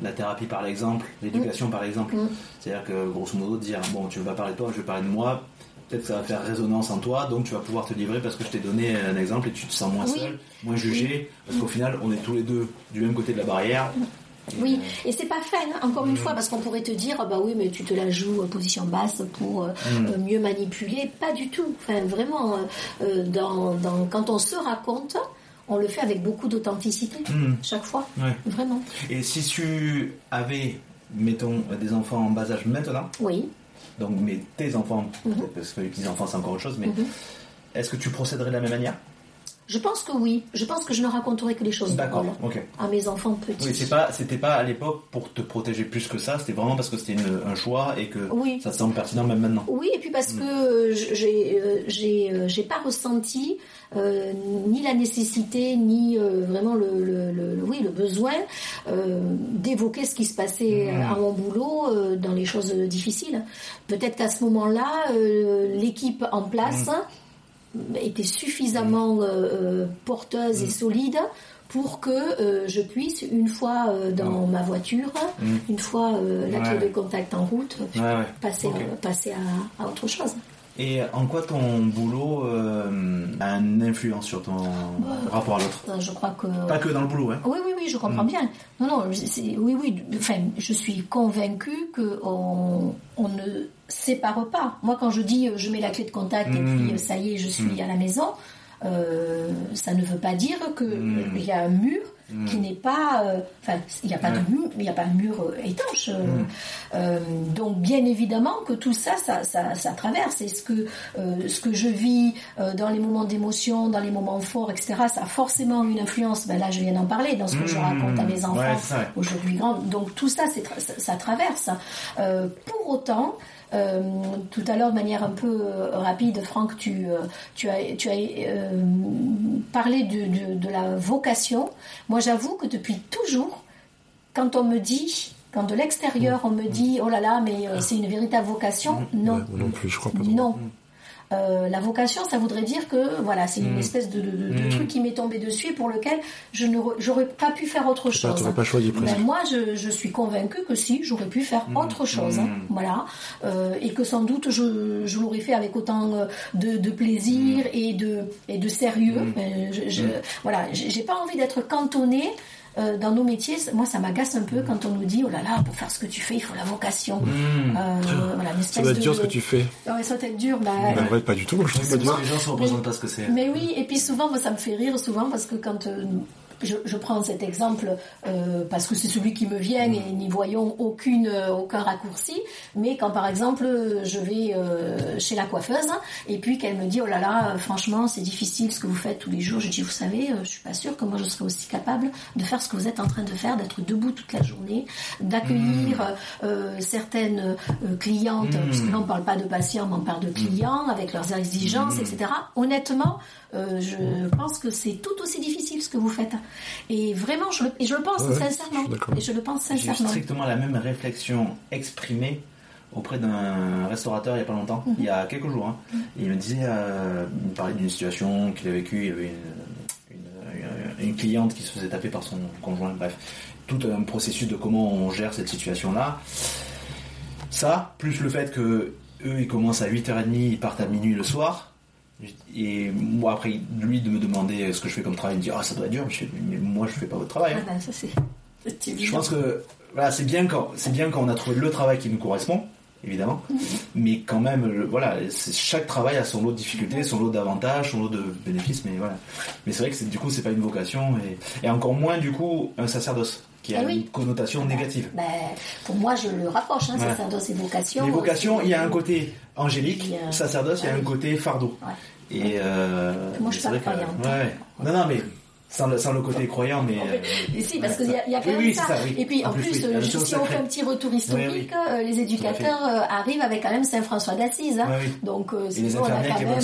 la thérapie par l'exemple, l'éducation par exemple. Mm. C'est-à-dire que, grosso modo, dire bon, tu veux pas parler de toi, je vais parler de moi, peut-être que ça va faire résonance en toi, donc tu vas pouvoir te livrer parce que je t'ai donné un exemple et tu te sens moins Oui. seul, moins jugé, parce qu'au final, on est tous les deux du même côté de la barrière. Oui, euh, et c'est pas fait, hein, encore une Mm. fois, parce qu'on pourrait te dire, ah bah oui, mais tu te la joues position basse pour euh, Mm. euh, mieux manipuler. Pas du tout. Enfin, vraiment, euh, dans, dans- quand on se raconte, on le fait avec beaucoup d'authenticité, Mm. chaque fois. Ouais. Vraiment. Et si tu avais, mettons, des enfants en bas âge maintenant, Oui. Donc mais tes enfants, Mhm. peut-être parce que les petits-enfants c'est encore autre chose, mais Mhm. est-ce que tu procéderais de la même manière? Je pense que oui. Je pense que je ne raconterai que les choses D'accord, drôles à mes enfants petits. Oui, c'est pas, c'était pas à l'époque pour te protéger plus que ça, c'était vraiment parce que c'était une- un choix et que Oui. ça te semble pertinent même maintenant. Oui, et puis Mm. parce que euh, j'ai euh, j'ai euh, j'ai pas ressenti euh, ni la nécessité ni euh, vraiment le, le, le- le- oui le besoin euh, d'évoquer ce qui se passait Mm. à mon boulot euh, dans les choses difficiles. Peut-être qu'à ce moment-là, euh, l'équipe en place Mm. Était suffisamment euh, euh, porteuse et solide pour que euh, je puisse, une fois euh, dans ma voiture, Mm. une fois la clé Ouais. de contact en route, Ouais, ouais. passer, Ok. passer à, à autre chose. Et en quoi ton boulot euh, a une influence sur ton rapport à l'autre? Je crois que. Pas que dans le boulot, hein Oui, oui, oui, je Mm. comprends bien. Non, non, oui, oui. Enfin, je suis convaincue qu'on on ne sépare pas. Moi, quand je dis euh, je mets la clé de contact et Mm. puis euh, ça y est, je suis à la maison, euh, ça ne veut pas dire que Mm. euh, il y a un mur qui n'est pas. euh, Enfin, il n'y a pas de mur, il n'y a pas un mur euh, étanche. euh, Mm. euh, donc, bien évidemment que tout ça, ça, ça, ça traverse. Et ce que euh, ce que je vis euh, dans les moments d'émotion, dans les moments forts, etc. Ça a forcément une influence. Ben là, je viens d'en parler dans ce que je Mm. raconte à mes enfants Ouais, aujourd'hui grands. Donc tout ça, ça, ça traverse. Euh, pour autant, euh, tout à l'heure, de manière un peu euh, rapide, Franck, tu, euh, tu as, tu as euh, parlé de, de- de la vocation. Moi, j'avoue que depuis toujours, quand on me dit, quand de l'extérieur, on me dit, oh là là, mais euh, c'est une véritable vocation, non. Ouais, non plus, je crois pas. Non. Euh, la vocation, ça voudrait dire que voilà, c'est Mm. une espèce de, de- de- de truc qui m'est tombé dessus et pour lequel je n'aurais j'aurais pas pu faire autre Pas- chose. pas choisi. Ben, moi, je, je suis convaincue que si, j'aurais pu faire autre chose, hein, voilà, Euh, et que sans doute je, je l'aurais fait avec autant euh, de, de plaisir et de et de sérieux. Euh, je, je- Voilà, j'ai j'ai pas envie d'être cantonnée. Euh, dans nos métiers, moi ça m'agace un peu quand on nous dit oh là là pour faire ce que tu fais il faut la vocation. Euh, voilà, une Ça doit être de- dur ce que tu fais. Ouais, ça doit être dur. Bah, Ben, en vrai, pas du tout. Je trouve pas dur. Les gens se représentent pas ce que c'est. mais oui, et puis souvent, moi, ça me fait rire souvent parce que quand euh, je, je prends cet exemple euh, parce que c'est celui qui me vient et n'y voyons aucune, euh, aucun raccourci, mais quand par exemple je vais euh, chez la coiffeuse et puis qu'elle me dit oh là là, euh, franchement c'est difficile ce que vous faites tous les jours, je dis vous savez, euh, je suis pas sûre que moi je serais aussi capable de faire ce que vous êtes en train de faire, d'être debout toute la journée, d'accueillir euh, certaines euh, clientes, parce que là on parle pas de patients, mais on parle de clients avec leurs exigences, etc. Honnêtement, euh, je pense que c'est tout aussi difficile ce que vous faites. Et vraiment, je le, et je le pense Ouais, je sincèrement. d'accord. Et je le pense J'ai eu sincèrement. strictement la même réflexion exprimée auprès d'un restaurateur il n'y a pas longtemps, il y a quelques jours. hein. Il me disait, euh, il me parlait d'une situation qu'il a vécue, il y avait une, une- une cliente qui se faisait taper par son conjoint, bref, tout un processus de comment on gère cette situation-là. Ça, plus le fait que eux, ils commencent à 8h30, ils partent à minuit le soir. Et moi, après, lui, de me demander ce que je fais comme travail, il me dit Ah, ça doit être dur. Je fais, Mais moi, je fais pas votre travail. hein. Ah ben, ça c'est. Je pense que voilà, c'est bien quand c'est bien quand on a trouvé le travail qui nous correspond, évidemment. Mais quand même, voilà, chaque travail a son lot de difficultés, son lot d'avantages, son lot de bénéfices. Mais voilà. Mais c'est vrai que du coup, c'est pas une vocation et, et encore moins du coup un sacerdoce qui a Ah oui. une connotation négative. Ben, pour moi, je le rapproche, hein, sacerdoce et vocation. Les vocations, il y a un côté angélique, a- sacerdoce, il y a Ah un côté fardeau. Ouais. Et euh, Moi, je suis pas croyante. ouais, ouais. Non, non, mais sans le, sans le côté croyant, mais. euh, Et si, parce qu'il y, a- y a quand même oui, ça. oui. Et puis, en, plus, oui, la juste notion si on fait un petit retour historique, euh, les éducateurs euh, arrivent avec quand même Saint François d'Assise. hein. Donc, euh, sinon, on a quand même,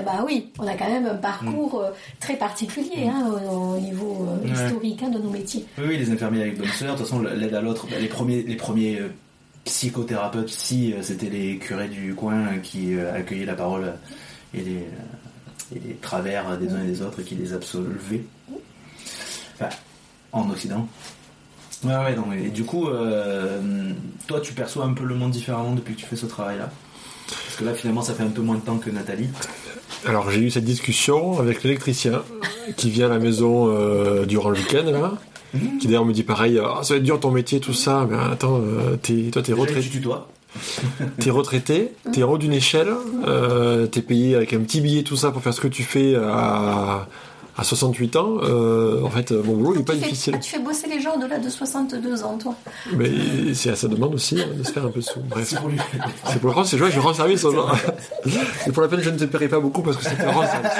eh ben oui, on a quand même un parcours euh, très particulier hein, au, au niveau historique hein, de nos métiers. Oui, les infirmiers avec bonne sœur. De toute façon, l'aide à l'autre, les premiers, les premiers psychothérapeutes, si euh, c'était les curés du coin qui accueillaient la parole et les, et les travers des uns et des autres et qui les absolvaient. Enfin, en Occident. Ouais, ouais, non, et du coup, euh, toi, tu perçois un peu le monde différemment depuis que tu fais ce travail-là? Parce que là, finalement, ça fait un peu moins de temps que Nathalie. Alors j'ai eu cette discussion avec l'électricien qui vient à la maison euh, durant le week-end là, qui d'ailleurs me dit pareil, Ah, ça va être dur ton métier tout ça, mais attends, euh, t'es, toi t'es retraité, tu tutoies. t'es retraité, t'es en haut d'une échelle, euh, t'es payé avec un petit billet tout ça pour faire ce que tu fais à, à 68 ans. euh, en fait, mon boulot il est pas fais, difficile, ah, tu fais bosser les gens au-delà de 62 ans, toi. mais c'est à sa demande aussi hein, de se faire un peu sous. Bref. C'est pour lui. C'est pour le rendre, c'est joué, je rends service aux gens. Et pour la peine, je ne te paierai pas beaucoup parce que c'est le rendre service.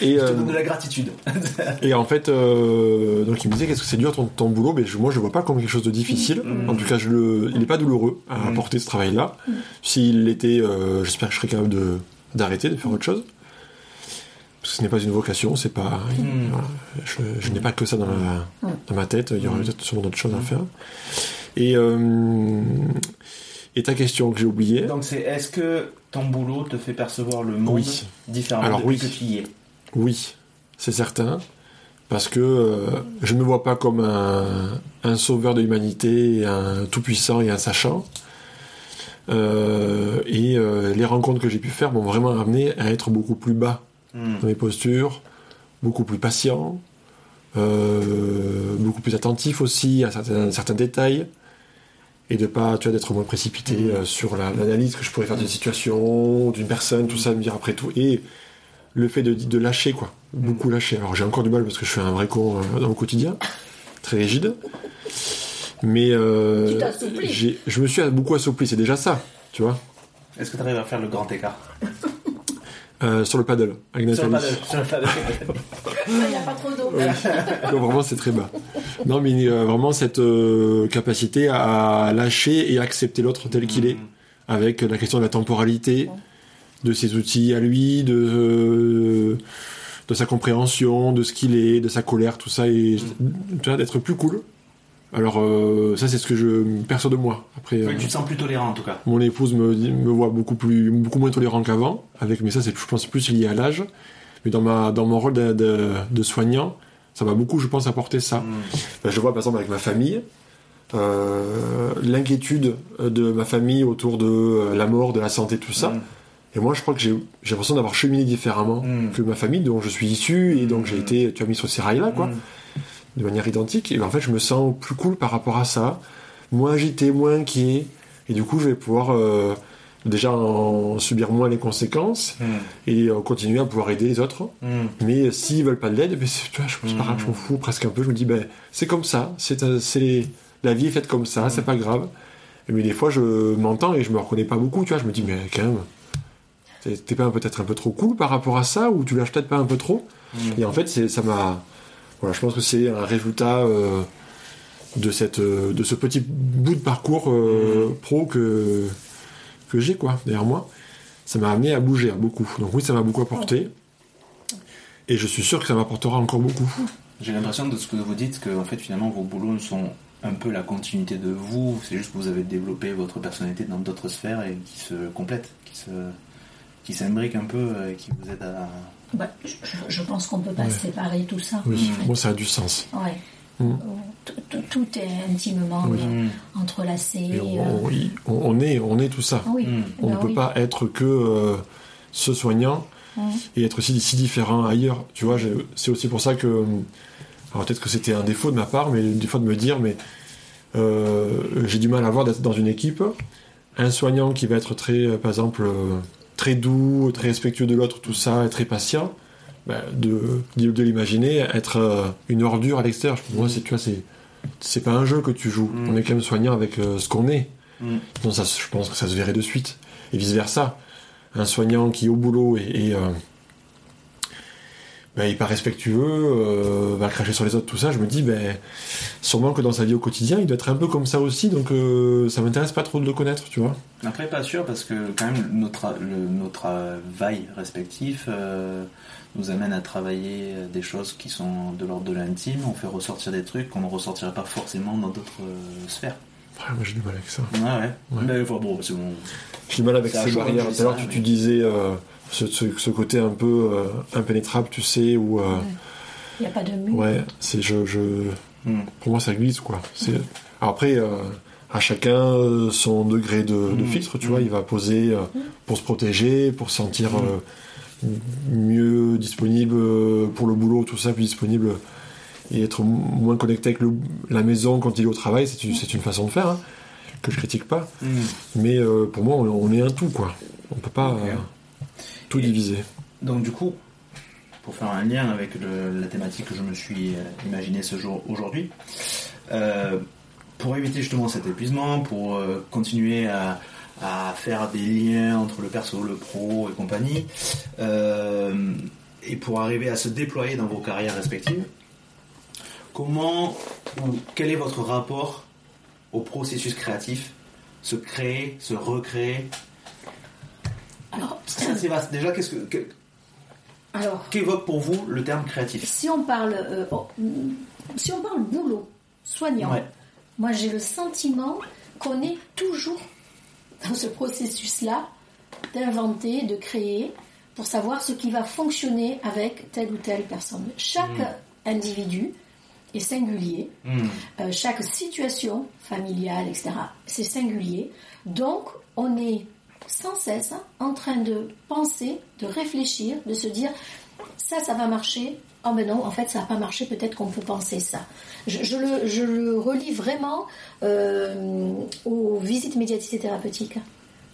Et, Je te euh, donne de la gratitude. et en fait, euh, donc il me disait qu'est-ce que c'est dur ton, ton boulot, mais je, moi je vois pas comme quelque chose de difficile. En tout cas, je le, il n'est pas douloureux à apporter ce travail-là. S'il l'était, euh, j'espère que je serais capable de d'arrêter de faire autre chose. Parce que ce n'est pas une vocation, c'est pas. voilà, je je n'ai pas que ça dans ma, dans ma tête. Il y aura peut-être sûrement d'autres choses à faire. Et euh, et ta question que j'ai oubliée. Donc c'est est-ce que ton boulot te fait percevoir le monde Oui. différemment Alors, depuis oui. que tu y es? Oui, c'est certain. Parce que euh, je ne me vois pas comme un, un sauveur de l'humanité, un tout-puissant et un sachant. Euh, et euh, les rencontres que j'ai pu faire m'ont vraiment amené à être beaucoup plus bas Hmm. dans mes postures, beaucoup plus patient, beaucoup plus attentif aussi à certains, certains détails, et de pas, tu vois, d'être moins précipité euh, sur la- l'analyse que je pourrais faire d'une situation, d'une personne, tout ça, me dire après tout, et le fait de, de lâcher, quoi, beaucoup lâcher. Alors j'ai encore du mal parce que je suis un vrai con euh, dans mon quotidien, très rigide, mais euh, j'ai- je me suis beaucoup assoupli, c'est déjà ça, tu vois, Est-ce que tu arrives à faire le grand écart Euh, sur le paddle avec Sur le Nathalie. paddle, sur le paddle. Il n'y a pas trop d'eau. Non, vraiment, c'est très bas. Non, mais euh, vraiment cette euh, capacité à lâcher et accepter l'autre tel qu'il est, avec la question de la temporalité, de ses outils à lui, de, euh, de sa compréhension, de ce qu'il est, de sa colère, tout ça, et vois, d'être plus cool. Alors, euh, ça, c'est ce que je perçois de moi. Après, euh, tu te sens plus tolérant en tout cas. mon épouse me, me voit beaucoup plus, beaucoup moins tolérant qu'avant, avec, mais ça, c'est, je pense, plus lié à l'âge. Mais dans ma, dans mon rôle de, de- de soignant, ça m'a beaucoup, je pense, apporté ça. Hmm. Ben, je vois, par exemple, avec ma famille, euh, l'inquiétude de ma famille autour de la mort, de la santé, tout ça. Hmm. Et moi, je crois que j'ai, j'ai l'impression d'avoir cheminé différemment Mm. que ma famille, dont je suis issu, et donc j'ai Mm. été, tu as mis sur ces rails-là, quoi Hmm. de manière identique, et ben, en fait je me sens plus cool par rapport à ça, moins agité, moins inquiet, et du coup je vais pouvoir euh, déjà en subir moins les conséquences Hmm. et euh, continuer à pouvoir aider les autres. Hmm. Mais s'ils veulent pas de l'aide, ben, tu vois, je c'est pas je m'en fous presque un peu. Je me dis, ben, c'est comme ça, c'est, euh, c'est la vie est faite comme ça, c'est pas grave. Mais des fois, je m'entends et je me reconnais pas beaucoup, tu vois. Je me dis, mais quand même, t'es- pas peut-être un peu trop cool par rapport à ça, ou tu lâches peut-être pas un peu trop. Et en fait, c'est, ça m'a. Voilà, je pense que c'est un résultat euh, de, cette, euh, de ce petit bout de parcours euh, pro que, que j'ai, quoi, derrière moi. Ça m'a amené à bouger hein, beaucoup. Donc, oui, ça m'a beaucoup apporté. Et je suis sûr que ça m'apportera encore beaucoup. J'ai l'impression de ce que vous dites que en fait finalement vos boulots sont un peu la continuité de vous. C'est juste que vous avez développé votre personnalité dans d'autres sphères et qui se complètent, qui se qui s'imbriquent un peu et qui vous aident à. Bah, je, je pense qu'on ne peut pas Ouais. séparer tout ça. Oui, moi, ça a du sens. Ouais. Mm. Tout, tout- tout est intimement Oui. euh, Hmm. entrelacé. Et on, euh, on- oui, on- on est, on est tout ça. oui. Mm. On Bah ne peut oui. pas être que euh, ce soignant Mm. et être si, si différent ailleurs. Tu vois, c'est aussi pour ça que. euh, Alors peut-être que c'était un défaut de ma part, mais des fois de me dire, mais euh, j'ai du mal à voir d'être dans une équipe. Un soignant qui va être très, euh, par exemple, euh, très doux, très respectueux de l'autre, tout ça, et très patient, ben, de, de, de l'imaginer être euh, une ordure à l'extérieur. Moi, c'est, tu vois, c'est, c'est pas un jeu que tu joues. Mm. On est quand même soignant avec euh, ce qu'on est. Mm. Donc ça, je pense que ça se verrait de suite. Et vice versa. Un soignant qui au boulot est, est, il est pas respectueux, euh, va cracher sur les autres, tout ça, je me dis, ben, sûrement que dans sa vie au quotidien, il doit être un peu comme ça aussi, donc euh, ça m'intéresse pas trop de le connaître, tu vois. Après, pas sûr, parce que quand même, nos, tra- le- nos travails respectifs euh, nous amènent à travailler des choses qui sont de l'ordre de l'intime. On fait ressortir des trucs qu'on ne ressortirait pas forcément dans d'autres euh, sphères. Ouais, moi j'ai du mal avec ça. Ouais, ouais. Ouais. Mais enfin, bon, c'est bon. J'ai du mal avec ces barrières. Tout à l'heure, tu, mais- tu disais euh, ce, ce- ce côté un peu euh, impénétrable, tu sais, où. euh, Il n'y a pas de mur. ouais, c'est. Je, je, Hmm. pour moi, ça glisse, quoi. C'est... Alors après, euh, à chacun euh, son degré de, de Mm. filtre, tu vois. Il va poser euh, pour se protéger, pour se sentir mieux disponible pour le boulot, tout ça, plus disponible et être moins connecté avec le- la maison quand il est au travail. C'est une, c'est une façon de faire hein, que je critique pas. Hmm. Mais euh, pour moi, on, on est un tout, quoi. On peut pas euh, tout diviser. Donc du coup, pour faire un lien avec la thématique que je me suis euh, imaginé ce jour aujourd'hui, euh, pour éviter justement cet épuisement, pour euh, continuer à, faire des liens entre le perso, le pro et compagnie, et pour arriver à se déployer dans vos carrières respectives, comment ou quel est votre rapport au processus créatif Se créer, se recréer Alors, vaste. Déjà, qu'est-ce que, que- alors, qu'évoque pour vous le terme créatif? Si on parle, euh, oh, si on parle boulot, soignant, Ouais. moi j'ai le sentiment qu'on est toujours dans ce processus-là d'inventer, de créer, pour savoir ce qui va fonctionner avec telle ou telle personne. Chaque individu est singulier. Hmm. Euh, chaque situation familiale, etc., c'est singulier. Donc, on est sans cesse en train de penser, de réfléchir, de se dire ça, ça va marcher. Oh, mais non, en fait, ça n'a pas marché. Peut-être qu'on peut penser ça. Je, je le, je le relie vraiment euh, aux visites médiatisées thérapeutiques.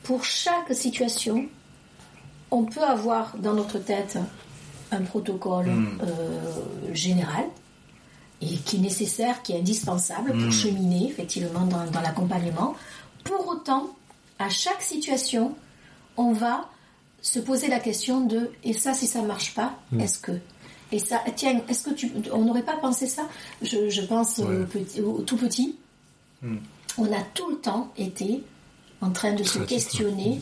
Pour chaque situation, on peut avoir dans notre tête un protocole euh, général et qui est nécessaire, qui est indispensable pour cheminer effectivement dans, dans l'accompagnement. Pour autant, à chaque situation, on va se poser la question de et ça si ça marche pas, est-ce que? Et ça tiens, est-ce que tu on n'aurait pas pensé ça? Je, je pense au, petit- au tout petit. On a tout le temps été en train de se questionner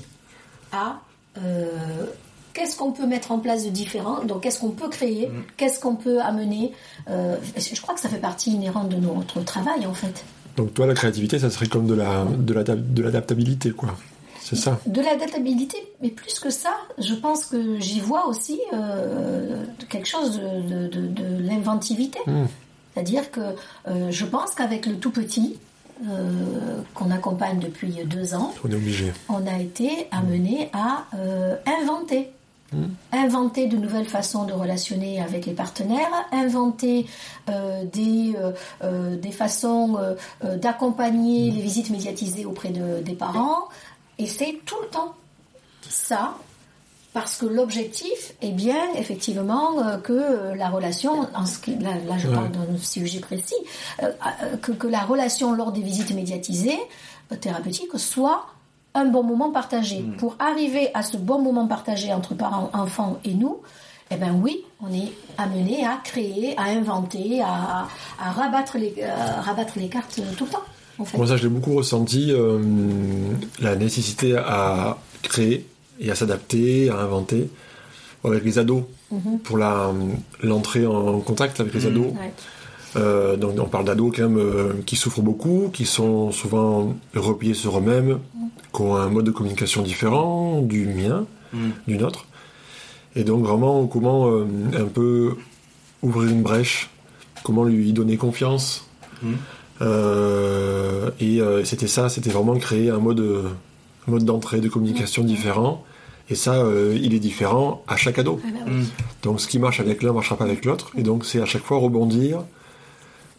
à euh, qu'est-ce qu'on peut mettre en place de différent, donc qu'est-ce qu'on peut créer, qu'est-ce qu'on peut amener? euh, je crois que ça fait partie inhérente de notre travail en fait. Donc toi, la créativité, ça serait comme de la de l'adap- de l'adaptabilité, quoi. C'est ça. De l'adaptabilité, mais plus que ça, je pense que j'y vois aussi euh, quelque chose de, de- de- de l'inventivité. C'est-à-dire que euh, je pense qu'avec le tout petit, euh, qu'on accompagne depuis deux ans, On est obligé. on a été amené à euh, inventer. Inventer de nouvelles façons de relationner avec les partenaires, inventer euh, des, euh, euh, des façons euh, d'accompagner les visites médiatisées auprès de- des parents. Et c'est tout le temps ça, parce que l'objectif est bien effectivement que la relation, en ce qui, là, là, je parle d'un sujet précis, que, que la relation lors des visites médiatisées thérapeutiques soit un bon moment partagé. Pour arriver à ce bon moment partagé entre parents, enfants et nous, eh ben oui, on est amené à créer, à inventer, à, à rabattre, les, à rabattre les cartes euh, tout le temps. En fait. Moi, ça, je l'ai beaucoup ressenti, euh, la nécessité à créer et à s'adapter, à inventer avec les ados pour la l'entrée en contact avec les ados. Ouais. Euh, donc on parle d'ados quand même euh, qui souffrent beaucoup, qui sont souvent repliés sur eux-mêmes, qui ont un mode de communication différent du mien, du nôtre. Et donc vraiment comment euh, un peu ouvrir une brèche, comment lui donner confiance. Euh, et euh, c'était ça, c'était vraiment créer un mode, mode d'entrée, de communication différent. Et ça, euh, il est différent à chaque ado. Ah ben oui. Donc ce qui marche avec l'un marchera pas avec l'autre. Et donc c'est à chaque fois rebondir.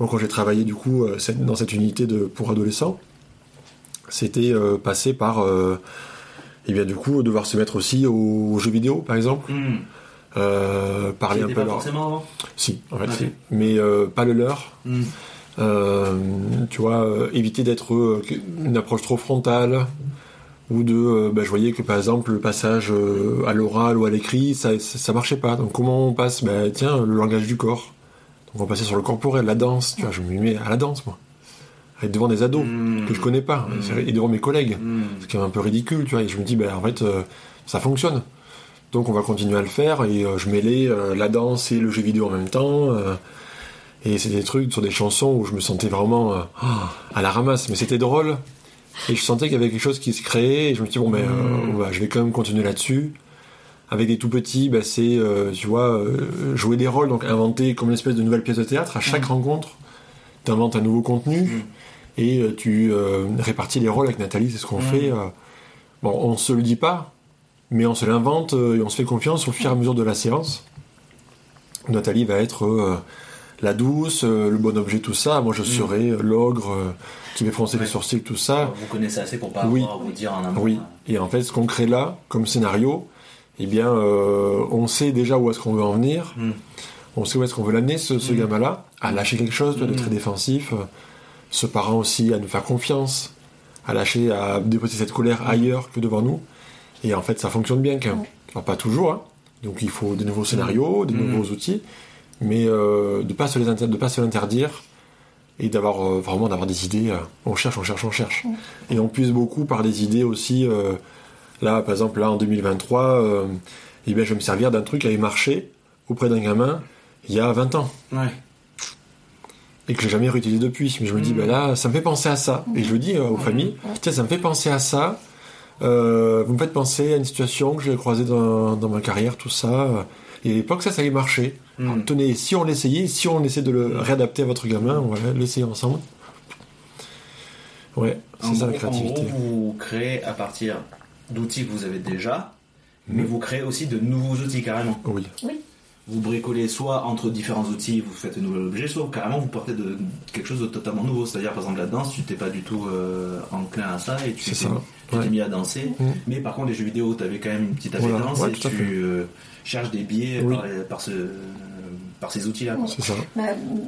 Moi quand j'ai travaillé du coup euh, dans cette unité de, pour adolescents, c'était euh, passer par euh, et bien du coup devoir se mettre aussi aux, jeux vidéo par exemple. Hmm. Euh, parler un peu pas leur... forcément avant? Si, en fait, si. mais euh, pas le leur. Hmm. Euh, tu vois, éviter d'être une approche trop frontale ou de, bah, je voyais que par exemple le passage à l'oral ou à l'écrit, ça, ça, ça marchait pas. Donc comment on passe? Bah, Tiens, le langage du corps. On passait sur le corporel, la danse. Tu vois, je me mets à la danse moi, être devant des ados Mm. que je connais pas et devant mes collègues. Hmm. C'est quand même un peu ridicule, tu vois. Et je me dis, bah, en fait, euh, ça fonctionne. Donc on va continuer à le faire et euh, je mêlais euh, la danse et le jeu vidéo en même temps. et c'est des trucs sur des chansons où je me sentais vraiment ah, à la ramasse. Mais c'était drôle. Et je sentais qu'il y avait quelque chose qui se créait. Et je me suis dit, bon, ben, va- je vais quand même continuer là-dessus. Avec des tout petits, bah, c'est, euh, tu vois, euh, jouer des rôles, donc inventer comme une espèce de nouvelle pièce de théâtre. À chaque rencontre, tu inventes un nouveau contenu et euh, tu répartis les rôles avec Nathalie, c'est ce qu'on fait. euh. Bon, on se le dit pas, mais on se l'invente et on se fait confiance au fur et à mesure de la séance. Nathalie va être la douce, euh, le bon objet, tout ça. Moi, je serai l'ogre euh, qui va froncer les sourcils, tout ça. Vous connaissez assez pour pas Oui. avoir à vous dire en amont. Oui. Et en fait, ce qu'on crée là, comme scénario, eh bien, euh, on sait déjà où est-ce qu'on veut en venir. Mm. On sait où est-ce qu'on veut l'amener, ce, ce gamin-là, à lâcher quelque chose, de très défensif. euh, Ce parent aussi à nous faire confiance, à lâcher, à déposer cette colère ailleurs que devant nous. Et en fait, ça fonctionne bien quand même. Alors, pas toujours, hein. Donc, il faut des nouveaux scénarios, des nouveaux outils, mais euh, de pas se les inter- de pas se l'interdire et d'avoir euh, vraiment d'avoir des idées. euh, on cherche, on cherche, on cherche. Et on puise beaucoup par des idées aussi. euh, là, par exemple, là en 2023, euh, eh bien, je vais me servir d'un truc qui avait marché auprès d'un gamin il y a 20 ans Ouais. et que j'ai jamais réutilisé depuis. Mais je me dis, ben là, ça me fait penser à ça. Et je le dis euh, aux familles, tiens, ça me fait penser à ça. Euh, vous me faites penser à une situation que j'ai croisée dans, dans ma carrière, tout ça. Et à l'époque, ça, ça avait marché. Mm. Alors, tenez, si on l'essayait, si on essaie de le réadapter à votre gamin, on va l'essayer ensemble. Ouais, c'est ça la créativité. En gros, vous créez à partir d'outils que vous avez déjà, mais vous créez aussi de nouveaux outils carrément. Oui. Oui. Vous bricolez soit entre différents outils, vous faites un nouvel objet, soit carrément vous portez de, quelque chose de totalement nouveau. C'est-à-dire, par exemple, la danse, tu t'es pas du tout euh, enclin à ça et tu C'est t'es ça, tu t'es ouais. mis à danser. Mm. Mais par contre, les jeux vidéo, tu avais quand même une petite Voilà, appétence ouais, et tu euh, cherches des biais Oui. par, les- par, ce, par ces outils-là. ça. Bah,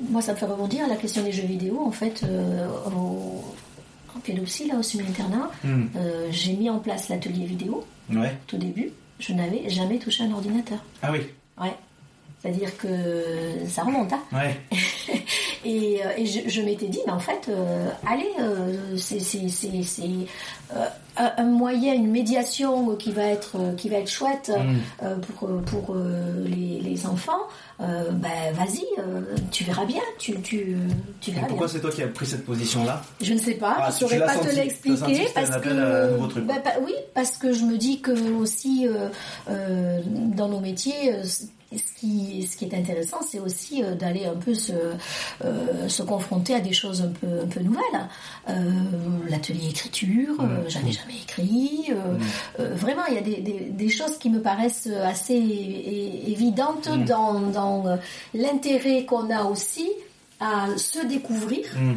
moi, ça me fait rebondir à la question des jeux vidéo. En fait, euh, au, en pédopsie, là, au semi-internat, Mm. euh, j'ai mis en place l'atelier vidéo. Ouais. Tout début, je n'avais jamais touché un ordinateur. Ah oui. Ouais. C'est-à-dire que ça remonte, hein. Ouais. Et, euh, et je, je m'étais dit, mais en fait, euh, allez, euh, c'est euh, un, moyen, une médiation qui va être, qui va être chouette Mm. pour, pour les, les enfants. Ben, vas-y, tu verras bien, tu, tu, tu verras pourquoi c'est toi qui as pris cette position-là? Je ne sais pas, Ah, je ne saurais pas senti, te l'expliquer un parce appel à un nouveau que, truc, quoi. bah, oui, parce que je me dis que aussi dans nos métiers, ce qui, ce qui est intéressant, c'est aussi euh, d'aller un peu se, euh, se confronter à des choses un peu, un peu nouvelles. Euh, L'atelier écriture, j'avais jamais écrit. vraiment, il y a des, des- des choses qui me paraissent assez évidentes Mmh. dans, dans l'intérêt qu'on a aussi à se découvrir. Mm.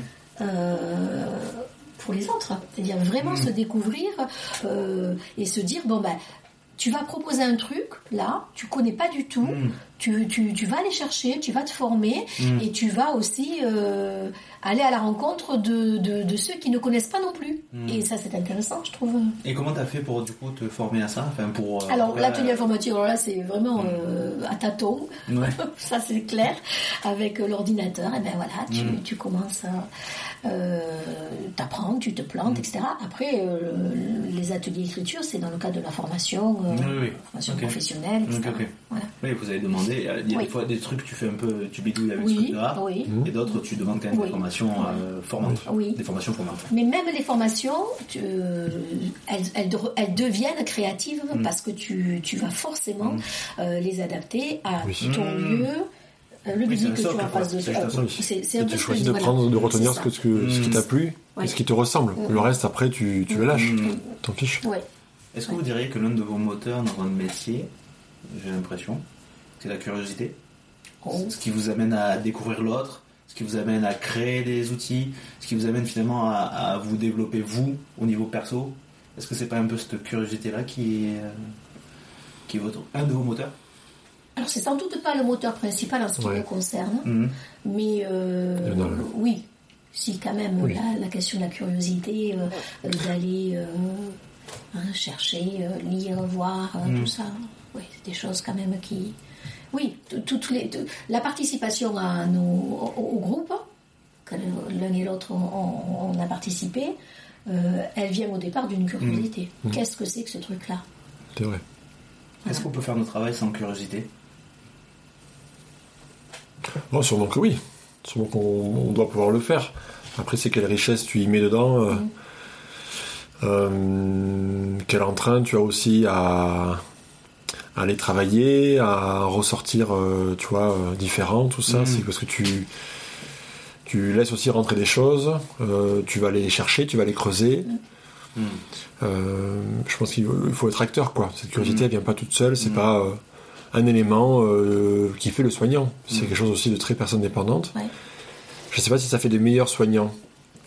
pour les autres. C'est-à-dire vraiment se découvrir euh, et se dire bon ben tu vas proposer un truc là, tu connais pas du tout, Mm. Tu, tu, tu vas aller chercher, tu vas te former Mm. et tu vas aussi euh, aller à la rencontre de, de, de ceux qui ne connaissent pas non plus. Mm. Et ça c'est intéressant je trouve. Et comment t'as fait pour du coup te former à ça Enfin pour. euh, Alors l'atelier informatique, alors là c'est vraiment Mm. euh, à tâtons, Ouais. ça c'est clair, avec euh, l'ordinateur, et ben voilà, tu, tu commences à euh, t'apprendre, tu te plantes, etc. Après, euh, les ateliers d'écriture, c'est dans le cadre de la formation, euh, Oui, oui. formation professionnelle, etc. Ok, ok. Voilà. Oui, vous avez demandé. Il y a Oui. des fois des trucs, tu fais un peu, tu bidouilles avec ce Oui, truc-là. oui. Et d'autres, tu demandes quand même Oui. des formations euh, formantes. Oui. Des formations formantes. Mais même les formations, tu- euh, elles, elles de- elles deviennent créatives Mm. parce que tu, tu vas forcément euh, les adapter à Oui. ton Mm. lieu, euh, le Oui, que tu socle, as en quoi. face de C'est Euh. C'est un tu choisis de voilà. prendre, de retenir ce, que, ce, que- ce qui Mm. t'a plu Ouais. et ce qui te ressemble. Le reste, après, tu, tu le lâches. Mm. T'en fiches. Est-ce que vous diriez que l'un de vos moteurs dans votre métier, j'ai l'impression, c'est la curiosité Oh. Ce qui vous amène à découvrir l'autre, ce qui vous amène à créer des outils, ce qui vous amène finalement à, à vous développer vous au niveau perso. Est-ce que c'est pas un peu cette curiosité-là qui est, euh, qui est votre, un de vos moteurs? Alors c'est sans doute pas le moteur principal en ce qui Ouais. me concerne, Mhm. mais euh, oui, si quand même Oui. la, la question de la curiosité, euh, d'aller euh, hein, chercher, euh, lire, voir, euh, Mhm. tout ça, oui, c'est des choses quand même qui, oui, toutes les, la participation à nos, au, au groupe, que l'un et l'autre on, on- on a participé, euh, elle vient au départ d'une curiosité. Mhm. Qu'est-ce que c'est que ce truc-là? C'est vrai. Est-ce qu'on peut faire notre travail sans curiosité? Oh, sûrement que oui. Sûrement qu'on on doit pouvoir le faire. Après, c'est quelle richesse tu y mets dedans. euh, Mm. euh, quel entrain tu as aussi à, à aller travailler, à ressortir, euh, tu vois, euh, différent, tout ça. Mm. C'est parce que tu, tu laisses aussi rentrer des choses, euh, tu vas aller les chercher, tu vas les creuser. Euh, je pense qu'il faut- être acteur, quoi. Cette curiosité, Mhm. elle vient pas toute seule, c'est Mhm. pas euh, un élément euh, qui fait le soignant. C'est quelque chose aussi de très personne dépendante. Ouais. Je sais pas si ça fait des meilleurs soignants,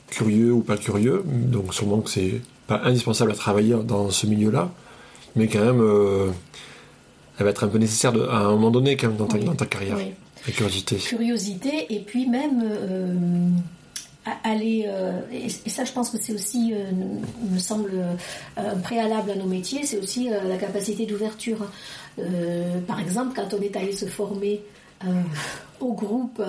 curieux ou pas curieux, donc sûrement que c'est pas indispensable à travailler dans ce milieu-là, mais quand même, euh, elle va être un peu nécessaire de- à un moment donné quand même dans ta, Oui. dans ta carrière, Oui. la curiosité. curiosité et puis même euh, aller euh, et, et ça je pense que c'est aussi euh, me semble euh, un préalable à nos métiers c'est aussi euh, la capacité d'ouverture Euh, par exemple quand on est allé se former euh, au groupe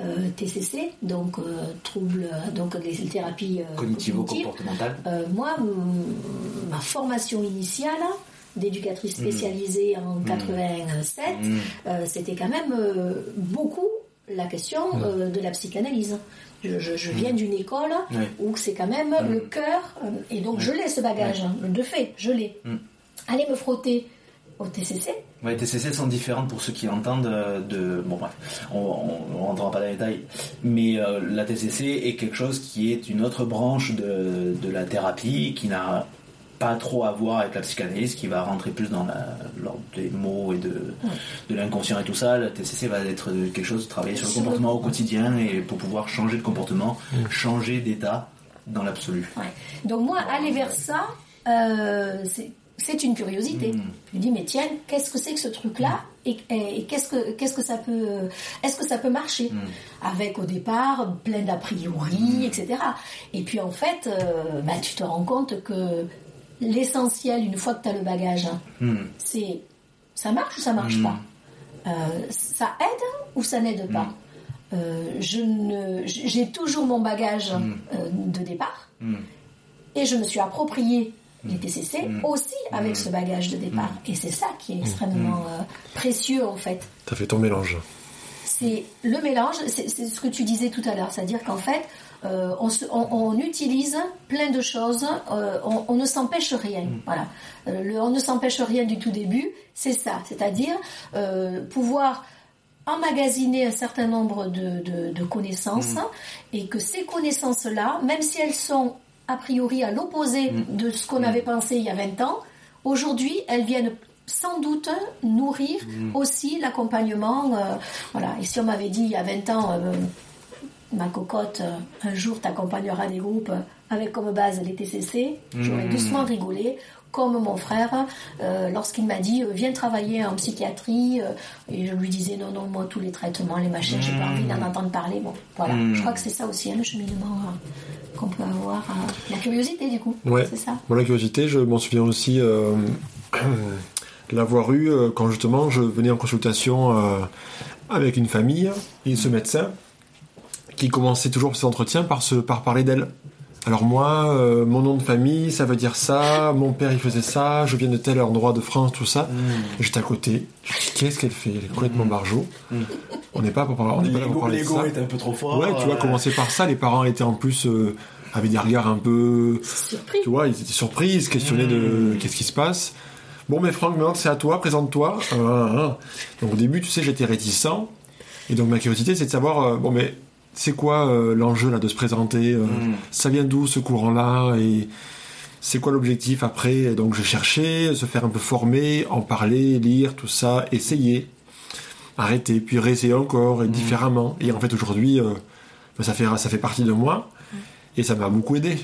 euh, TCC donc euh, troubles donc les thérapies euh, cognitives. Cognitivo-comportemental Euh, moi, ma formation initiale d'éducatrice spécialisée en 87, Mhm. euh, c'était quand même euh, beaucoup la question euh, de la psychanalyse. Je, je- je viens d'une école Ouais. où c'est quand même le cœur, et donc je l'ai ce bagage, hein, de fait, je l'ai. Aller me frotter au TCC. Oui, les TCC sont différentes pour ceux qui entendent de... Bon bref, on ne rentrera pas dans les détails, mais euh, la TCC est quelque chose qui est une autre branche de, de la thérapie qui n'a pas trop à voir avec la psychanalyse, qui va rentrer plus dans l'ordre des mots et de, de l'inconscient et tout ça. La TCC va être quelque chose de travailler sur le comportement au quotidien et pour pouvoir changer de comportement, changer d'état dans l'absolu. Ouais. Donc moi, aller vers ça, euh, c'est c'est une curiosité. Mm. Je me dis, mais tiens, qu'est-ce que c'est que ce truc-là Et, et- et qu'est-ce que qu'est-ce que ça peut Est-ce que ça peut marcher Avec au départ plein d'a priori, etc. Et puis en fait, euh, bah, tu te rends compte que l'essentiel, une fois que tu as le bagage, hein, Mm. c'est ça marche ou ça marche pas? Euh, Ça aide ou ça n'aide pas? Euh, je ne, j'ai toujours mon bagage euh, de départ et je me suis approprié les TCC aussi avec ce bagage de départ. Et c'est ça qui est extrêmement précieux en fait. T'as fait ton mélange. C'est le mélange, c'est c'est ce que tu disais tout à l'heure, c'est-à-dire qu'en fait, euh, on, se- on- on utilise plein de choses, euh, on, on ne s'empêche rien. Voilà, Euh, le, on ne s'empêche rien du tout début, c'est ça, c'est-à-dire pouvoir emmagasiner un certain nombre de, de- de connaissances et que ces connaissances-là, même si elles sont a priori à l'opposé de ce qu'on avait pensé il y a 20 ans, aujourd'hui elles viennent sans doute nourrir aussi l'accompagnement. voilà. Et si on m'avait dit il y a 20 ans, ma cocotte, euh, un jour t'accompagneras des groupes avec comme base les TCC, j'aurais doucement rigolé. Comme mon frère, euh, lorsqu'il m'a dit euh, viens travailler en psychiatrie, euh, et je lui disais non non moi tous les traitements, les machines, j'ai pas envie d'en entendre parler. Bon, voilà. Je crois que c'est ça aussi hein, le cheminement euh, qu'on peut avoir, euh, la curiosité du coup. Ouais. C'est ça. Moi, la curiosité, je m'en souviens aussi euh, l'avoir eu euh, quand justement je venais en consultation euh, avec une famille et ce médecin qui commençait toujours ses entretiens par, se, par parler d'elle. Alors moi, euh, mon nom de famille, ça veut dire ça, mon père il faisait ça, je viens de tel endroit de France, tout ça. Et J'étais à côté, je me dis qu'est-ce qu'elle fait? Elle est complètement barjot. On n'est pas, pour parler- on n'est pas là pour L'ego parler de l'ego ça. est un peu trop fort. Ouais, tu vois, euh, commencer par ça, les parents étaient en plus, euh, avaient des regards un peu Surpris. tu vois, ils étaient surpris, ils se questionnaient de qu'est-ce qui se passe. Bon, mais Franck, maintenant c'est à toi, présente-toi. Donc au début, tu sais, j'étais réticent. Et donc ma curiosité, c'est de savoir, euh, bon, mais c'est quoi euh, l'enjeu là de se présenter euh, Ça vient d'où ce courant-là Et c'est quoi l'objectif après? Et Donc je cherchais, se faire un peu former, en parler, lire, tout ça, essayer, arrêter, puis réessayer encore et différemment. Et en fait, aujourd'hui, euh, ben, ça, fait, ça fait partie de moi. Et ça m'a beaucoup aidé.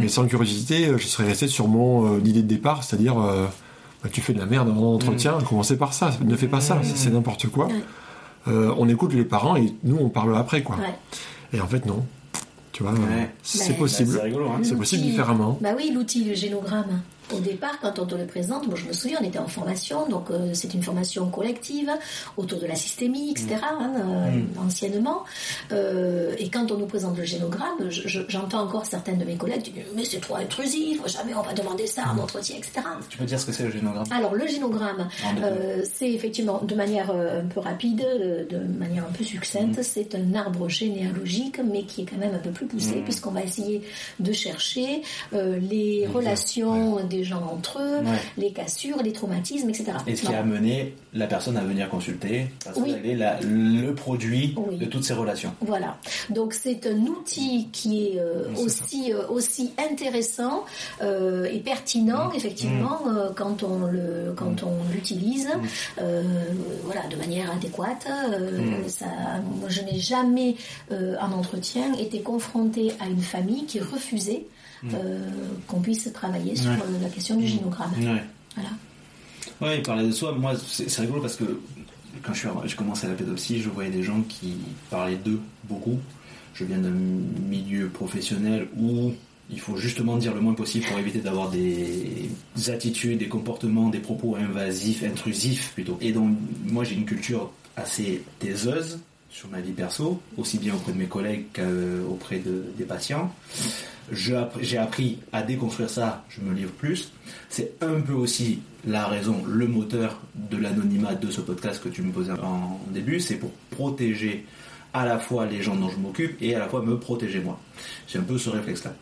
Mais sans curiosité, euh, je serais resté sur mon euh, idée de départ, c'est-à-dire euh, bah, tu fais de la merde dans un entretien, commencez par ça, ne fais pas ça, c'est- c'est n'importe quoi. Euh, on écoute les parents et nous on parle après quoi. Ouais. Et en fait non, tu vois, euh, Ouais. c'est possible, Bah, c'est rigolo, hein. c'est possible différemment. Bah oui, l'outil, le génogramme. Au départ, quand on te le présente, moi je me souviens, on était en formation, donc euh, c'est une formation collective autour de la systémie, etc., hein, euh, anciennement. Euh, et quand on nous présente le génogramme, je- je- j'entends encore certaines de mes collègues dire Mais c'est trop intrusif, jamais on va demander ça en entretien, etc. Tu peux dire ce que c'est le génogramme? Alors le génogramme, euh, c'est effectivement de manière euh, un peu rapide, de manière un peu succincte, Mm. c'est un arbre généalogique, mais qui est quand même un peu plus poussé, Mm. puisqu'on va essayer de chercher les relations des gens entre eux, Ouais. les cassures, les traumatismes, etc. Et ce qui a amené la personne à venir consulter, parce Oui. qu'elle est la- le produit Oui. de toutes ces relations. Voilà. Donc c'est un outil qui est euh, aussi euh, aussi intéressant euh, et pertinent Mm. effectivement euh, quand on le quand on l'utilise Mm. voilà de manière adéquate. Mm. ça, moi, je n'ai jamais en entretien été confrontée à une famille qui refusait euh, qu'on puisse travailler sur. Ouais. euh, la question du génogramme. Ouais. Voilà. Ouais, il parlait de soi. Moi, c'est rigolo parce que quand je suis- j'ai commencé la pédopsie, je voyais des gens qui parlaient d'eux beaucoup. Je viens d'un milieu professionnel où il faut justement dire le moins possible pour éviter d'avoir des attitudes, des comportements, des propos invasifs, intrusifs plutôt. Et donc, moi, j'ai une culture assez taiseuse sur ma vie perso, aussi bien auprès de mes collègues qu'auprès de, des patients. J'ai appris à déconstruire ça, je me livre plus. C'est un peu aussi la raison, le moteur de l'anonymat de ce podcast que tu me posais en début, c'est pour protéger à la fois les gens dont je m'occupe et à la fois me protéger moi. J'ai un peu ce réflexe-là.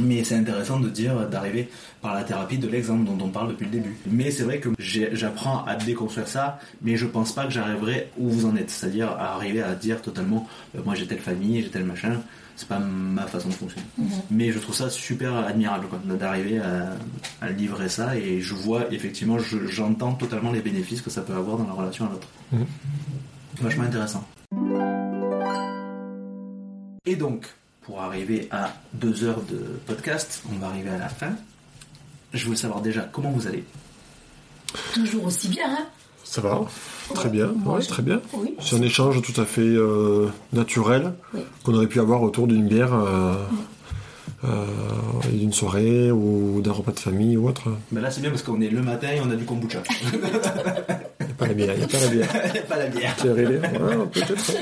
Mais c'est intéressant de dire, d'arriver par la thérapie de l'exemple dont on parle depuis le début. Mais c'est vrai que j'apprends à déconstruire ça, mais je pense pas que j'arriverai où vous en êtes. C'est-à-dire arriver à dire totalement, euh, moi j'ai telle famille, j'ai tel machin. C'est pas ma façon de fonctionner. Mais je trouve ça super admirable quoi, d'arriver à, à livrer ça et je vois effectivement, je- j'entends totalement les bénéfices que ça peut avoir dans la relation à l'autre. Mhm. Vachement intéressant. Et donc, pour arriver à deux heures de podcast, on va arriver à la fin. Je voulais savoir déjà comment vous allez. Toujours aussi bien, hein Ça va Très bien, ouais, très bien. Oui. C'est un échange tout à fait euh, naturel Oui. qu'on aurait pu avoir autour d'une bière, euh, euh, et d'une soirée ou d'un repas de famille ou autre. Mais là, c'est bien parce qu'on est le matin et on a du kombucha. Il n'y a pas la bière, il n'y a pas la bière. Il n'y a pas la bière. C'est peut-être.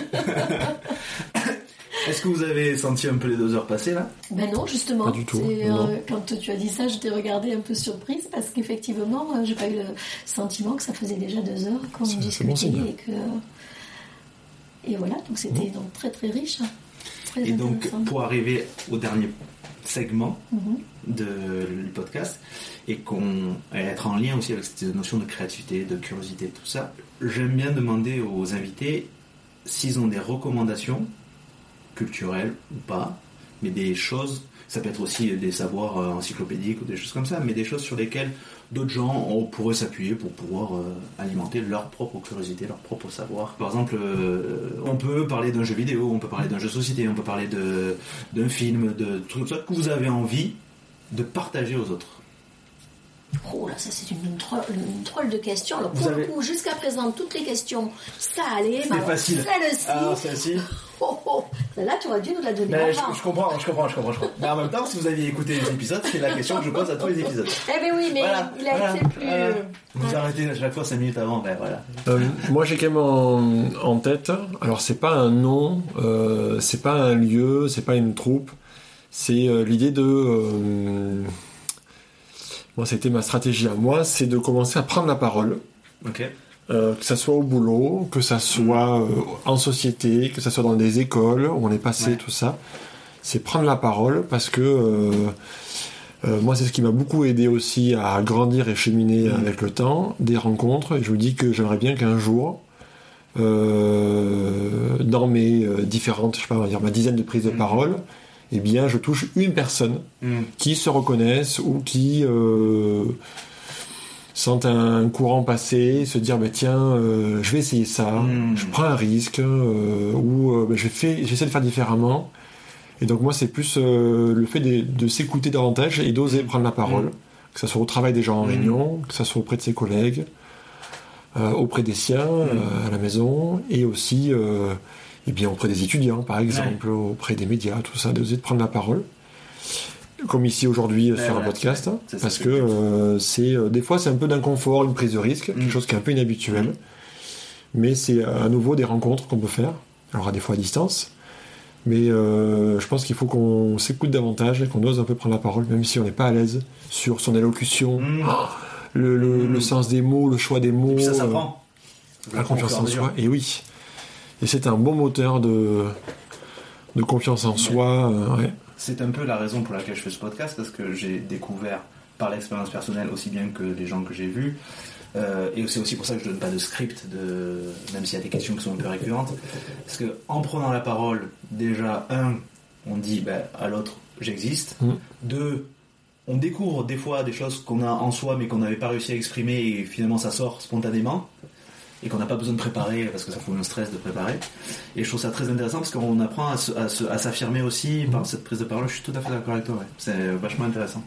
Est-ce que vous avez senti un peu les deux heures passer là? Ben non, justement. Pas du tout, euh, quand tu as dit ça, je t'ai regardé un peu surprise parce qu'effectivement, euh, j'ai pas eu le sentiment que ça faisait déjà deux heures qu'on discutait bon signe. et que et voilà. Donc c'était donc très très riche, hein. très Et donc, pour arriver au dernier segment Mhm. de le podcast et qu'on et être en lien aussi avec cette notion de créativité, de curiosité, tout ça, j'aime bien demander aux invités s'ils ont des recommandations culturelles ou pas, mais des choses, ça peut être aussi des savoirs euh, encyclopédiques ou des choses comme ça, mais des choses sur lesquelles d'autres gens on pourrait s'appuyer pour pouvoir euh, alimenter leur propre curiosité, leur propre savoir. Par exemple, euh, on peut parler d'un jeu vidéo, on peut parler d'un jeu société, on peut parler d'un film, de tout ça que vous avez envie de partager aux autres. Oh là, ça c'est une, une troll de questions. Alors pour Vous le avez- coup, jusqu'à présent, toutes les questions, ça allait. C'était mais facile. Celle-ci, celle-ci oh, oh, là tu aurais dû nous la donner Ben, je, avant. je comprends, je comprends, je comprends, je comprends. Mais en même temps, si vous aviez écouté les épisodes, c'est la question que je pose à tous les épisodes. Eh ben oui, mais Voilà, il a voilà, été plus. voilà. euh, Vous arrêtez à chaque fois 5 minutes avant, ben voilà. Euh, moi j'ai quand même en, en tête, alors c'est pas un nom, euh, c'est pas un lieu, c'est pas une troupe, c'est euh, l'idée de... moi c'était ma stratégie à moi, c'est de commencer à prendre la parole, Ok. euh, que ça soit au boulot, que ça soit euh, en société, que ça soit dans des écoles où on est passé, Ouais. tout ça. C'est prendre la parole parce que euh, euh, moi c'est ce qui m'a beaucoup aidé aussi à grandir et cheminer Mhm. avec le temps, des rencontres. Et je vous dis que j'aimerais bien qu'un jour, dans mes différentes, je sais pas, on va dire ma dizaine de prises de Mhm. parole, eh bien je touche une personne Hmm. qui se reconnaissent ou qui euh, sentent un courant passer, se dire bah, tiens, euh, je vais essayer ça, Mm. je prends un risque, euh, ou bah, je fais, j'essaie de faire différemment. Et donc moi c'est plus le fait de, de s'écouter davantage et d'oser prendre la parole, Mm. que ce soit au travail des gens en Mm. réunion, que ce soit auprès de ses collègues, auprès des siens, Mm. à la maison, et aussi eh bien, auprès des étudiants par exemple, auprès des médias, tout ça, d'oser de prendre la parole. Comme ici aujourd'hui Ouais, sur un podcast, ça, parce que euh, c'est euh, des fois c'est un peu d'inconfort, une prise de risque, Mm. quelque chose qui est un peu inhabituel, Mm. mais c'est à nouveau des rencontres qu'on peut faire, alors à des fois à distance, mais euh, je pense qu'il faut qu'on s'écoute davantage et qu'on ose un peu prendre la parole, même si on n'est pas à l'aise sur son élocution, Hmm. le, le- Mm. le sens des mots, le choix des mots, ça s'apprend. la confiance en soi, et oui. Et c'est un bon moteur de, de confiance en soi. euh, ouais. C'est un peu la raison pour laquelle je fais ce podcast, parce que j'ai découvert par l'expérience personnelle aussi bien que les gens que j'ai vus. euh, et c'est aussi pour ça que je donne pas de script, de, même s'il y a des questions qui sont un peu récurrentes. Parce que en prenant la parole, déjà, un, on dit ben, à l'autre j'existe. Mm. Deux, on découvre des fois des choses qu'on a en soi mais qu'on n'avait pas réussi à exprimer et finalement ça sort spontanément et qu'on n'a pas besoin de préparer parce que ça fout un stress de préparer. Et je trouve ça très intéressant parce qu'on apprend à s'affirmer aussi par cette prise de parole. Je suis tout à fait d'accord avec toi. ouais. C'est vachement intéressant.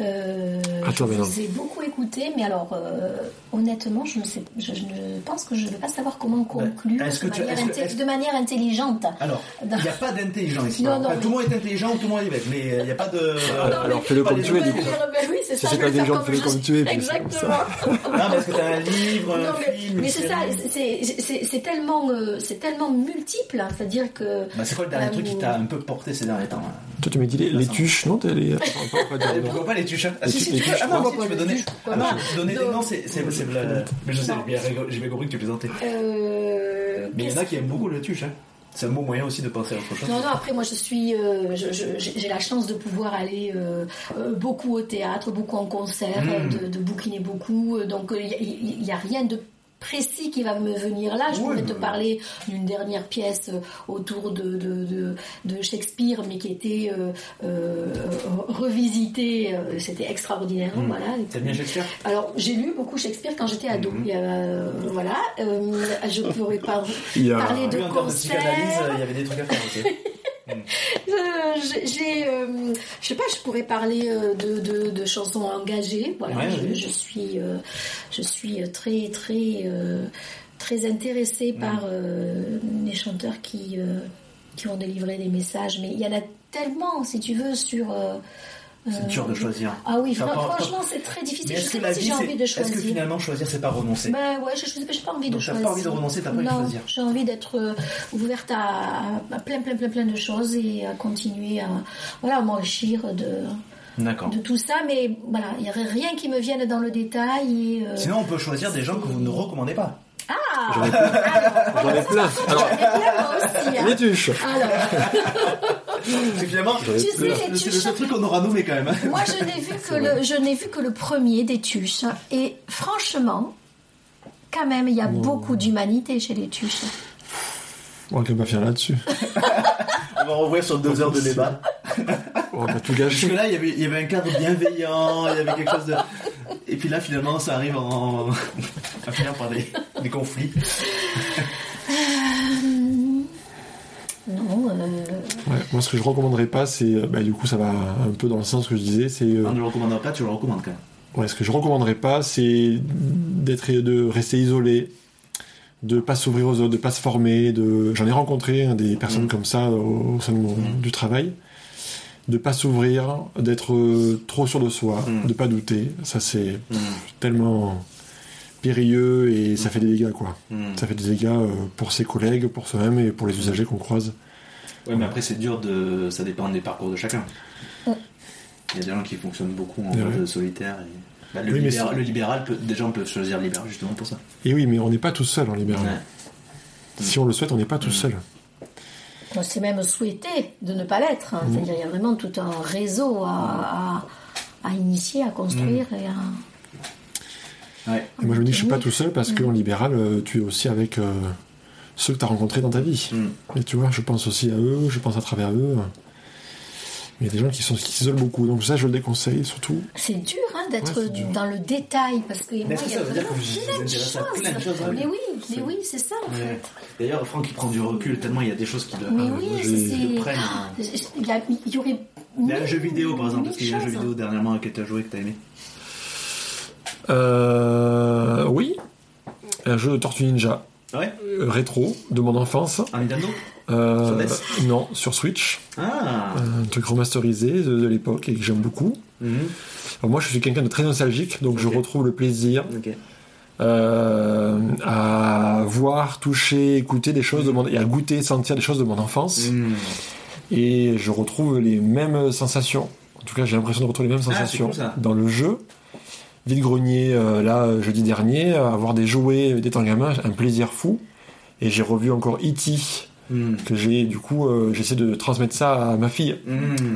Euh, je vous ai beaucoup écouté, mais alors euh, honnêtement, je ne sais, je, je ne pense que je ne vais pas savoir comment conclure Ben, est-ce que de, tu- manière que- de manière intelligente. Alors, il n'y a pas d'intelligent ici. Non, Enfin, non, tout le monde est intelligent ou tout le monde est bête, mais il n'y a pas de. Alors, Non, mais- fais-le comme tu es, du coup. Ben oui, c'est Si ça. pas intelligent, fais-le comme tu es, Exactement. Non, mais est-ce que tu as un livre, un mais, film, mais une c'est ça, c'est- tellement, euh, c'est tellement multiple, hein, c'est-à-dire que. Bah, C'est quoi le dernier Euh, truc qui t'a un peu porté ces derniers temps là Toi, tu m'as dit les, tuches, non? Pourquoi pas les tuches hein Ah Les si, tu- si, tu peux. Ah non, pourquoi si, pas? tu peux donner. Ah non, donner Non. c'est. c'est- Mais je sais, Non. j'ai bien compris que tu plaisantais. Euh, Mais il y en a qui aiment beaucoup le tuche. Hein. C'est un bon moyen aussi de penser à autre chose. Non, non, après, moi, je suis. euh, J'ai la chance de pouvoir aller euh, euh, beaucoup au théâtre, beaucoup en concert, Mm. euh, de, de bouquiner beaucoup. euh, Donc, il n'y a, rien de précis qui va me venir là. Je Oui, pourrais te parler d'une dernière pièce euh, autour de, de, de, de Shakespeare, mais qui était euh, euh, revisitée. euh, C'était extraordinaire. Mm. Voilà. T'aimes bien Shakespeare? Alors, j'ai lu beaucoup Shakespeare quand j'étais ado. Il y a, euh, voilà. Euh, je pourrais y a- parler de Oui, en termes de concert. psychanalyse, euh, il y avait des trucs à faire aussi. j'ai, j'ai, euh, je sais pas, je pourrais parler euh, de, de, de chansons engagées. Voilà, Ouais, je, oui. je suis, euh, je suis très, très, euh, très intéressée par euh, les chanteurs qui, euh, qui ont délivré des messages. Mais il y en a tellement, si tu veux, sur. C'est euh, dur de choisir. Ah oui, part- franchement, c'est très Mais difficile. Je est-ce sais que pas la si vie, j'ai c'est. envie de Est-ce choisir. que finalement choisir, c'est pas renoncer Ben ouais, je n'ai pas envie Donc de pas choisir. envie de renoncer, t'as pas envie de non, choisir. J'ai envie d'être euh, ouverte à, à plein, plein, plein, plein de choses et à continuer à, voilà, à m'enrichir de, de tout ça. Mais voilà, il n'y aurait rien qui me vienne dans le détail. Et, euh, Sinon, on peut choisir des gens que vous ne recommandez pas. Ah J'en ai plein. Alors, J'en ai plein. Alors, j'en ai plein, moi aussi. hein. les tuches. Alors, C'est finalement, J'en ai Tu sais, plein. les c'est le seul truc qu'on aura nommé quand même. hein. moi, je n'ai vu que le, je n'ai vu que le premier des tuches. Et franchement, quand même, il y a beaucoup d'humanité chez les tuches. On va pas finir là-dessus. On va revoir sur deux heures de débat. On va pas tout gâcher. Jusque là, il y avait, il y avait un cadre bienveillant, il y avait quelque chose de. Et puis là, finalement, ça arrive en. à finir par des, des conflits. Non, euh, Ouais, moi, ce que je recommanderais pas, c'est. euh, Bah, du coup, ça va un peu dans le sens que je disais. C'est. euh, On ne le recommandera pas, tu le recommandes quand même. Ouais, ce que je recommanderais pas, c'est d'être, de rester isolé, de pas s'ouvrir aux autres, de pas se former. De, j'en ai rencontré hein, des personnes Mm. comme ça au, au sein de mon- Mm. du travail, de pas s'ouvrir, d'être euh, trop sûr de soi, Mm. de pas douter. Ça, c'est tellement périlleux et ça fait des dégâts, quoi. Mm. Ça fait des dégâts pour ses collègues, pour soi-même et pour les usagers qu'on croise. Ouais, mais après, c'est dur de. Ça dépend des parcours de chacun. Il y a des gens qui fonctionnent beaucoup en mode solitaire. Et... Bah, le, Oui, mais libéral, le libéral, peut- des gens peuvent choisir le libéral justement pour ça. Et oui, mais on n'est pas tout seul en libéral. Ouais. Si on le souhaite, on n'est pas tout Mm. seul. c'est même souhaité de ne pas l'être. hein. C'est-à-dire, il y a vraiment tout un réseau à, à, à initier, à construire et à. Ouais. Et moi, je me dis que je suis pas tout seul parce qu'en libéral, euh, tu es aussi avec euh, ceux que tu as rencontrés dans ta vie. Mm. Et tu vois, je pense aussi à eux, je pense à travers eux. Mais il y a des gens qui sont qui s'isolent beaucoup. Donc ça, je le déconseille surtout. C'est dur hein, d'être Ouais, dans le détail parce que moi, il y a plein de choses. Mais oui, mais oui, c'est ça en Ouais. fait. D'ailleurs, Franck, il prend du recul tellement il y a des choses qui le, Mais oui, je- c'est- je il y, aurait. Il y a un jeu vidéo par exemple, parce qu'il y a un jeu vidéo dernièrement que tu as joué que tu as aimé. Euh, oui, un jeu de Tortue Ninja Ouais euh, rétro de mon enfance. Un Nintendo Euh, Sur non, sur Switch, Ah un truc remasterisé de, de l'époque et que j'aime beaucoup. Mhm. Alors moi, je suis quelqu'un de très nostalgique, donc je retrouve le plaisir euh, à voir, toucher, écouter des choses de mon et à goûter, sentir des choses de mon enfance. Mhm. Et je retrouve les mêmes sensations. En tout cas, j'ai l'impression de retrouver les mêmes Ah, sensations cool, dans le jeu. Vide grenier euh, là jeudi dernier, avoir des jouets d'étant gamin, un plaisir fou. Et j'ai revu encore E.T. Mhm. que j'ai du coup euh, j'essaie de transmettre ça à ma fille.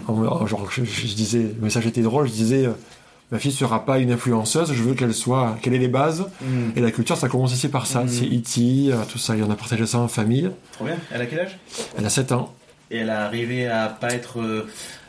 Genre je, je disais, le message était drôle, je disais euh, ma fille sera pas une influenceuse, je veux qu'elle soit, qu'elle ait les bases. Mhm. Et la culture, ça commence ici par ça. Mhm. C'est E.T., tout ça. Et on a partagé ça en famille. Trop bien. Elle a quel âge? Elle a 7 ans. Et elle a arrivé à pas être. euh,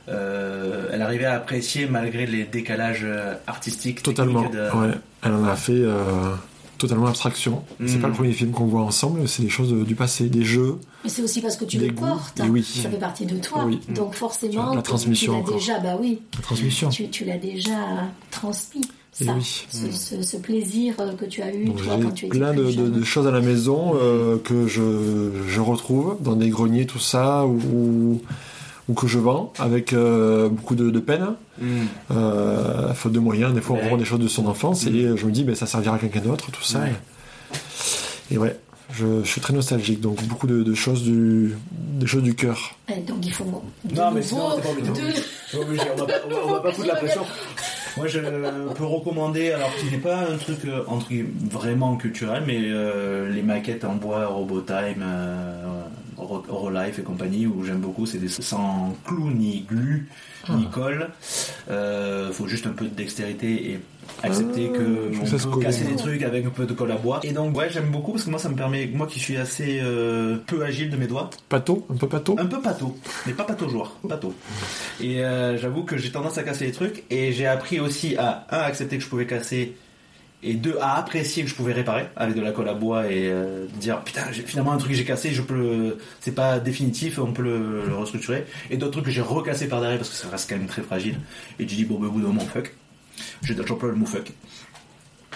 euh, elle arrivait à apprécier malgré les décalages euh, artistiques. Totalement. de- Ouais. Elle en a fait euh, totalement abstraction. C'est Mhm. pas le premier film qu'on voit ensemble, c'est des choses de- du passé, des jeux. Mais c'est aussi parce que tu Des le goûts, portes. et oui. Ça fait partie de toi. Oui. Donc forcément, La tu- transmission tu l'as encore. déjà, bah oui, La transmission. tu, tu l'as déjà transmis. Ça, oui. ce, ce- ce plaisir euh, que tu as eu Donc toi quand tu plein de, de- de choses à la maison euh, que je, je retrouve dans des greniers, tout ça, ou, ou que je vends avec euh, beaucoup de, de peine, Mhm. euh, faute de moyens. Des fois, on revend des choses de son enfance et je me dis, ben, ça servira à quelqu'un d'autre, tout ça. Ouais. Et, et ouais, je, je suis très nostalgique, donc beaucoup de, de choses du, des choses du cœur. Eh, donc il faut de Non, mais sinon, t'es pas obligé. de- Pas obligé, on va pas, on va- on va pas foutre la pression. Moi, je peux recommander, alors qu'il n'est pas un truc euh, entre guillemets, vraiment culturel, mais euh, les maquettes en bois Robotime, euh, Eurolife et compagnie où j'aime beaucoup, c'est des sans clou ni glu ni Ah. colle. Euh, faut juste un peu de dextérité et accepter que je on peut casser des trucs avec un peu de colle à bois. Et donc ouais, j'aime beaucoup parce que moi ça me permet, moi qui suis assez euh, peu agile de mes doigts, Pato, un peu pato. un peu pâteau, mais pas pâteau joueur, pâteau. Et euh, j'avoue que j'ai tendance à casser les trucs et j'ai appris aussi à un accepter que je pouvais casser et deux à apprécier que je pouvais réparer avec de la colle à bois et euh, dire putain finalement un truc que j'ai cassé je peux le c'est pas définitif on peut le, restructurer. Et d'autres trucs que j'ai recassé par derrière parce que ça reste quand même très fragile. Et tu dis bon ben au bout d'un moment fuck. J'emploie le mot fuck.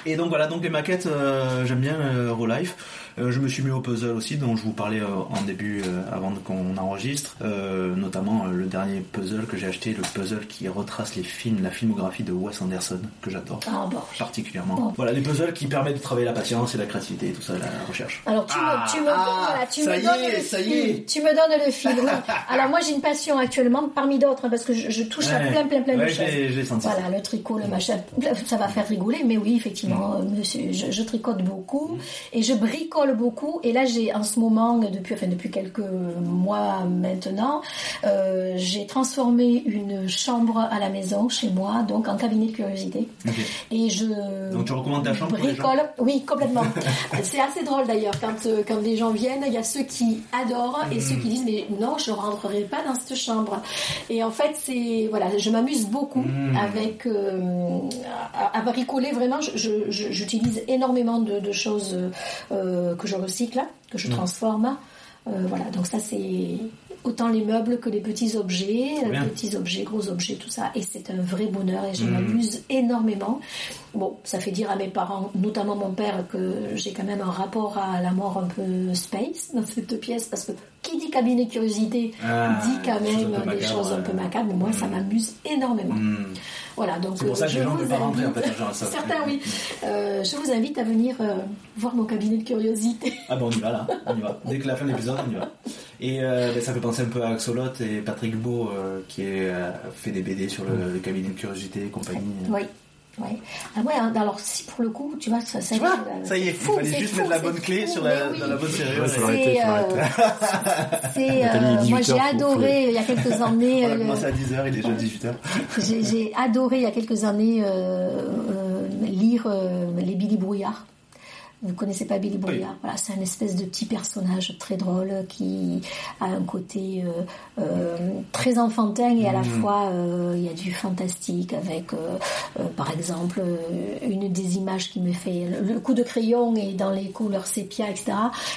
Et donc voilà, donc les maquettes, euh, j'aime bien euh, Eurolife. Euh, je me suis mis au puzzle aussi, dont je vous parlais euh, en début, euh, avant qu'on enregistre. Euh, notamment euh, le dernier puzzle que j'ai acheté, le puzzle qui retrace les films, la filmographie de Wes Anderson, que j'adore Ah bon. particulièrement. Bon. Voilà, des puzzles qui permettent de travailler la patience et la créativité et tout ça, la recherche. Alors tu Ah, me, tu me, ah, voilà, tu ça me y donnes est, le ça y fil. est. Tu me donnes le fil. oui. Alors moi j'ai une passion actuellement parmi d'autres hein, parce que je, je touche à Ouais. plein plein plein Ouais, de choses. senti. Voilà, le tricot, le machin, ça va faire rigoler, mais oui, effectivement, monsieur, je, je tricote beaucoup et je bricole beaucoup. Et là, j'ai en ce moment, depuis, enfin, depuis quelques mois maintenant, euh, j'ai transformé une chambre à la maison chez moi, donc en cabinet de curiosité. Et je Donc tu recommandes ta chambre pour les gens bricole. Oui, complètement. c'est assez drôle d'ailleurs quand euh, quand les gens viennent, il y a ceux qui adorent et Mm. ceux qui disent mais non, je rentrerai pas dans cette chambre. Et en fait, c'est voilà, je m'amuse beaucoup Mm. avec euh, à, à bricoler vraiment. J'utilise énormément de, de choses euh, que je recycle, que Mm. je transforme. Euh, voilà, donc ça c'est autant les meubles que les petits objets, bien. petits objets, gros objets, tout ça. Et c'est un vrai bonheur et je Mm. m'amuse énormément. Bon, ça fait dire à mes parents, notamment mon père, que j'ai quand même un rapport à la mort un peu space dans cette pièce parce que qui dit cabinet curiosité Ah, dit quand même des choses un peu macabres. Moi, ça m'amuse énormément. Voilà, donc C'est pour ça que les gens ne peuvent pas rentrer en fait, genre ça. Certains, oui. Euh, je vous invite à venir euh, voir mon cabinet de curiosité. Ah bah on y va là, on y va. Dès que la fin de l'épisode, on y va. Et euh, ben, ça fait penser un peu à Axolot et Patrick Beau qui est, euh, fait des BD sur le, le cabinet de curiosité et compagnie. Oui. Oui. Ah ouais, hein, alors si pour le coup, tu vois, ça, ça, Tu vois, euh, ça y est, fou, il fallait juste fou, mettre la bonne clé fou, sur la, oui. dans la bonne. Ouais, arrêter, C'est, faut euh, c'est, T'as mis euh, 18 moi j'ai adoré il y a quelques années. On a euh, commencé à 10h, il est déjà 18h. J'ai j'ai adoré il y a quelques années euh, euh, lire euh, les Billy Brouillard. Vous connaissez pas Billy Brouillard Voilà, c'est un espèce de petit personnage très drôle qui a un côté euh, euh, très enfantin et à la fois euh, il y a du fantastique avec, euh, euh, par exemple, euh, une des images qui me fait le, le coup de crayon est dans les couleurs sépia, etc.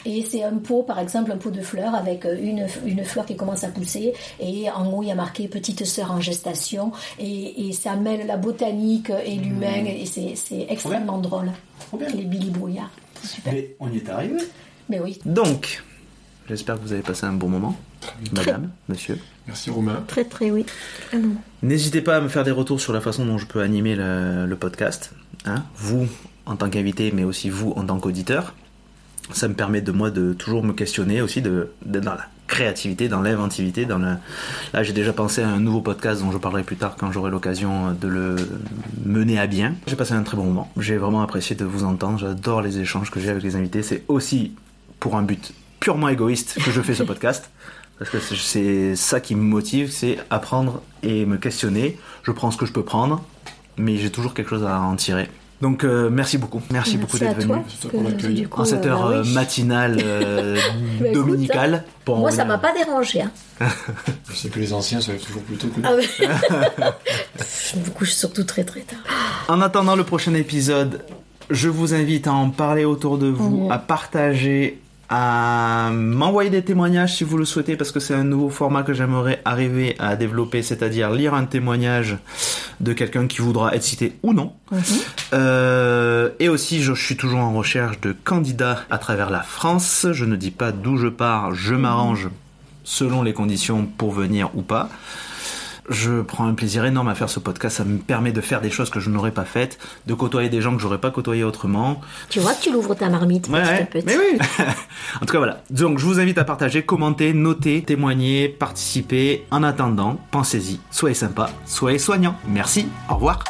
Et c'est un pot, par exemple, un pot de fleurs avec une, une fleur qui commence à pousser et en haut il y a marqué petite sœur en gestation. Et, et ça mêle la botanique et l'humain et c'est c'est extrêmement drôle. Trop bien. Les Billy Brouillard. Super. Mais on y est arrivé. Mais oui, Donc, j'espère que vous avez passé un bon moment, madame, monsieur. Merci Romain. très très oui. Ah. N'hésitez pas à me faire des retours sur la façon dont je peux animer le, le podcast. hein. vous, en tant qu'invité, mais aussi vous, en tant qu'auditeur. Ça me permet de moi de toujours me questionner aussi de, de- dans la créativité, dans l'inventivité. Dans le... Là, j'ai déjà pensé à un nouveau podcast dont je parlerai plus tard quand j'aurai l'occasion de le mener à bien. J'ai passé un très bon moment. J'ai vraiment apprécié de vous entendre. J'adore les échanges que j'ai avec les invités. C'est aussi pour un but purement égoïste que je fais ce podcast. Parce que c'est- c'est ça qui me motive, c'est apprendre et me questionner. Je prends ce que je peux prendre, mais j'ai toujours quelque chose à en tirer. Donc euh, merci beaucoup, merci, beaucoup d'être venu. toi. Coup, En cette euh, heure bah euh, oui. matinale euh, Bah, écoute, dominicale. pour Moi, ça m'a pas dérangé. Hein. Je sais que les anciens se lèvent toujours plus tôt que nous. Ah ouais. je me couche surtout très très tard. En attendant le prochain épisode, je vous invite à en parler autour de vous, à partager, à m'envoyer des témoignages si vous le souhaitez, parce que c'est un nouveau format que j'aimerais arriver à développer, c'est-à-dire lire un témoignage de quelqu'un qui voudra être cité ou non. Euh, et aussi, je suis toujours en recherche de candidats à travers la France. Je ne dis pas d'où je pars, je m'arrange selon les conditions pour venir ou pas. Je prends un plaisir énorme à faire ce podcast. Ça me permet de faire des choses que je n'aurais pas faites, de côtoyer des gens que j'aurais pas côtoyés autrement. Tu vois, tu l'ouvres ta marmite Ouais, petit à ouais. petit. Mais oui. en tout cas, voilà. Donc, je vous invite à partager, commenter, noter, témoigner, participer. En attendant, pensez-y. Soyez sympa, soyez soignants. Merci. Au revoir.